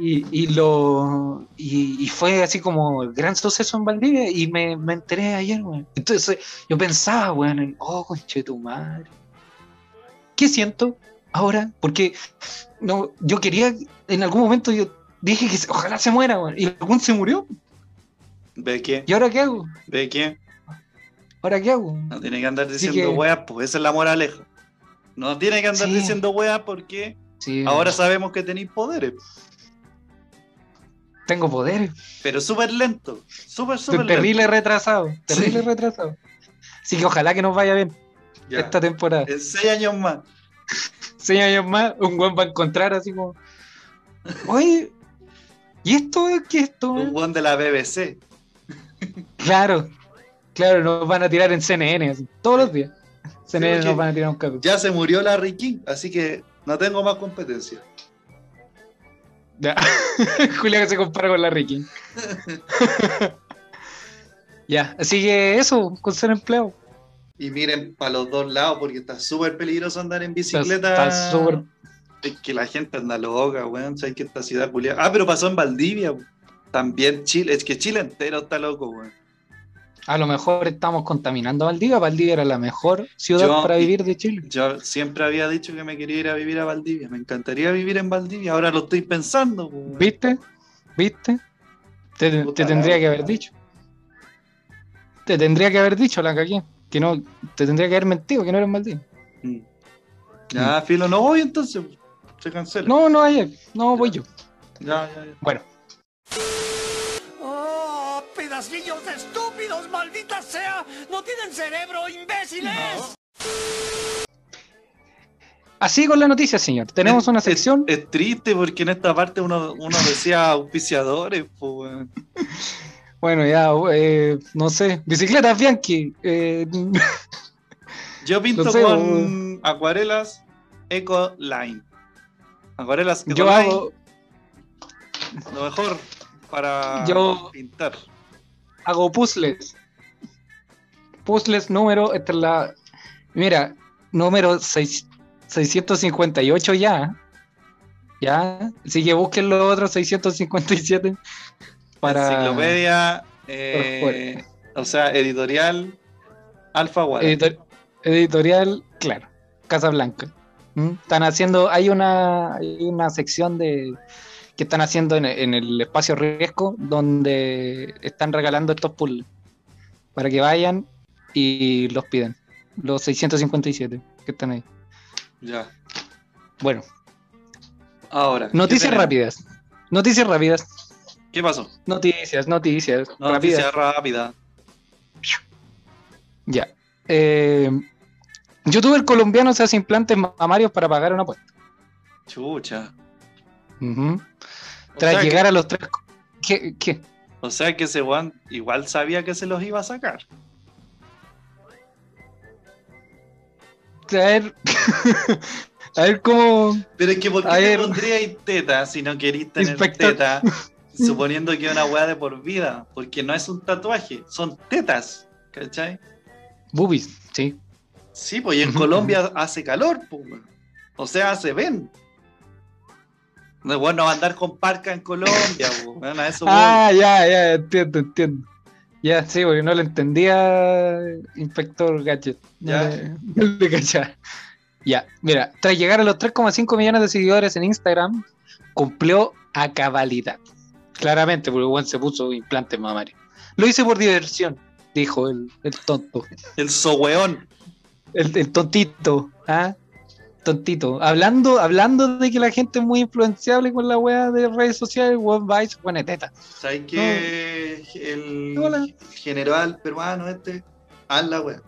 y, y lo y, y fue así como el gran suceso en Valdivia y me, me enteré ayer, weón. Entonces yo pensaba, weón, en, oh, conche tu madre. ¿Qué siento ahora? Porque no, yo quería, en algún momento yo dije que ojalá se muera, weón. Y algún se murió. ¿Ve qué? ¿Y ahora qué hago? ¿Ve qué? ¿Ahora qué hago? No tiene que andar diciendo que- weas, pues esa es la moraleja. No tiene que andar Sí. diciendo weas porque Sí, ahora sabemos que tenéis poderes. Tengo poderes. Pero súper lento. Súper, súper terrible lento. retrasado. Terrible Sí. retrasado. Así que ojalá que nos vaya bien Ya. esta temporada. En seis años más. seis años más, un buen va a encontrar así como. Oye, ¿y esto es qué es esto? Un eh?" weón de la BBC. Claro, claro, nos van a tirar en CNN así, todos los días. CNN nos van a tirar un capítulo. Ya se murió Larry King, así que no tengo más competencia. Ya. Julia que se compara con la Ricky. ya, así que eso, con ser empleado. Y miren para los dos lados, porque está súper peligroso andar en bicicleta. está súper- Es que la gente anda loca, weón. Sabes que esta ciudad culiada. Ah, pero pasó en Valdivia. weón. También Chile. Es que Chile entero está loco, weón. A lo mejor estamos contaminando Valdivia. Valdivia era la mejor ciudad Yo- para vivir de Chile. Yo siempre había dicho que me quería ir a vivir a Valdivia. Me encantaría vivir en Valdivia. Ahora lo estoy pensando. ¿Viste? ¿Viste? Te, tendría la que haber dicho. Te tendría que haber dicho la cagué. Que no, te tendría que haber mentido que no eres Valdivia. Mm. Ya, filo, no voy entonces. Se cancela. No, no ayer. No voy yo. Ya, ya, ya. Bueno, ¡Oh, mierdas, niños estúpidos, maldita sea! ¡No tienen cerebro, imbéciles! Así con la noticia, señor. Tenemos Es- una sección. Es, triste porque en esta parte uno, uno decía auspiciadores, pues. Bueno, ya, eh, no sé. Bicicletas Bianchi. eh, Yo pinto No sé, con acuarelas Eco Line. Acuarelas Eco yo Line, hago, lo mejor para Yo- pintar. Hago puzzles. Puzzles número. Esta es la. Mira, número seis- 658 ya. Ya. Así que busquen los otros 657. Para. Enciclopedia, eh, o sea, editorial Alfaguara. Editor- editorial, claro, Casablanca. ¿Mm? Están haciendo, hay una, hay una sección de que están haciendo en, en el espacio riesgo donde están regalando estos puzzles para que vayan y los piden. Los 657 que están ahí. Ya. Bueno, Ahora. ¿qué noticias rápidas. Noticias rápidas. ¿Qué pasó? Noticias, noticias. rápidas. Noticia rápida. Ya. Eh, youtuber colombiano se hace implantes mamarios para pagar una apuesta. Chucha. O Tras que- llegar a los tres. ¿Qué? qué? O sea que ese Juan igual sabía que se los iba a sacar. A ver. a ver cómo. Pero es que ¿por qué A te ver. pondríais teta si no queréis tener Inspector. teta? Suponiendo que es una weá de por vida. Porque no es un tatuaje, son tetas. ¿Cachai? Boobies, sí. Sí, pues y en Colombia hace calor, pues. O sea, se ven. No, bueno, va a andar con parca en Colombia, a eso voy. Ah, ya, ya, entiendo, entiendo. Ya, sí, porque no lo entendía, Inspector Gadget. Ya. le- no le cachaba. Ya, mira, tras llegar a los 3,5 millones de seguidores en Instagram, cumplió a cabalidad. Claramente, porque Juan se puso implante mamario. Lo hice por diversión, dijo el, el tonto. El soweón. El, el tontito, ¿ah? Tontito. Hablando, hablando de que la gente es muy influenciable con la wea de redes sociales, Juan va y se pone teta. ¿Sabes que el Hola. general peruano este? Haz la weá.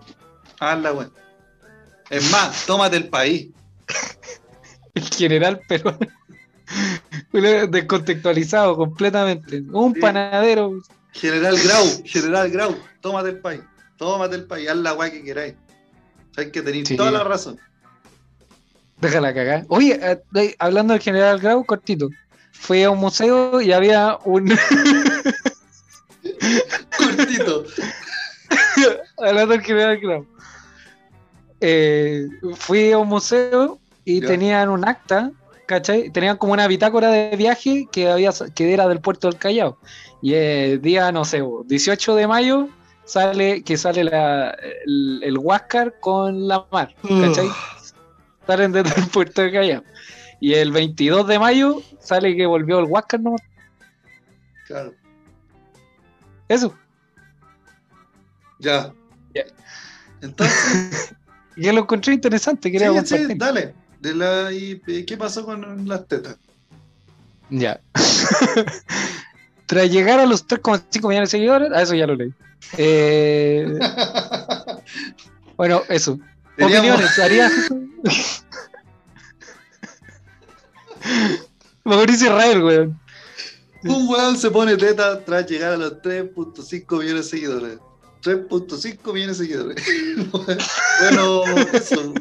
Haz la weá. Es más, tómate el país. El general peruano. Descontextualizado completamente. Un Sí. panadero. General Grau, General Grau, tómate el país. Tómate el país, haz la weá que queráis. Sabes que tenéis Sí. toda la razón. Déjala cagar. Oye, eh, eh, hablando del general Grau, cortito. Fui a un museo y había un. Cortito. hablando del general Grau. Eh, fui a un museo y Ya. tenían un acta, ¿cachai? Tenían como una bitácora de viaje que, había, que era del puerto del Callao. Y el día, no sé, 18 de mayo sale que sale la, el, el Huáscar con la mar, ¿cachai? Salen desde el puerto del Callao. Y el 22 de mayo sale que volvió el Huáscar, ¿no? Claro. Eso. Ya. Ya. Entonces, Y yo lo encontré interesante, quería sí, sí, dale. De la, y, ¿Qué pasó con las tetas? Ya. Tras llegar a los 3,5 millones de seguidores, a eso ya lo leí. Eh, bueno, eso. Opiniones, haría. Mauricio Israel, weón. Un weón se pone teta tras llegar a los 3.5 millones de seguidores. 3.5 millones de seguidores. bueno, eso.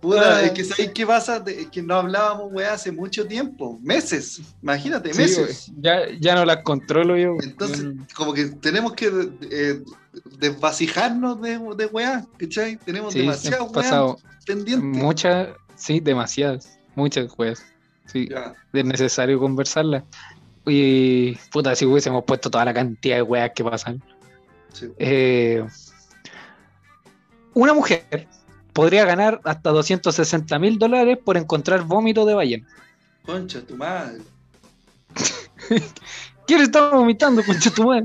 Puta, es que ¿sabéis qué pasa? Es que no hablábamos, weá, hace mucho tiempo. Meses. Imagínate, Sí, meses. ya, ya no las controlo yo. Entonces, Yo no- como que tenemos que eh, desvasijarnos de, de weá, ¿cachai? Tenemos sí, demasiadas weá pendientes. muchas, sí, demasiadas. Muchas weas. Sí, Ya. es necesario conversarlas. Y puta, si hubiésemos puesto toda la cantidad de weas que pasan. Sí. Eh, una mujer podría ganar hasta 260 mil dólares por encontrar vómito de ballena. Concha, tu madre. ¿Quién está vomitando, concha tu madre?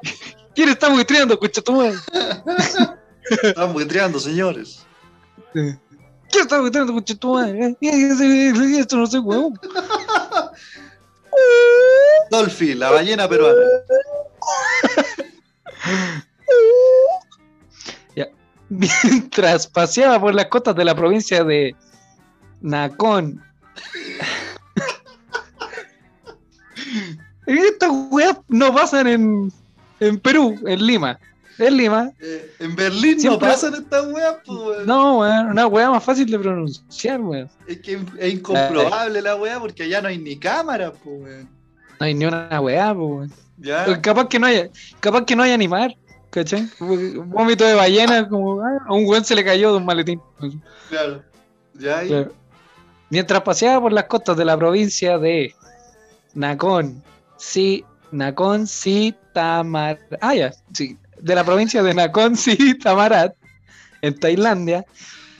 ¿Quién está buitreando, concha tu madre? Estamos buitreando, señores. ¿Quién está buitreando, concha tu madre? Eh, eh, eh, Esto no sé, huevón. Dolphy, la ballena peruana. Mientras paseaba por las costas de la provincia de Nacón. Estas weas no pasan en, en Perú, en Lima. En Lima. Eh, en Berlín no pasan estas weas, pues, weón. No, weón, una wea más fácil de pronunciar, weón. Es que es incomprobable la wea porque allá no hay ni cámara, pues, weón. No hay ni una weá, po, weón. Ya. Capaz que no haya, capaz que no haya ni mar, ¿cachai? Un vómito de ballena, como ah, a un weón se le cayó de un maletín. Claro. Ya ahí. Claro. Mientras paseaba por las costas de la provincia de Nacón, sí, Nacón, sí, Tamar, ah, ya, sí, de la provincia de Nacón, sí, Tamarat, en Tailandia,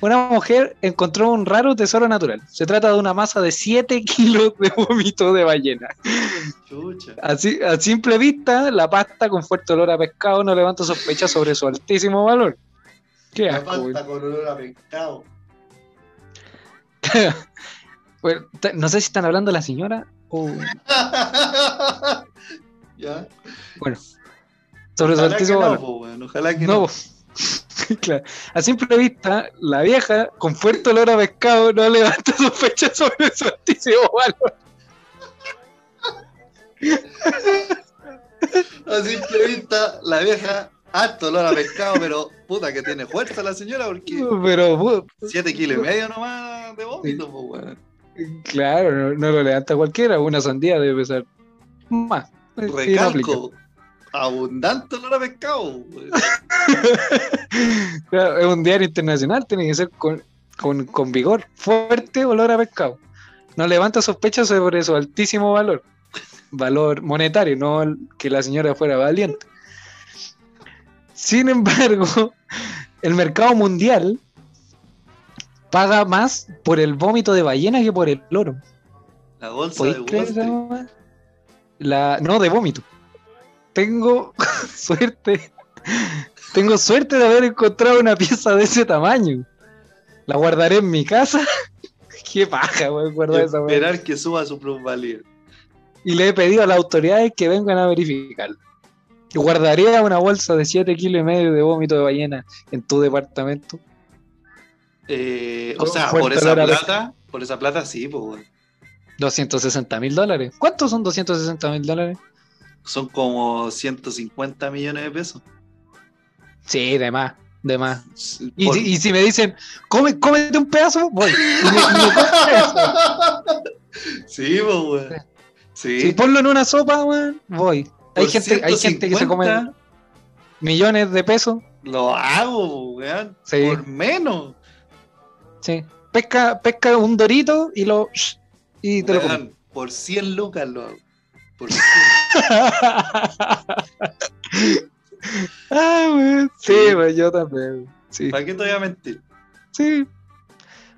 una mujer encontró un raro tesoro natural. Se trata de una masa de 7 kilos de vómito de ballena. Chucha. Así, a simple vista, la pasta con fuerte olor a pescado no levanta sospechas sobre su altísimo valor. Qué La asco, pasta con olor a pescado. Bueno, no sé si están hablando la señora o ya. bueno, sobre su que altísimo no, valor. po, Ojalá que No, no. claro. A simple vista, la vieja con fuerte olor a pescado no levanta sospechas sobre su altísimo valor. A simple vista, la vieja, harto olor a pescado, pero puta que tiene fuerza la señora porque Pero, bu- 7 kilos y medio nomás de vómito, po, weón. claro, no, no lo levanta cualquiera. Una sandía debe pesar más. Recalco, abundante olor a pescado, es un diario internacional, tiene que ser con, con, con vigor, fuerte olor a pescado. No levanta sospechas sobre su altísimo valor. Valor monetario, no que la señora fuera valiente. Sin embargo, el mercado mundial paga más por el vómito de ballena que por el oro. La bolsa ¿Podéis de? La, no, de vómito. Tengo suerte. Tengo suerte de haber encontrado una pieza de ese tamaño. La guardaré en mi casa. Qué paja, weón, guardar esa weá. esperar que suba su plusvalía. Y le he pedido a las autoridades que vengan a verificarlo. Guardaría una bolsa de 7 kilos y medio de vómito de ballena en tu departamento. Eh, o sea, por esa plata, por esa plata sí, pues, weón. 260 mil dólares. ¿Cuántos son 260 mil dólares? Son como 150 millones de pesos. Sí, de más, de más. Y, si, y si me dicen, Come, cómete un pedazo, voy. Y me- me sí, pues, weón. Sí. Si ponlo en una sopa, weón, voy. Hay Por gente, hay gente que se come 150 millones de pesos. Lo hago, weón. Sí. Por menos. Sí. Pesca, pesca un dorito y lo. Y te lo comes. Weón, por 100 lucas lo hago. Por 100. Ah. Sí, Sí. weón, yo también. Sí. ¿Para qué te voy a mentir? Sí.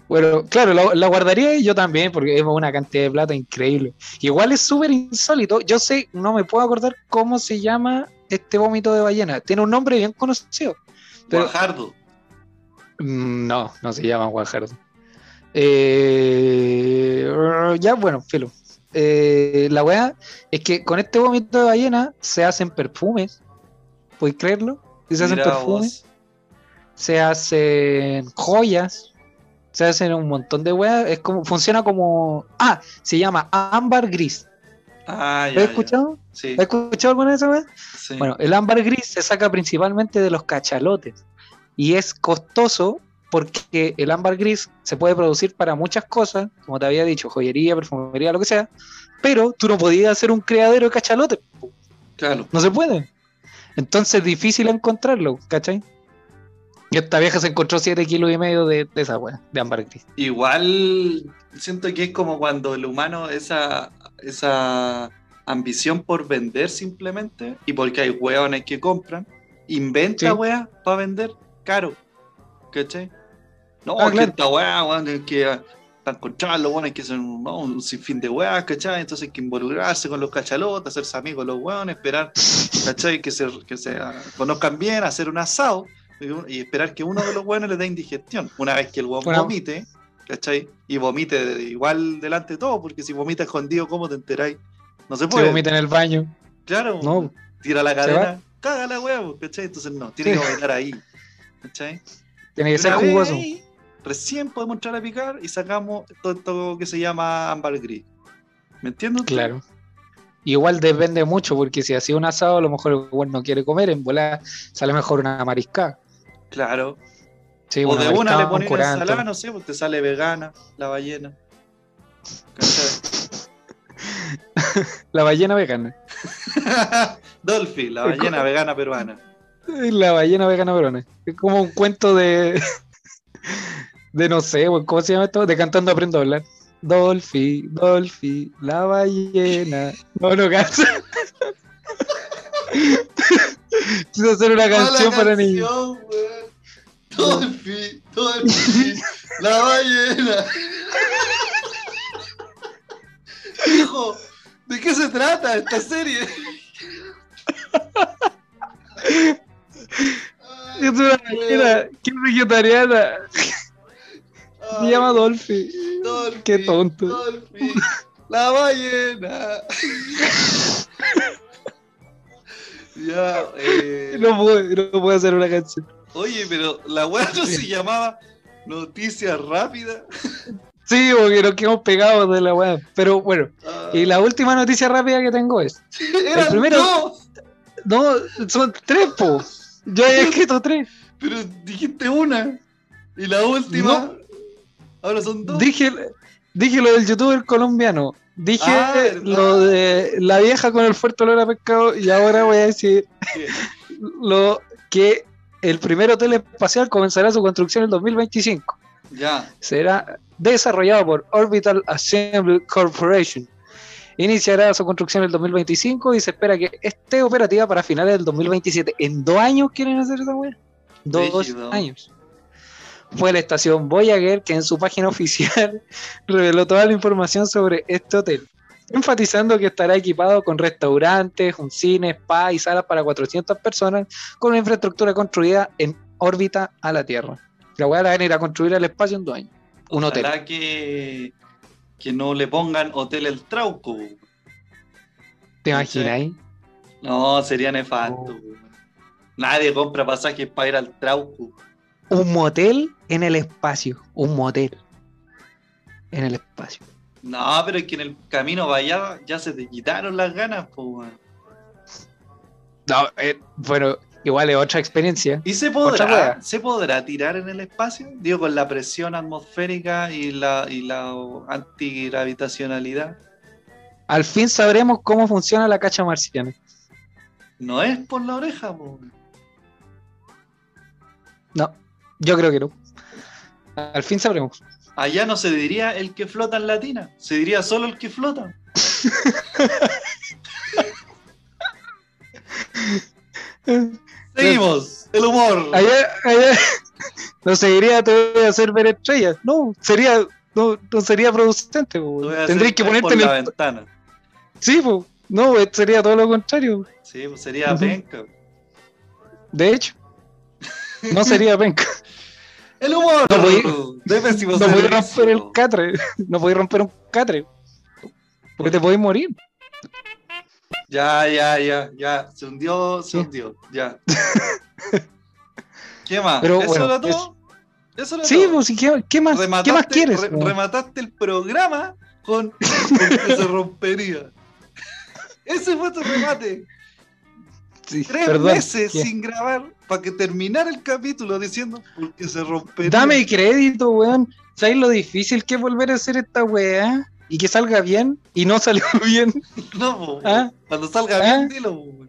Bueno, claro, la, la guardaría y yo también, porque es una cantidad de plata increíble. Igual es súper insólito. Yo sé, no me puedo acordar cómo se llama este vómito de ballena. Tiene un nombre bien conocido. Pero- Guajardo. Mm, No, no se llama Guajardo. Eh, ya, bueno, filo. Eh, la weá es que con este vómito de ballena se hacen perfumes. ¿Puedes creerlo? Y se hacen perfumes, vos. se hacen joyas, se hacen un montón de weas. Es como, funciona como. Ah, se llama ámbar gris. Ah, ¿Lo ya. has ya. escuchado? Sí, ¿Has escuchado alguna de esas weas? sí. Bueno, el ámbar gris se saca principalmente de los cachalotes y es costoso porque el ámbar gris se puede producir para muchas cosas, como te había dicho, joyería, perfumería, lo que sea, pero tú no podías hacer un criadero de cachalotes, claro. no se puede. Entonces es difícil encontrarlo, ¿cachai? Y esta vieja se encontró 7 kilos y medio de, de esa wea, de ámbar gris. Igual siento que es como cuando el humano, esa, esa ambición por vender simplemente, y porque hay hueones que compran, inventa Sí. weas para vender caro. ¿Cachai? No, Ah, claro. esta wea, weón, es que encontrar los weones que son no, un sinfín de weas, ¿cachai? Entonces hay que involucrarse con los cachalotes, hacerse amigos los weones, esperar, ¿cachai? Que se, que se ah, conozcan bien, hacer un asado y- esperar que uno de los weones le dé indigestión. Una vez que el weón Bueno. vomite, ¿cachai? Y vomite de- igual delante de todo, porque si vomita escondido, ¿cómo te enteráis No se puede. vomita en el baño. Claro. No. Tira la cadena, caga la huevo, ¿cachai? Entonces no, tiene que vomitar ahí. ¿Cachai? Tiene que ser jugoso. ahí, recién podemos entrar a picar y sacamos todo esto que se llama ámbar gris. ¿Me entiendes? Claro. Igual depende mucho, porque si hacía un asado, a lo mejor el weón no quiere comer, en volada sale mejor una mariscada. Claro. Sí, o de una le curanto. ensalada, no sé, pues te sale vegana la ballena. La ballena vegana. Dolphy, la ballena vegana peruana. La ballena vegana verona. Es como un cuento de. De no sé, ¿cómo se llama esto? De cantando aprendo a hablar. Dolphy, Dolphy, la ballena. No, no cansa. Quise hacer una canción para niños. Dolphy, Dolphy, la ballena. Hijo, ¿de qué se trata esta serie? Es una ballena es vegetariana. Se llama Dolphy. Dolphy, Qué tonto. Dolphy, la ballena. ya, eh, No puedo, no puedo hacer una canción. Oye, pero la weá no se llamaba Noticias Rápidas. Sí, porque nos quedamos pegados de la weá. Pero bueno, Ah, y la última noticia rápida que tengo es. eran primero- dos, No, son tres, po. Yo he escrito tres. pero dijiste una. Y la última. No. Ahora son dos. Dije, dije lo del youtuber colombiano. Dije Ah, verdad. lo de la vieja con el fuerte olor a pescado. Y ahora voy a decir lo que el primer hotel espacial comenzará su construcción en 2025. Ya. será desarrollado por Orbital Assembly Corporation. Iniciará su construcción en el 2025 y se espera que esté operativa para finales del 2027. ¿En dos años quieren hacer esa weá? Dos años. Fue la estación Voyager que en su página oficial reveló toda la información sobre este hotel, enfatizando que estará equipado con restaurantes, un cine, spa y salas para 400 personas, con una infraestructura construida en órbita a la Tierra. La van a ir a construir al espacio en dos años. Un hotel. Que, que no le pongan Hotel El Trauco. ¿Te imaginas? No, sería nefasto. Oh. Nadie compra pasajes para ir al Trauco. Un motel en el espacio. Un motel en el espacio. No, pero es que en el camino vaya ya se te quitaron las ganas, weón. No, eh, bueno, igual es otra experiencia. ¿Y se podrá, se podrá tirar en el espacio? Digo, con la presión atmosférica y la, y la antigravitacionalidad. Al fin sabremos cómo funciona la cacha marciana. No es por la oreja, po. No, yo creo que no. Al fin sabremos. Allá no se diría el que flota en latina, se diría solo el que flota. Seguimos, el humor. Allá, allá no seguiría te voy a hacer ver estrellas. No, sería, no, no sería producente. Tendrías que por ponerte en la el. ventana. Sí, po. no, sería todo lo contrario. Sí, pues sería penca. De hecho, no sería penca. El humor No pésimo No romper el catre. No podéis romper un catre. Porque te podéis morir. Ya, ya, ya, ya. Se hundió, se Sí. hundió. Ya. ¿Qué más? Pero, ¿Eso bueno, era todo? Eso era Sí, todo. pues, ¿y ¿qué, qué más, ¿qué más quieres? re- remataste el programa con, con que se rompería. Ese fue tu remate. Sí, Tres perdón. meses ¿Qué? sin grabar para que terminara el capítulo diciendo porque se rompería. Dame crédito, weón. ¿Sabes lo difícil que es volver a hacer esta weá? Y que salga bien y no salió bien. No, ¿Ah? cuando salga ¿Ah? bien, dilo. po.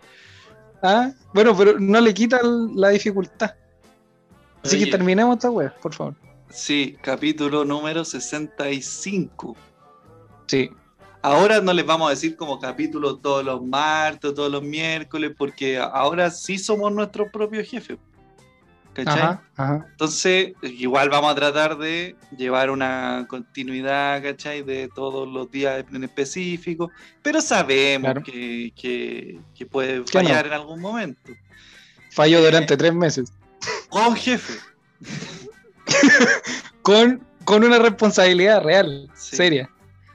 ¿Ah? Bueno, pero no le quita la dificultad. Así Oye. que terminemos esta weá, por favor. Sí, capítulo número 65. Sí. Ahora no les vamos a decir como capítulo todos los martes, todos los miércoles, porque ahora sí somos nuestros propios jefes. ¿Cachai? Ajá, ajá. Entonces, igual vamos a tratar de llevar una continuidad, ¿cachai? De todos los días en específico, pero sabemos Claro. que, que- que puede fallar en algún momento. Falló durante tres meses. Con jefe. Con, con una responsabilidad real, Sí. seria.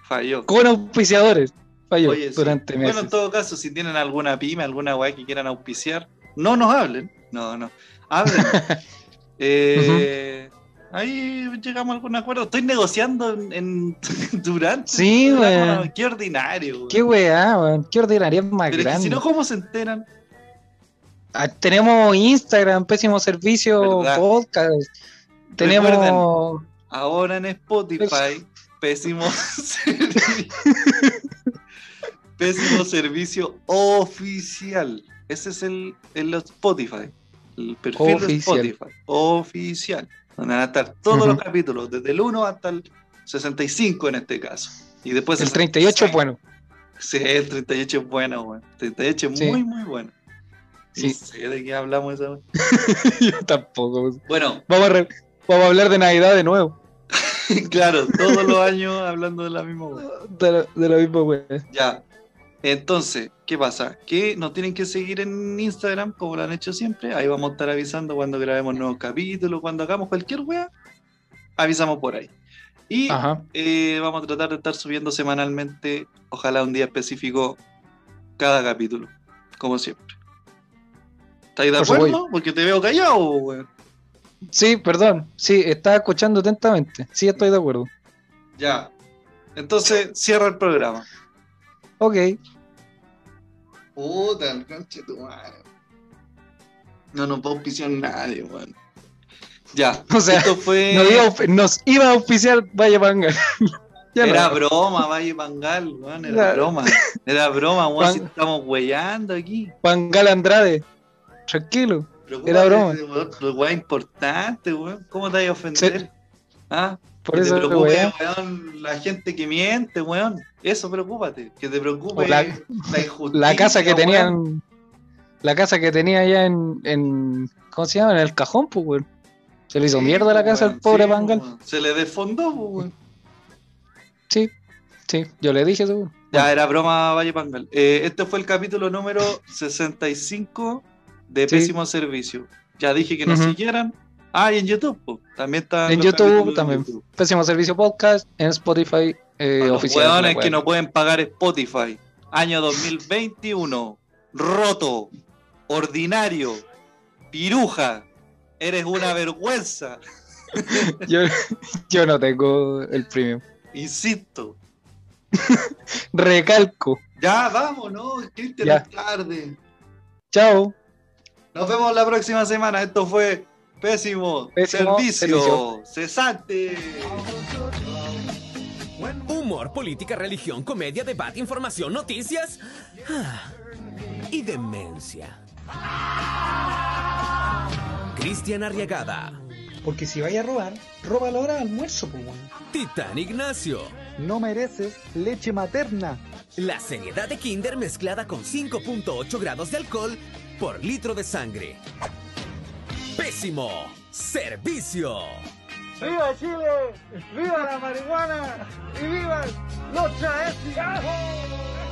Falló. Con auspiciadores. falló Oye, sí. durante meses. Bueno, en todo caso, si tienen alguna pyme, alguna weá que quieran auspiciar, no nos hablen. No, no. Hablen. Eh, Ahí llegamos a algún acuerdo. Estoy negociando en, en- durante. Sí, weón. Qué ordinario, weón. Qué weá, weón. Qué ordinaria más Pero es que grande. si no, ¿cómo se enteran? Ah, tenemos Instagram, pésimo servicio, ¿Verdad? podcast. Tenemos. Ahora en Spotify, pésimo servicio. pésimo servicio oficial. Ese es el, el Spotify. El perfil de. Spotify. Oficial. Donde van a estar todos los capítulos, desde el 1 hasta el 65 en este caso. Y después El 38 es bueno. Sí, el 38 es bueno, weón. 38 es Sí. muy, muy bueno. Sí. No sé de qué hablamos esa vez. Yo tampoco. Bueno, Vamos a, vamos a hablar de Navidad de nuevo. claro, todos los años hablando de la misma weá. De la, de la misma weá. Ya. Entonces, ¿qué pasa? Que nos tienen que seguir en Instagram, como lo han hecho siempre. Ahí vamos a estar avisando cuando grabemos nuevos capítulos, cuando hagamos cualquier wea, avisamos por ahí. Y eh, vamos a tratar de estar subiendo semanalmente, ojalá un día específico, cada capítulo, como siempre. ¿Estáis de acuerdo? Porque te veo callado, weón. Sí, perdón. Sí, estaba escuchando atentamente. Sí, estoy de acuerdo. Ya. Entonces, cierra el programa. Ok. Puta, el conche tu madre. No nos va a auspiciar nadie, weón. Ya, O sea, esto fue. Nos iba, a auf- nos iba a auspiciar Vaya Panga. ya era no. broma, Valle Pangal, weón. Era Claro. broma. Era broma, weón. Si estamos weyando aquí. Pangal Andrade. Tranquilo. Era broma. otro weón importante, weón. ¿Cómo te vas a ofender? ¿Ah? Por que eso, te preocupe, weón, la gente que miente, weón. Eso preocúpate. Que te preocupe la- la injusticia. La casa que tenían. La casa que tenía allá en, en. ¿Cómo se llama? En el cajón, pues, weón. Se le hizo Sí, mierda la pues, casa al pobre sí, Pangal. weón. Se le desfondó, pues, weón. Sí, sí, yo le dije weón. Ya, era broma Valle Pangal. Eh, este fue el capítulo número 65 de Sí. Pésimo Servicio. Ya dije que nos siguieran. Ah, y en YouTube, pues. También está. En los YouTube también. YouTube. Pésimo servicio podcast en Spotify eh, los oficial. la que no pueden pagar Spotify. Año 2021. Roto. Ordinario. Piruja. Eres una vergüenza. yo, yo no tengo el premium. Insisto. Recalco. Ya, vamos, ¿no? Cristian, tarde. Chao. Nos vemos la próxima semana. Esto fue Pésimo, Pésimo Servicio, Servicio. Cesante. Humor, política, religión, comedia, debate, información, noticias ah, y demencia. Cristian Arriagada, Porque si vaya a robar, roba la hora de almuerzo, pues. Titán Ignacio. No mereces leche materna. La seriedad de Kinder mezclada con 5.8 grados de alcohol por litro de sangre. Pésimo servicio. ¡Viva Chile! ¡Viva la marihuana! ¡Y vivan los chaescos!